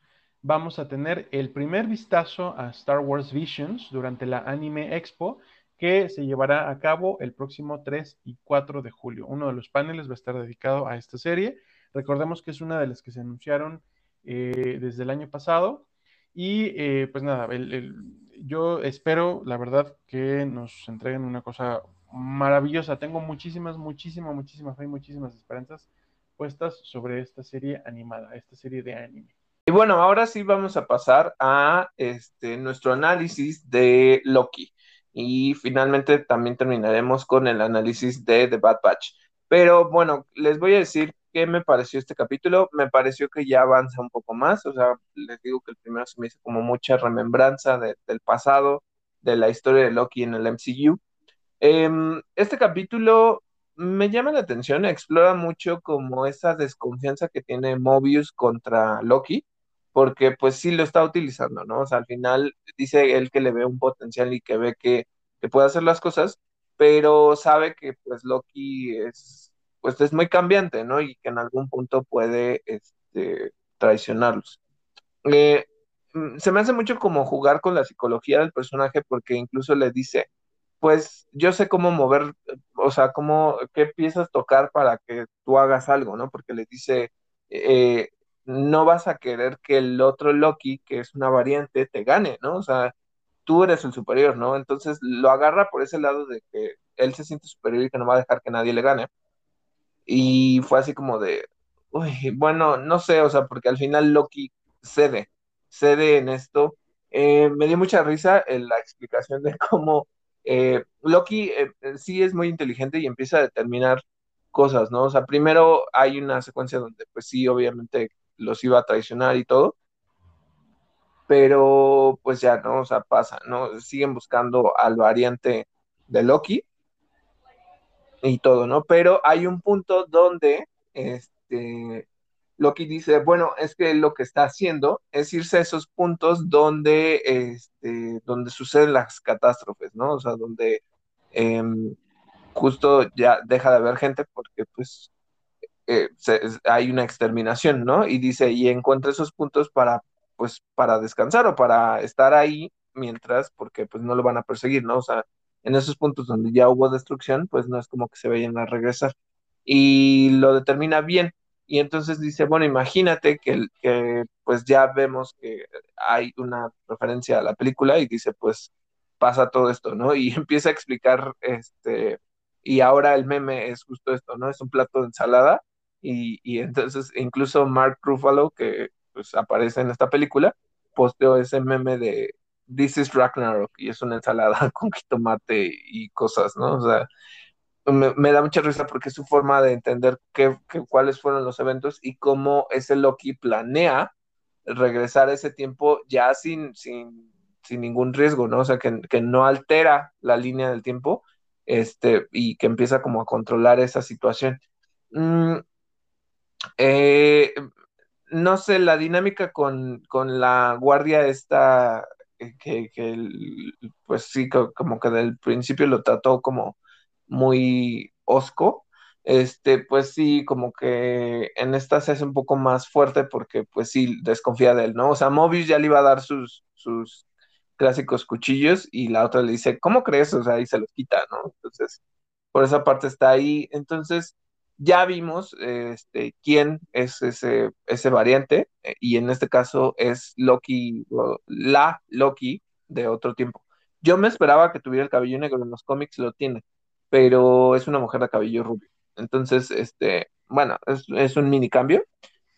vamos a tener el primer vistazo a Star Wars Visions durante la Anime Expo que se llevará a cabo el próximo 3 y 4 de julio. Uno de los paneles va a estar dedicado a esta serie. Recordemos que es una de las que se anunciaron eh, desde el año pasado. Y eh, pues nada, yo espero, la verdad, que nos entreguen una cosa maravillosa. Tengo muchísimas, muchísimas, muchísimas fe muchísimas esperanzas puestas sobre esta serie animada, esta serie de anime. Y bueno, ahora sí vamos a pasar a este, nuestro análisis de Loki. Y finalmente también terminaremos con el análisis de The Bad Batch. Pero bueno, les voy a decir qué me pareció este capítulo. Me pareció que ya avanza un poco más. O sea, les digo que el primero se me hizo como mucha remembranza del pasado, de la historia de Loki en el MCU. Em, este capítulo me llama la atención, explora mucho como esa desconfianza que tiene Mobius contra Loki porque pues sí lo está utilizando, ¿no? O sea, al final dice él que le ve un potencial y que ve que, puede hacer las cosas, pero sabe que pues Loki es, pues es muy cambiante, ¿no? Y que en algún punto puede, este, traicionarlos. Eh, mm, se me hace mucho como jugar con la psicología del personaje porque incluso le dice, pues yo sé cómo mover, o sea, cómo, qué piezas tocar para que tú hagas algo, ¿no? Porque le dice, eh, no vas a querer que el otro Loki, que es una variante, te gane, ¿no? O sea, tú eres el superior, ¿no? Entonces lo agarra por ese lado de que él se siente superior y que no va a dejar que nadie le gane. Y fue así como de, uy, bueno, no sé, o sea, porque al final Loki cede, cede en esto. Eh, me dio mucha risa en la explicación de cómo eh, Loki eh, sí es muy inteligente y empieza a determinar cosas, ¿no? O sea, primero hay una secuencia donde, pues sí, obviamente los iba a traicionar y todo. Pero pues ya, ¿no? O sea, pasa, ¿no? Siguen buscando al variante de Loki y todo, ¿no? Pero hay un punto donde este, Loki dice, bueno, es que lo que está haciendo es irse a esos puntos donde, este, donde suceden las catástrofes, ¿no? O sea, donde em, justo ya deja de haber gente porque pues eh, hay una exterminación, ¿no? Y dice, y encuentra esos puntos para, pues, para descansar o para estar ahí mientras, porque pues no lo van a perseguir, ¿no? O sea, en esos puntos donde ya hubo destrucción, pues no es como que se vayan a regresar. Y lo determina bien. Y entonces dice, bueno, imagínate que, que pues ya vemos que hay una referencia a la película y dice, pues pasa todo esto, ¿no? Y empieza a explicar, este, y ahora el meme es justo esto, ¿no? Es un plato de ensalada y, entonces incluso Mark Ruffalo, que pues, aparece en esta película, posteó ese meme de This is Ragnarok y es una ensalada con jitomate y cosas, ¿no? O sea, me, da mucha risa porque es su forma de entender qué, cuáles fueron los eventos y cómo ese Loki planea regresar ese tiempo ya sin, sin, sin ningún riesgo, ¿no? O sea, que, que, no altera la línea del tiempo este, y que empieza como a controlar esa situación. Mm, eh, no sé, la dinámica con, la guardia esta, eh, que, pues sí, como que del principio lo trató como muy osco, este, pues sí, como que en esta se hace un poco más fuerte porque pues sí, desconfía de él, ¿no? O sea, Mobius ya le iba a dar sus, sus clásicos cuchillos y la otra le dice, ¿cómo crees? O sea, y se los quita, ¿no? Entonces, por esa parte está ahí. Entonces, ya vimos este, quién es ese, ese variante, eh, y en este caso es Loki, la Loki de otro tiempo. Yo me esperaba que tuviera el cabello negro, en los cómics lo tiene, pero es una mujer de cabello rubio. Entonces, este, bueno, es, un mini cambio,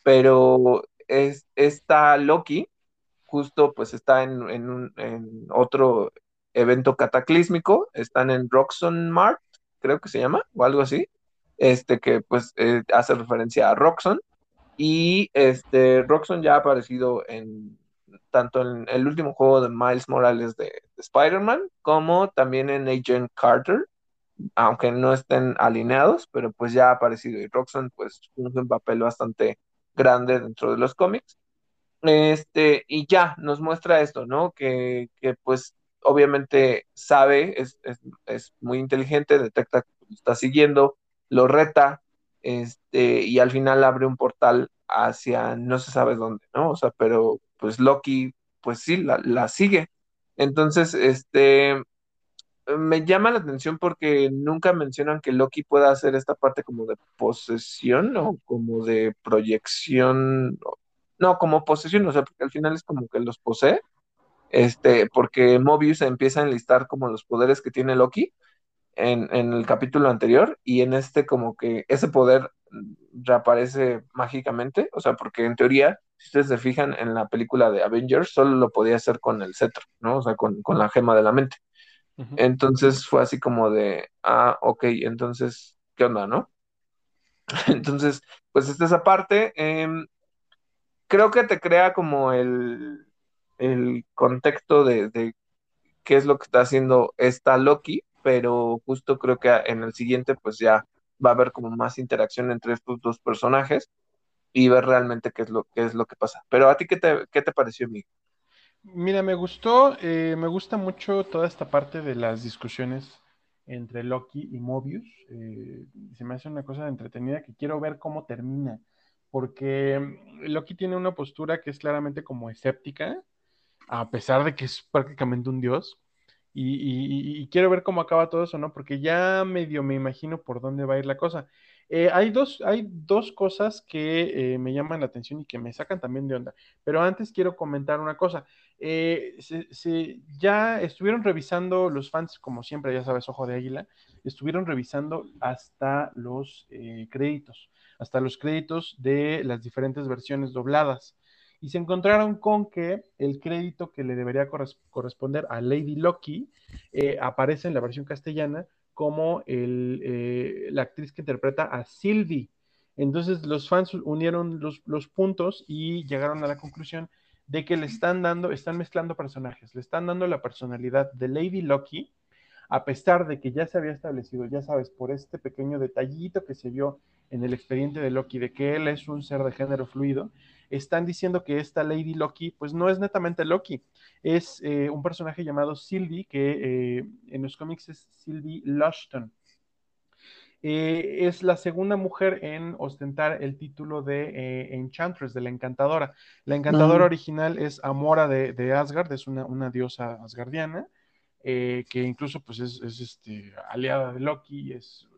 pero es, esta Loki justo pues está en, en, en otro evento cataclísmico, están en Roxon Mart, creo que se llama, o algo así, este que pues eh, hace referencia a Roxxon y este Roxxon ya ha aparecido en tanto en el último juego de Miles Morales de, Spider-Man como también en Agent Carter, aunque no estén alineados, pero pues ya ha aparecido y Roxxon pues cumple un papel bastante grande dentro de los cómics. Este, y ya nos muestra esto, ¿no? Que, que pues obviamente sabe, es, es, es, muy inteligente, detecta que está siguiendo, lo reta, este, y al final abre un portal hacia no se sabe dónde, ¿no? O sea, pero pues Loki, pues sí, la, la sigue. Entonces, este, me llama la atención porque nunca mencionan que Loki pueda hacer esta parte como de posesión o como de proyección, no, como posesión, o sea, porque al final es como que los posee, este, porque Mobius empieza a enlistar como los poderes que tiene Loki en, en el capítulo anterior y en este como que ese poder reaparece mágicamente, o sea, porque en teoría, si ustedes se fijan en la película de Avengers, solo lo podía hacer con el cetro, ¿no? O sea, con, con la gema de la mente. Entonces fue así como de, ah, ok, entonces, ¿qué onda, no? Entonces, pues esta esa parte. Em, creo que te crea como el, el contexto de, de, qué es lo que está haciendo esta Loki, pero justo creo que en el siguiente, pues ya va a haber como más interacción entre estos dos personajes y ver realmente qué es lo, qué es lo que pasa. Pero a ti, ¿qué te, qué te pareció, Miguel? Mira, me gustó, eh, me gusta mucho toda esta parte de las discusiones entre Loki y Mobius. Eh, se me hace una cosa entretenida que quiero ver cómo termina, porque Loki tiene una postura que es claramente como escéptica, a pesar de que es prácticamente un dios. Y, quiero ver cómo acaba todo eso, ¿no? Porque ya medio me imagino por dónde va a ir la cosa. Eh, hay, dos, hay dos cosas que eh, me llaman la atención y que me sacan también de onda. Pero antes quiero comentar una cosa. Eh, ya estuvieron revisando los fans, como siempre, ya sabes, Ojo de Águila, estuvieron revisando hasta los créditos, hasta los créditos de las diferentes versiones dobladas. Y se encontraron con que el crédito que le debería corresponder a Lady Loki aparece en la versión castellana como eh, la actriz que interpreta a Sylvie. Entonces los fans unieron los, puntos y llegaron a la conclusión de que le están dando, están mezclando personajes, le están dando la personalidad de Lady Loki, a pesar de que ya se había establecido, ya sabes, por este pequeño detallito que se vio en el expediente de Loki, de que él es un ser de género fluido, están diciendo que esta Lady Loki, pues no es netamente Loki, es eh, un personaje llamado Sylvie, que eh, en los cómics es Sylvie Lushton. Eh, es la segunda mujer en ostentar el título de Enchantress, de la Encantadora. La Encantadora original es Amora de, Asgard, es una, diosa asgardiana, que incluso pues es, este, aliada de Loki, es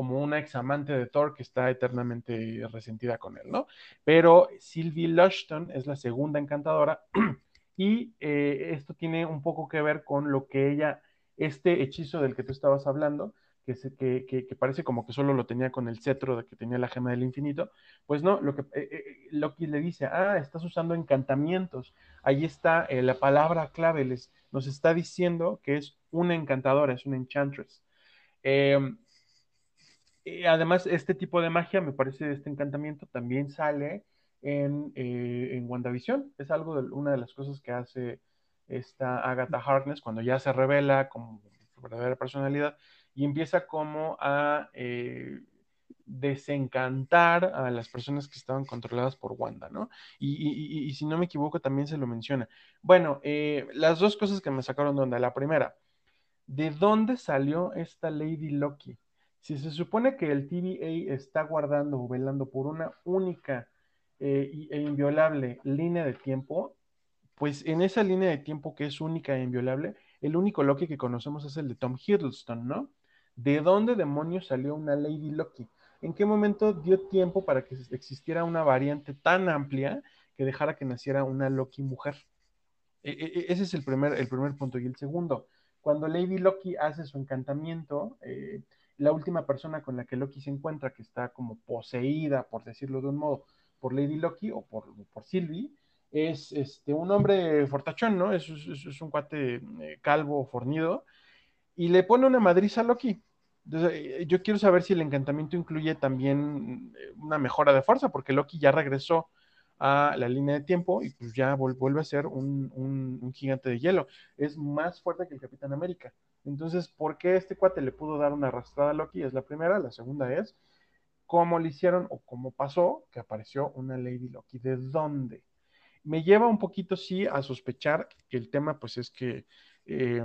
como una examante de Thor que está eternamente resentida con él, ¿no? Pero Sylvie Lushton es la segunda encantadora y eh, esto tiene un poco que ver con lo que ella, este hechizo del que tú estabas hablando, que, que, que, parece como que solo lo tenía con el cetro de que tenía la gema del infinito, pues no, lo que eh, eh, Loki le dice, ah, estás usando encantamientos, ahí está la palabra clave, les, nos está diciendo que es una encantadora, es una enchantress. Em, además, este tipo de magia, me parece, este encantamiento también sale en, eh, en WandaVision. Es algo de una de las cosas que hace esta Agatha Harkness cuando ya se revela como su verdadera personalidad y empieza como a eh, desencantar a las personas que estaban controladas por Wanda, ¿no? Y, si no me equivoco, también se lo menciona. Bueno, eh, las dos cosas que me sacaron de onda. La primera, ¿de dónde salió esta Lady Loki? Si se supone que el TVA está guardando o velando por una única eh, e inviolable línea de tiempo, pues en esa línea de tiempo que es única e inviolable, el único Loki que conocemos es el de Tom Hiddleston, ¿no? ¿De dónde demonios salió una Lady Loki? ¿En qué momento dio tiempo para que existiera una variante tan amplia que dejara que naciera una Loki mujer? E, e, e, ese es el primer, el primer punto. Y el segundo, cuando Lady Loki hace su encantamiento, eh, la última persona con la que Loki se encuentra, que está como poseída, por decirlo de un modo, por Lady Loki o por, por Sylvie, es este, un hombre fortachón, ¿no? Es, un cuate eh, calvo, fornido, y le pone una madriza a Loki. Entonces, yo quiero saber si el encantamiento incluye también eh, una mejora de fuerza, porque Loki ya regresó a la línea de tiempo y pues ya vuelve a ser un, un, gigante de hielo. Es más fuerte que el Capitán América. Entonces, ¿por qué este cuate le pudo dar una arrastrada a Loki? Es la primera. La segunda es, ¿cómo le hicieron o cómo pasó que apareció una Lady Loki? ¿De dónde? Me lleva un poquito, sí, a sospechar que el tema, pues, es que eh,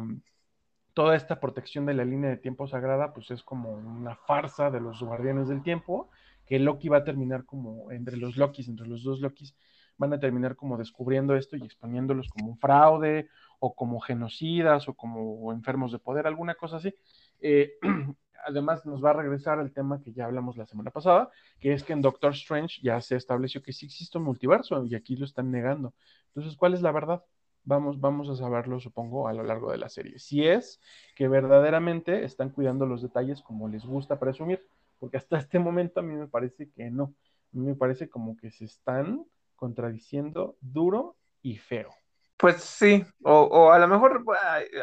toda esta protección de la línea de tiempo sagrada, pues, es como una farsa de los guardianes del tiempo, que Loki va a terminar como entre los Lokis, entre los dos Lokis, van a terminar como descubriendo esto y exponiéndolos como un fraude o como genocidas o como enfermos de poder, alguna cosa así. Eh, además, nos va a regresar el tema que ya hablamos la semana pasada, que es que en Doctor Strange ya se estableció que sí existe un multiverso y aquí lo están negando. Entonces, ¿cuál es la verdad? Vamos, vamos a saberlo, supongo, a lo largo de la serie. Si es que verdaderamente están cuidando los detalles como les gusta presumir, porque hasta este momento a mí me parece que no. A mí me parece como que se están contradiciendo duro y feo. Pues sí, o, a lo mejor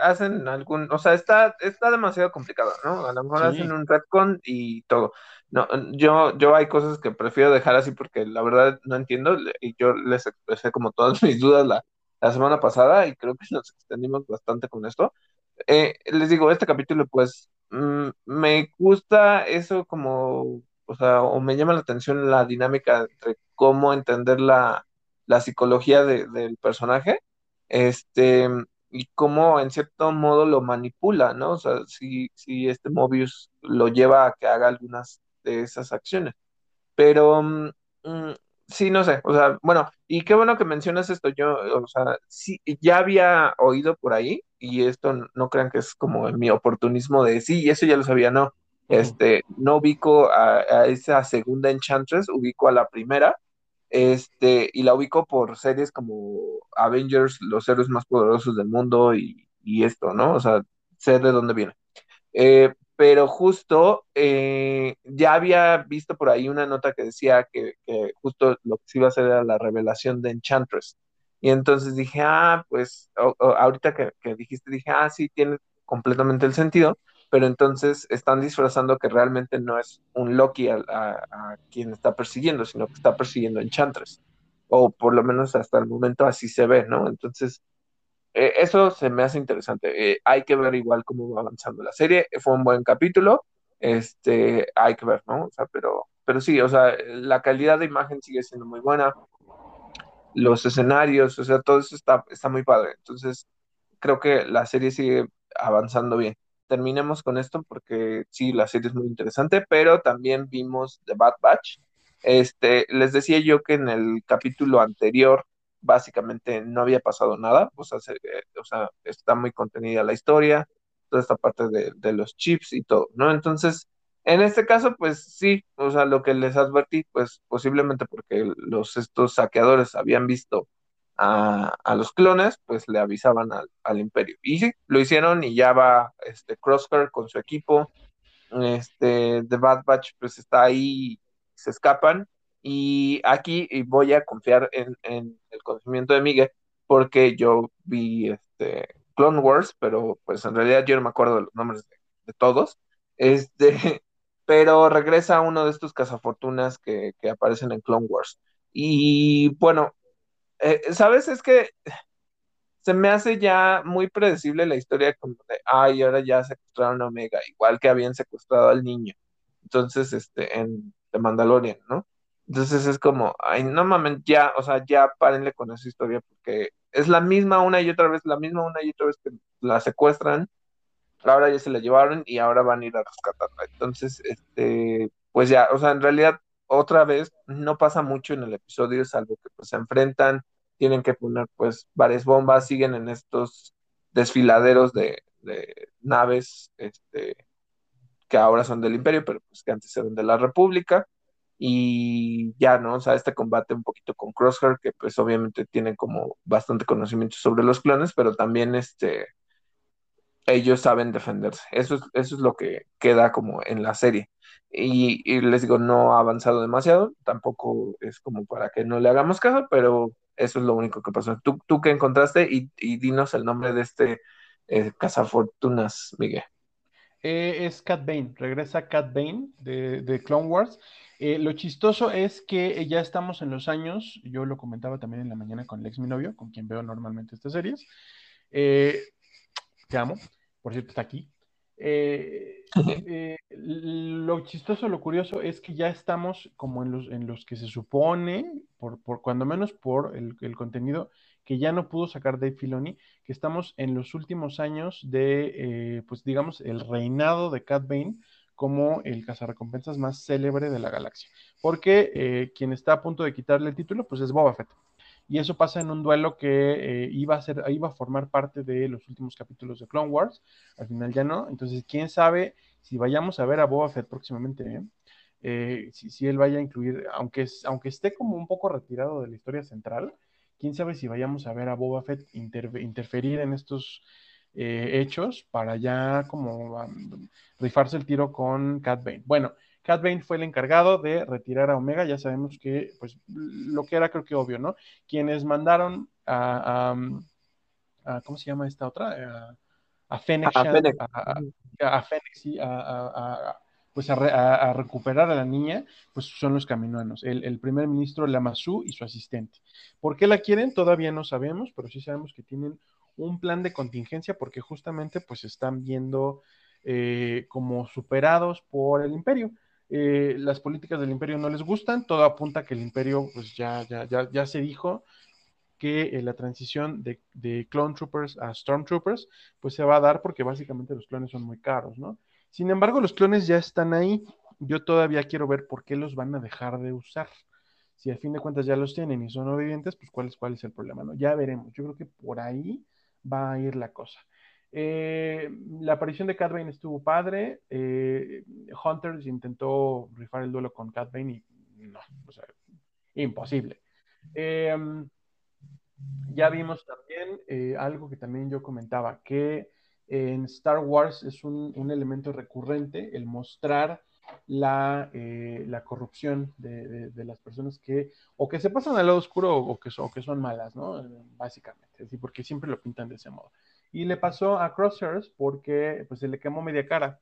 hacen algún, o sea, está, está demasiado complicado, ¿no? A lo mejor hacen un retcon y todo. No, yo, yo hay cosas que prefiero dejar así porque la verdad no entiendo y yo les expresé como todas mis dudas la, la semana pasada y creo que nos extendimos bastante con esto. Eh, les digo, este capítulo pues mm, me gusta eso como, o sea, o me llama la atención la dinámica entre cómo entender la, la psicología del personaje este, y cómo en cierto modo lo manipula, ¿no? O sea, si, si este Mobius lo lleva a que haga algunas de esas acciones. Pero, mm, mm, sí, no sé, o sea, bueno, y qué bueno que mencionas esto, yo, o sea, sí, ya había oído por ahí, y esto no crean que es como mi oportunismo de sí, eso ya lo sabía, no. Este, no ubico a, a, esa segunda Enchantress, ubico a la primera, este, y la ubico por series como Avengers, los héroes más poderosos del mundo y, esto, ¿no? O sea, sé de dónde viene. Eh, pero justo eh, ya había visto por ahí una nota que decía que, justo lo que se iba a hacer era la revelación de Enchantress. Y entonces dije, ah, pues ahorita que, que, dijiste, dije, ah, sí, tiene completamente el sentido pero entonces están disfrazando que realmente no es un Loki a, quien está persiguiendo, sino que está persiguiendo Enchantress, o por lo menos hasta el momento así se ve, ¿no? Entonces, eh, eso se me hace interesante. Eh, hay que ver igual cómo va avanzando la serie. Fue un buen capítulo, este, hay que ver, ¿no? O sea, pero, pero sí, o sea, la calidad de imagen sigue siendo muy buena, los escenarios, o sea, todo eso está, está muy padre. Entonces, creo que la serie sigue avanzando bien terminemos con esto porque sí, la serie es muy interesante, pero también vimos The Bad Batch. Este, les decía yo que en el capítulo anterior básicamente no había pasado nada, o sea, eh, o sea está muy contenida la historia, toda esta parte de, de, los chips y todo, ¿no? Entonces, en este caso, pues sí, o sea, lo que les advertí, pues posiblemente porque los estos saqueadores habían visto a, los clones, pues le avisaban al, imperio. Y sí, lo hicieron y ya va este Crosshair con su equipo. Este, The Bad Batch pues está ahí, se escapan. Y aquí voy a confiar en, el conocimiento de Miguel, porque yo vi este Clone Wars, pero pues en realidad yo no me acuerdo de los nombres de, todos. Este, pero regresa uno de estos cazafortunas que, que aparecen en Clone Wars. Y bueno, eh, ¿sabes? Es que se me hace ya muy predecible la historia como de, ay, ahora ya secuestraron a Omega, igual que habían secuestrado al niño. Entonces, este, en The Mandalorian, ¿no? Entonces es como, ay, no mames, ya, o sea, ya párenle con esa historia porque es la misma una y otra vez, la misma una y otra vez que la secuestran, ahora ya se la llevaron y ahora van a ir a rescatarla. Entonces, este, pues ya, o sea, en realidad otra vez no pasa mucho en el episodio, salvo que pues se enfrentan tienen que poner pues varias bombas, siguen en estos desfiladeros de, naves este, que ahora son del imperio, pero pues que antes eran de la república, y ya, ¿no? O sea, este combate un poquito con Crosshair, que pues obviamente tiene como bastante conocimiento sobre los clones, pero también este, ellos saben defenderse. Eso es, eso es lo que queda como en la serie. Y, y, les digo, no ha avanzado demasiado, tampoco es como para que no le hagamos caso, pero eso es lo único que pasó. ¿Tú, tú qué encontraste? Y, dinos el nombre de este eh, cazafortunas, Miguel. Eh, es Cat Bane, regresa Cat Bane de, Clone Wars. Eh, lo chistoso es que ya estamos en los años, yo lo comentaba también en la mañana con Lex, mi novio, con quien veo normalmente estas series. te amo, por cierto, está aquí. Eh, eh, lo chistoso, lo curioso es que ya estamos como en los, en los que se supone, por, cuando menos por el, contenido que ya no pudo sacar Dave Filoni, que estamos en los últimos años de, eh, pues digamos, el reinado de Cat Bane como el cazarrecompensas más célebre de la galaxia. Porque quien está a punto de quitarle el título, pues es Boba Fett. Y eso pasa en un duelo que eh, iba, a ser, iba a formar parte de los últimos capítulos de Clone Wars. Al final ya no. Entonces, quién sabe si vayamos a ver a Boba Fett próximamente. ¿eh? Eh, si, él vaya a incluir, aunque, aunque esté como un poco retirado de la historia central, quién sabe si vayamos a ver a Boba Fett interferir en estos hechos para ya como um, rifarse el tiro con Cat Bane. Bueno, Cat Bane fue el encargado de retirar a Omega, ya sabemos que, pues, lo que era creo que obvio, ¿no? Quienes mandaron a, ¿cómo se llama esta otra? A, Fennec, a, Fennec. a, sí, pues a, recuperar a la niña, pues son los caminoanos, el, primer ministro Lamassu y su asistente. ¿Por qué la quieren? Todavía no sabemos, pero sí sabemos que tienen un plan de contingencia porque justamente pues están viendo eh, como superados por el imperio. Eh, las políticas del imperio no les gustan, todo apunta a que el imperio, pues ya, ya, ya, ya se dijo que eh, la transición de, de, Clone Troopers a Stormtroopers, pues se va a dar porque básicamente los clones son muy caros, ¿no? Sin embargo, los clones ya están ahí. Yo todavía quiero ver por qué los van a dejar de usar. Si a fin de cuentas ya los tienen y son obedientes, pues cuál es, cuál es el problema, ¿no? Ya veremos. Yo creo que por ahí va a ir la cosa. Eh, la aparición de Cat Bane estuvo padre. Eh, Hunters intentó rifar el duelo con Cat Bane y no, o sea, imposible. Eh, ya vimos también eh, algo que también yo comentaba, que en Star Wars es un, elemento recurrente el mostrar la, la corrupción de, de, las personas que o que se pasan al lado oscuro o que, son, que son malas, ¿no? Básicamente, ¿sí? porque siempre lo pintan de ese modo. Y le pasó a Crosshairs porque pues se le quemó media cara.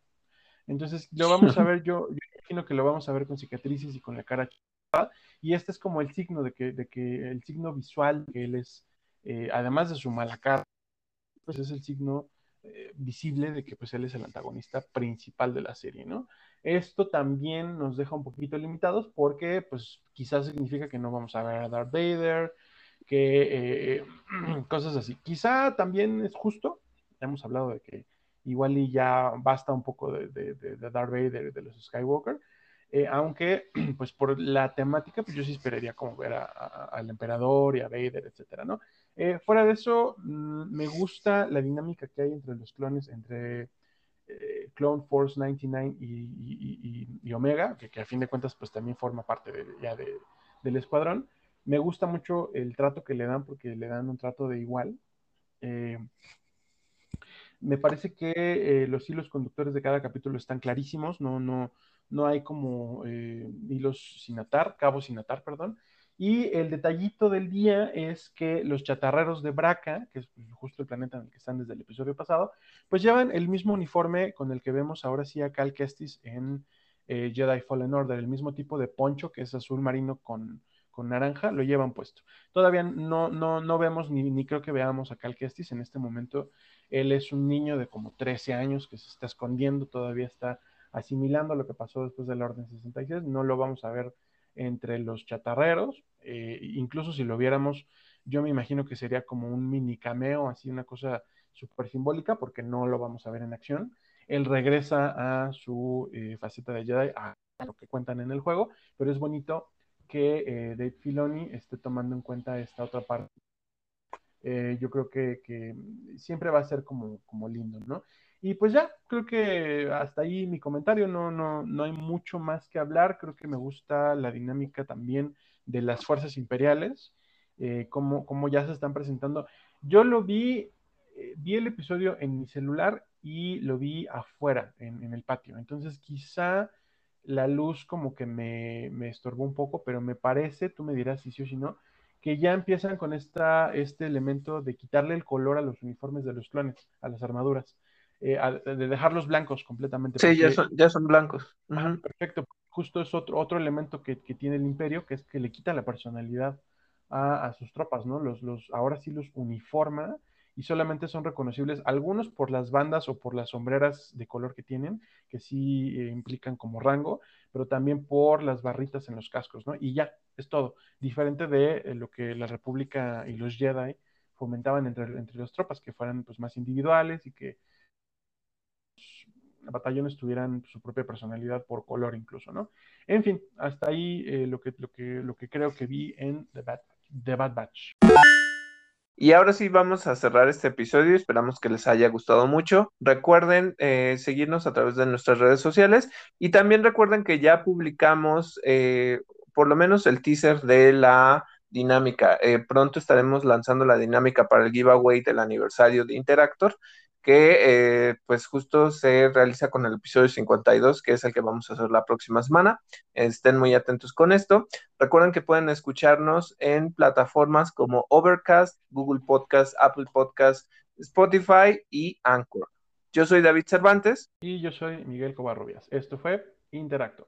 Entonces lo vamos a ver, yo, yo imagino que lo vamos a ver con cicatrices y con la cara chipada. Y este es como el signo de que, de que el signo visual que él es, eh, además de su mala cara, pues es el signo eh, visible de que pues él es el antagonista principal de la serie, ¿no? Esto también nos deja un poquito limitados porque pues quizás significa que no vamos a ver a Darth Vader, que eh, cosas así. Quizá también es justo, hemos hablado de que igual y ya basta un poco de, de, de, Darth Vader, de los Skywalker, eh, aunque pues por la temática, pues yo sí esperaría como ver al emperador y a Vader, etcétera, ¿no? Eh, fuera de eso, mm, me gusta la dinámica que hay entre los clones, entre Clone Force 99 y, Omega, que, que, a fin de cuentas pues también forma parte ya del escuadrón. Me gusta mucho el trato que le dan porque le dan un trato de igual. Eh, me parece que eh, los hilos conductores de cada capítulo están clarísimos, no, no, no hay como eh, hilos sin atar, cabos sin atar, perdón. Y el detallito del día es que los chatarreros de Braca, que es justo el planeta en el que están desde el episodio pasado, pues llevan el mismo uniforme con el que vemos ahora sí a Cal Kestis en Jedi Fallen Order, el mismo tipo de poncho que es azul marino con, naranja, lo llevan puesto. Todavía no, no, no vemos ni, ni creo que veamos a Cal Kestis en este momento. Él es un niño de como 13 años que se está escondiendo, todavía está asimilando lo que pasó después de la Orden 66. No lo vamos a ver entre los chatarreros. Eh, incluso si lo viéramos, yo me imagino que sería como un mini cameo, así una cosa súper simbólica, porque no lo vamos a ver en acción. Él regresa a su eh, faceta de Jedi, a lo que cuentan en el juego, pero es bonito que eh, Dave Filoni esté tomando en cuenta esta otra parte. Eh, yo creo que, siempre va a ser como, como lindo, ¿no? Y pues ya, creo que hasta ahí mi comentario, no, no, no hay mucho más que hablar, creo que me gusta la dinámica también de las fuerzas imperiales, eh, como, como ya se están presentando. Yo lo vi, eh, vi el episodio en mi celular y lo vi afuera, en, en el patio, entonces quizá la luz como que me, me, estorbó un poco, pero me parece, tú me dirás si sí o si no, que ya empiezan con esta, este elemento de quitarle el color a los uniformes de los clones, a las armaduras, eh, de dejarlos blancos completamente. Sí, ya, son, ya son blancos. Perfecto, justo es otro, otro elemento que, que, tiene el imperio, que es que le quita la personalidad a, a sus tropas, ¿no? Los, los, ahora sí los uniforma y solamente son reconocibles algunos por las bandas o por las sombreras de color que tienen, que sí eh, implican como rango, pero también por las barritas en los cascos, ¿no? Y ya, es todo. Diferente de eh, lo que la República y los Jedi fomentaban entre, entre las tropas, que fueran pues más individuales y que los batallones tuvieran su propia personalidad por color incluso, ¿no? En fin, hasta ahí eh, lo, que, lo, que, lo que creo que vi en The Bad. The Bad Batch. Y ahora sí vamos a cerrar este episodio. Esperamos que les haya gustado mucho. Recuerden eh, seguirnos a través de nuestras redes sociales y también recuerden que ya publicamos eh, por lo menos el teaser de la dinámica. Eh, pronto estaremos lanzando la dinámica para el giveaway del aniversario de Interactor que eh, pues justo se realiza con el episodio 52, que es el que vamos a hacer la próxima semana. Estén muy atentos con esto. Recuerden que pueden escucharnos en plataformas como Overcast, Google Podcast, Apple Podcast, Spotify y Anchor. Yo soy David Cervantes. Y yo soy Miguel Covarrubias. Esto fue Interactor.